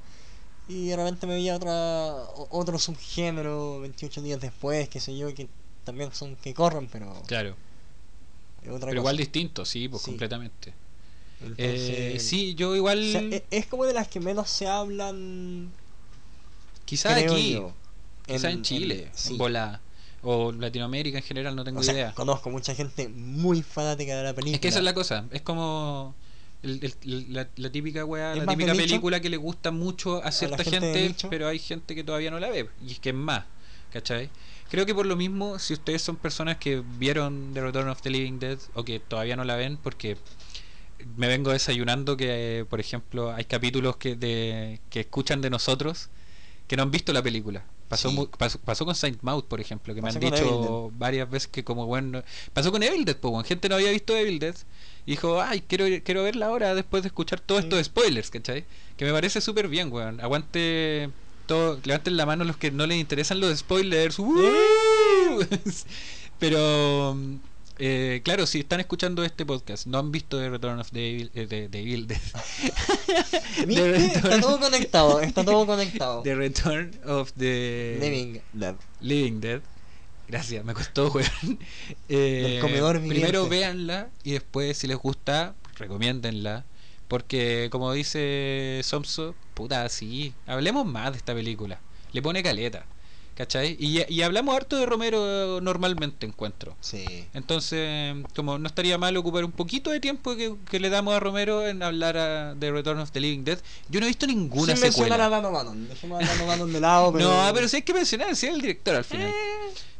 y de repente me veía otra, otro subgénero 28 días después, qué sé yo, que también son que corren, pero Claro. es otra Pero igual distinto, sí, pues Sí. completamente. Entonces, Eh, sí, yo igual. o sea, e- es como de las que menos se hablan, quizás creo aquí, yo. quizás en, Chile, sí. en volada. O Latinoamérica en general, no tengo O sea, idea. conozco mucha gente muy fanática de la película. Es que esa es la cosa, es como el- el- la, la típica weá, la típica película que le gusta mucho a cierta gente de gente, nicho. pero hay gente que todavía no la ve, y es que es más, ¿cachai? Creo que por lo mismo, si ustedes son personas que vieron The Return of the Living Dead o que todavía no la ven, porque me vengo desayunando que, por ejemplo, hay capítulos que, de, que escuchan de nosotros que no han visto la película. Pasó, Sí. pasó, pasó con Saint Maud, por ejemplo, que Pasó me han dicho varias veces que como bueno... Pasó con Evil Dead, pues, gente no había visto Evil Dead y dijo, ay, quiero, quiero verla ahora después de escuchar todos estos spoilers, ¿cachai? Que me parece súper bien, weón. Aguante... Todo, levanten la mano los que no les interesan los spoilers. ¡Uh! *laughs* Pero... eh, claro, si están escuchando este podcast, no han visto The Return of the Evil, eh, de, de Evil *laughs* Está todo conectado, está todo *laughs* conectado. The Return of the Living Dead. Living Dead. Gracias, me costó, weón. *laughs* Eh, comedor primero véanla y después, si les gusta, recomiéndenla. Porque, como dice Somso, puta, sí, hablemos más de esta película. Le pone caleta, ¿cachai? Y, y hablamos harto de Romero normalmente, encuentro. Sí. Entonces, como no estaría mal ocupar un poquito de tiempo que, que le damos a Romero en hablar a- de Return of the Living Dead. Yo no he visto ninguna Sin mencionar a secuela. Dano Bannon. Dejemos a Dano Bannon de lado, pero... *laughs* No, pero sí hay que mencionar, sí es el director al final.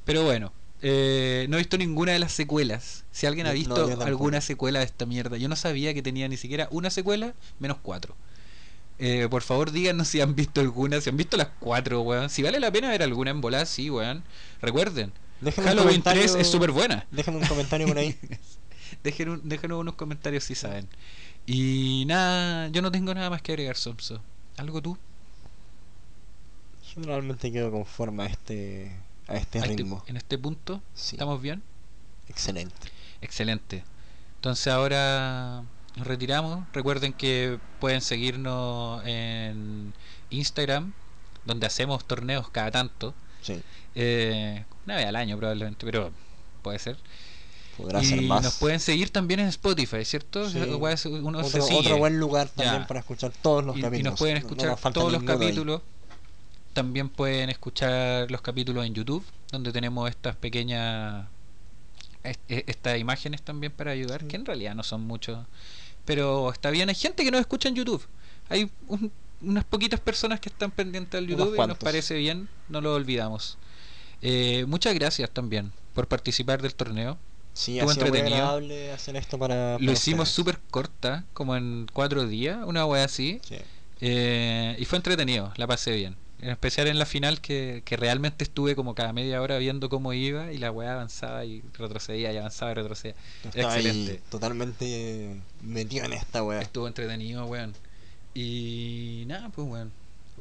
Pero bueno, eh, no he visto ninguna de las secuelas. Si alguien ha visto yo alguna secuela de esta mierda, yo no sabía que tenía ni siquiera una secuela, menos cuatro. Eh, por favor, díganos *laughs* si han visto alguna, si han visto las cuatro, weón. Si vale la pena ver alguna en volar, sí, weón. Recuerden, Déjenme Halloween comentario- 3 es súper buena. Déjenme un comentario por ahí. *laughs* Dejen un- déjenos unos comentarios si saben. Y nada, yo no tengo nada más que agregar, Somso. ¿Algo tú? Generalmente quedo conforme a este, a este A este- ritmo. en este punto, Sí. ¿estamos bien? Excelente. Excelente. Entonces ahora nos retiramos. Recuerden que pueden seguirnos en Instagram, donde hacemos torneos cada tanto. Sí. Eh, una vez al año probablemente, pero puede ser. Podrá y ser más. nos pueden seguir también en Spotify, ¿cierto? Sí. Uno se otro, sigue. otro buen lugar también Ya. para escuchar todos los y, y capítulos. nos pueden no escuchar todos los ahí. También pueden escuchar los capítulos en YouTube, donde tenemos estas pequeñas e- estas imágenes también para ayudar, que en realidad no son muchos, pero está bien. Hay gente que nos escucha en YouTube. Hay un- unas poquitas personas que están pendientes al YouTube y nos parece bien, no lo olvidamos. Eh, muchas gracias también por participar del torneo. Sí, Estuvo ha sido muy entretenido. agradable hacer esto para. Lo hicimos súper corta, como en cuatro días, una wea así. Sí. Eh, y fue entretenido, la pasé bien. En especial en la final que, que realmente estuve como cada media hora viendo cómo iba y la weá avanzaba y retrocedía y avanzaba y retrocedía. Ahí Excelente. totalmente metido en esta wea. Estuvo entretenido, weón. Y nada, pues weón.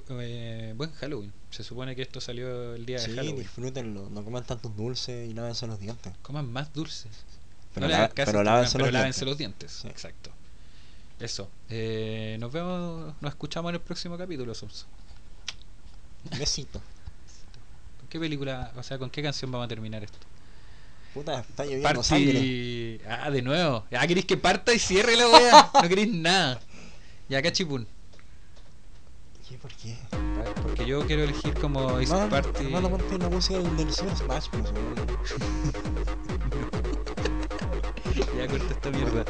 Eh, buen Halloween. Se supone que esto salió el día Sí, de Halloween. disfrútenlo. No coman tantos dulces y lávense los dientes. Coman más dulces. Pero, no la- pero lávense pero los lávense dientes. los dientes. Sí. Exacto. Eso. Eh, nos vemos, nos escuchamos en el próximo capítulo, Somso. *laughs* Besito. ¿Con qué película, o sea, con qué canción vamos a terminar esto? Puta, está lloviendo sangre. Party. Ah, de nuevo. Ya queréis que parta y cierre la wea. no queréis nada. Ya, cachipún. ¿Qué? ¿Por qué? Porque yo quiero elegir como Is Hermano, Party. hermano, ponte la música del, Super Smash Bros. *laughs* Ya corta esta mierda.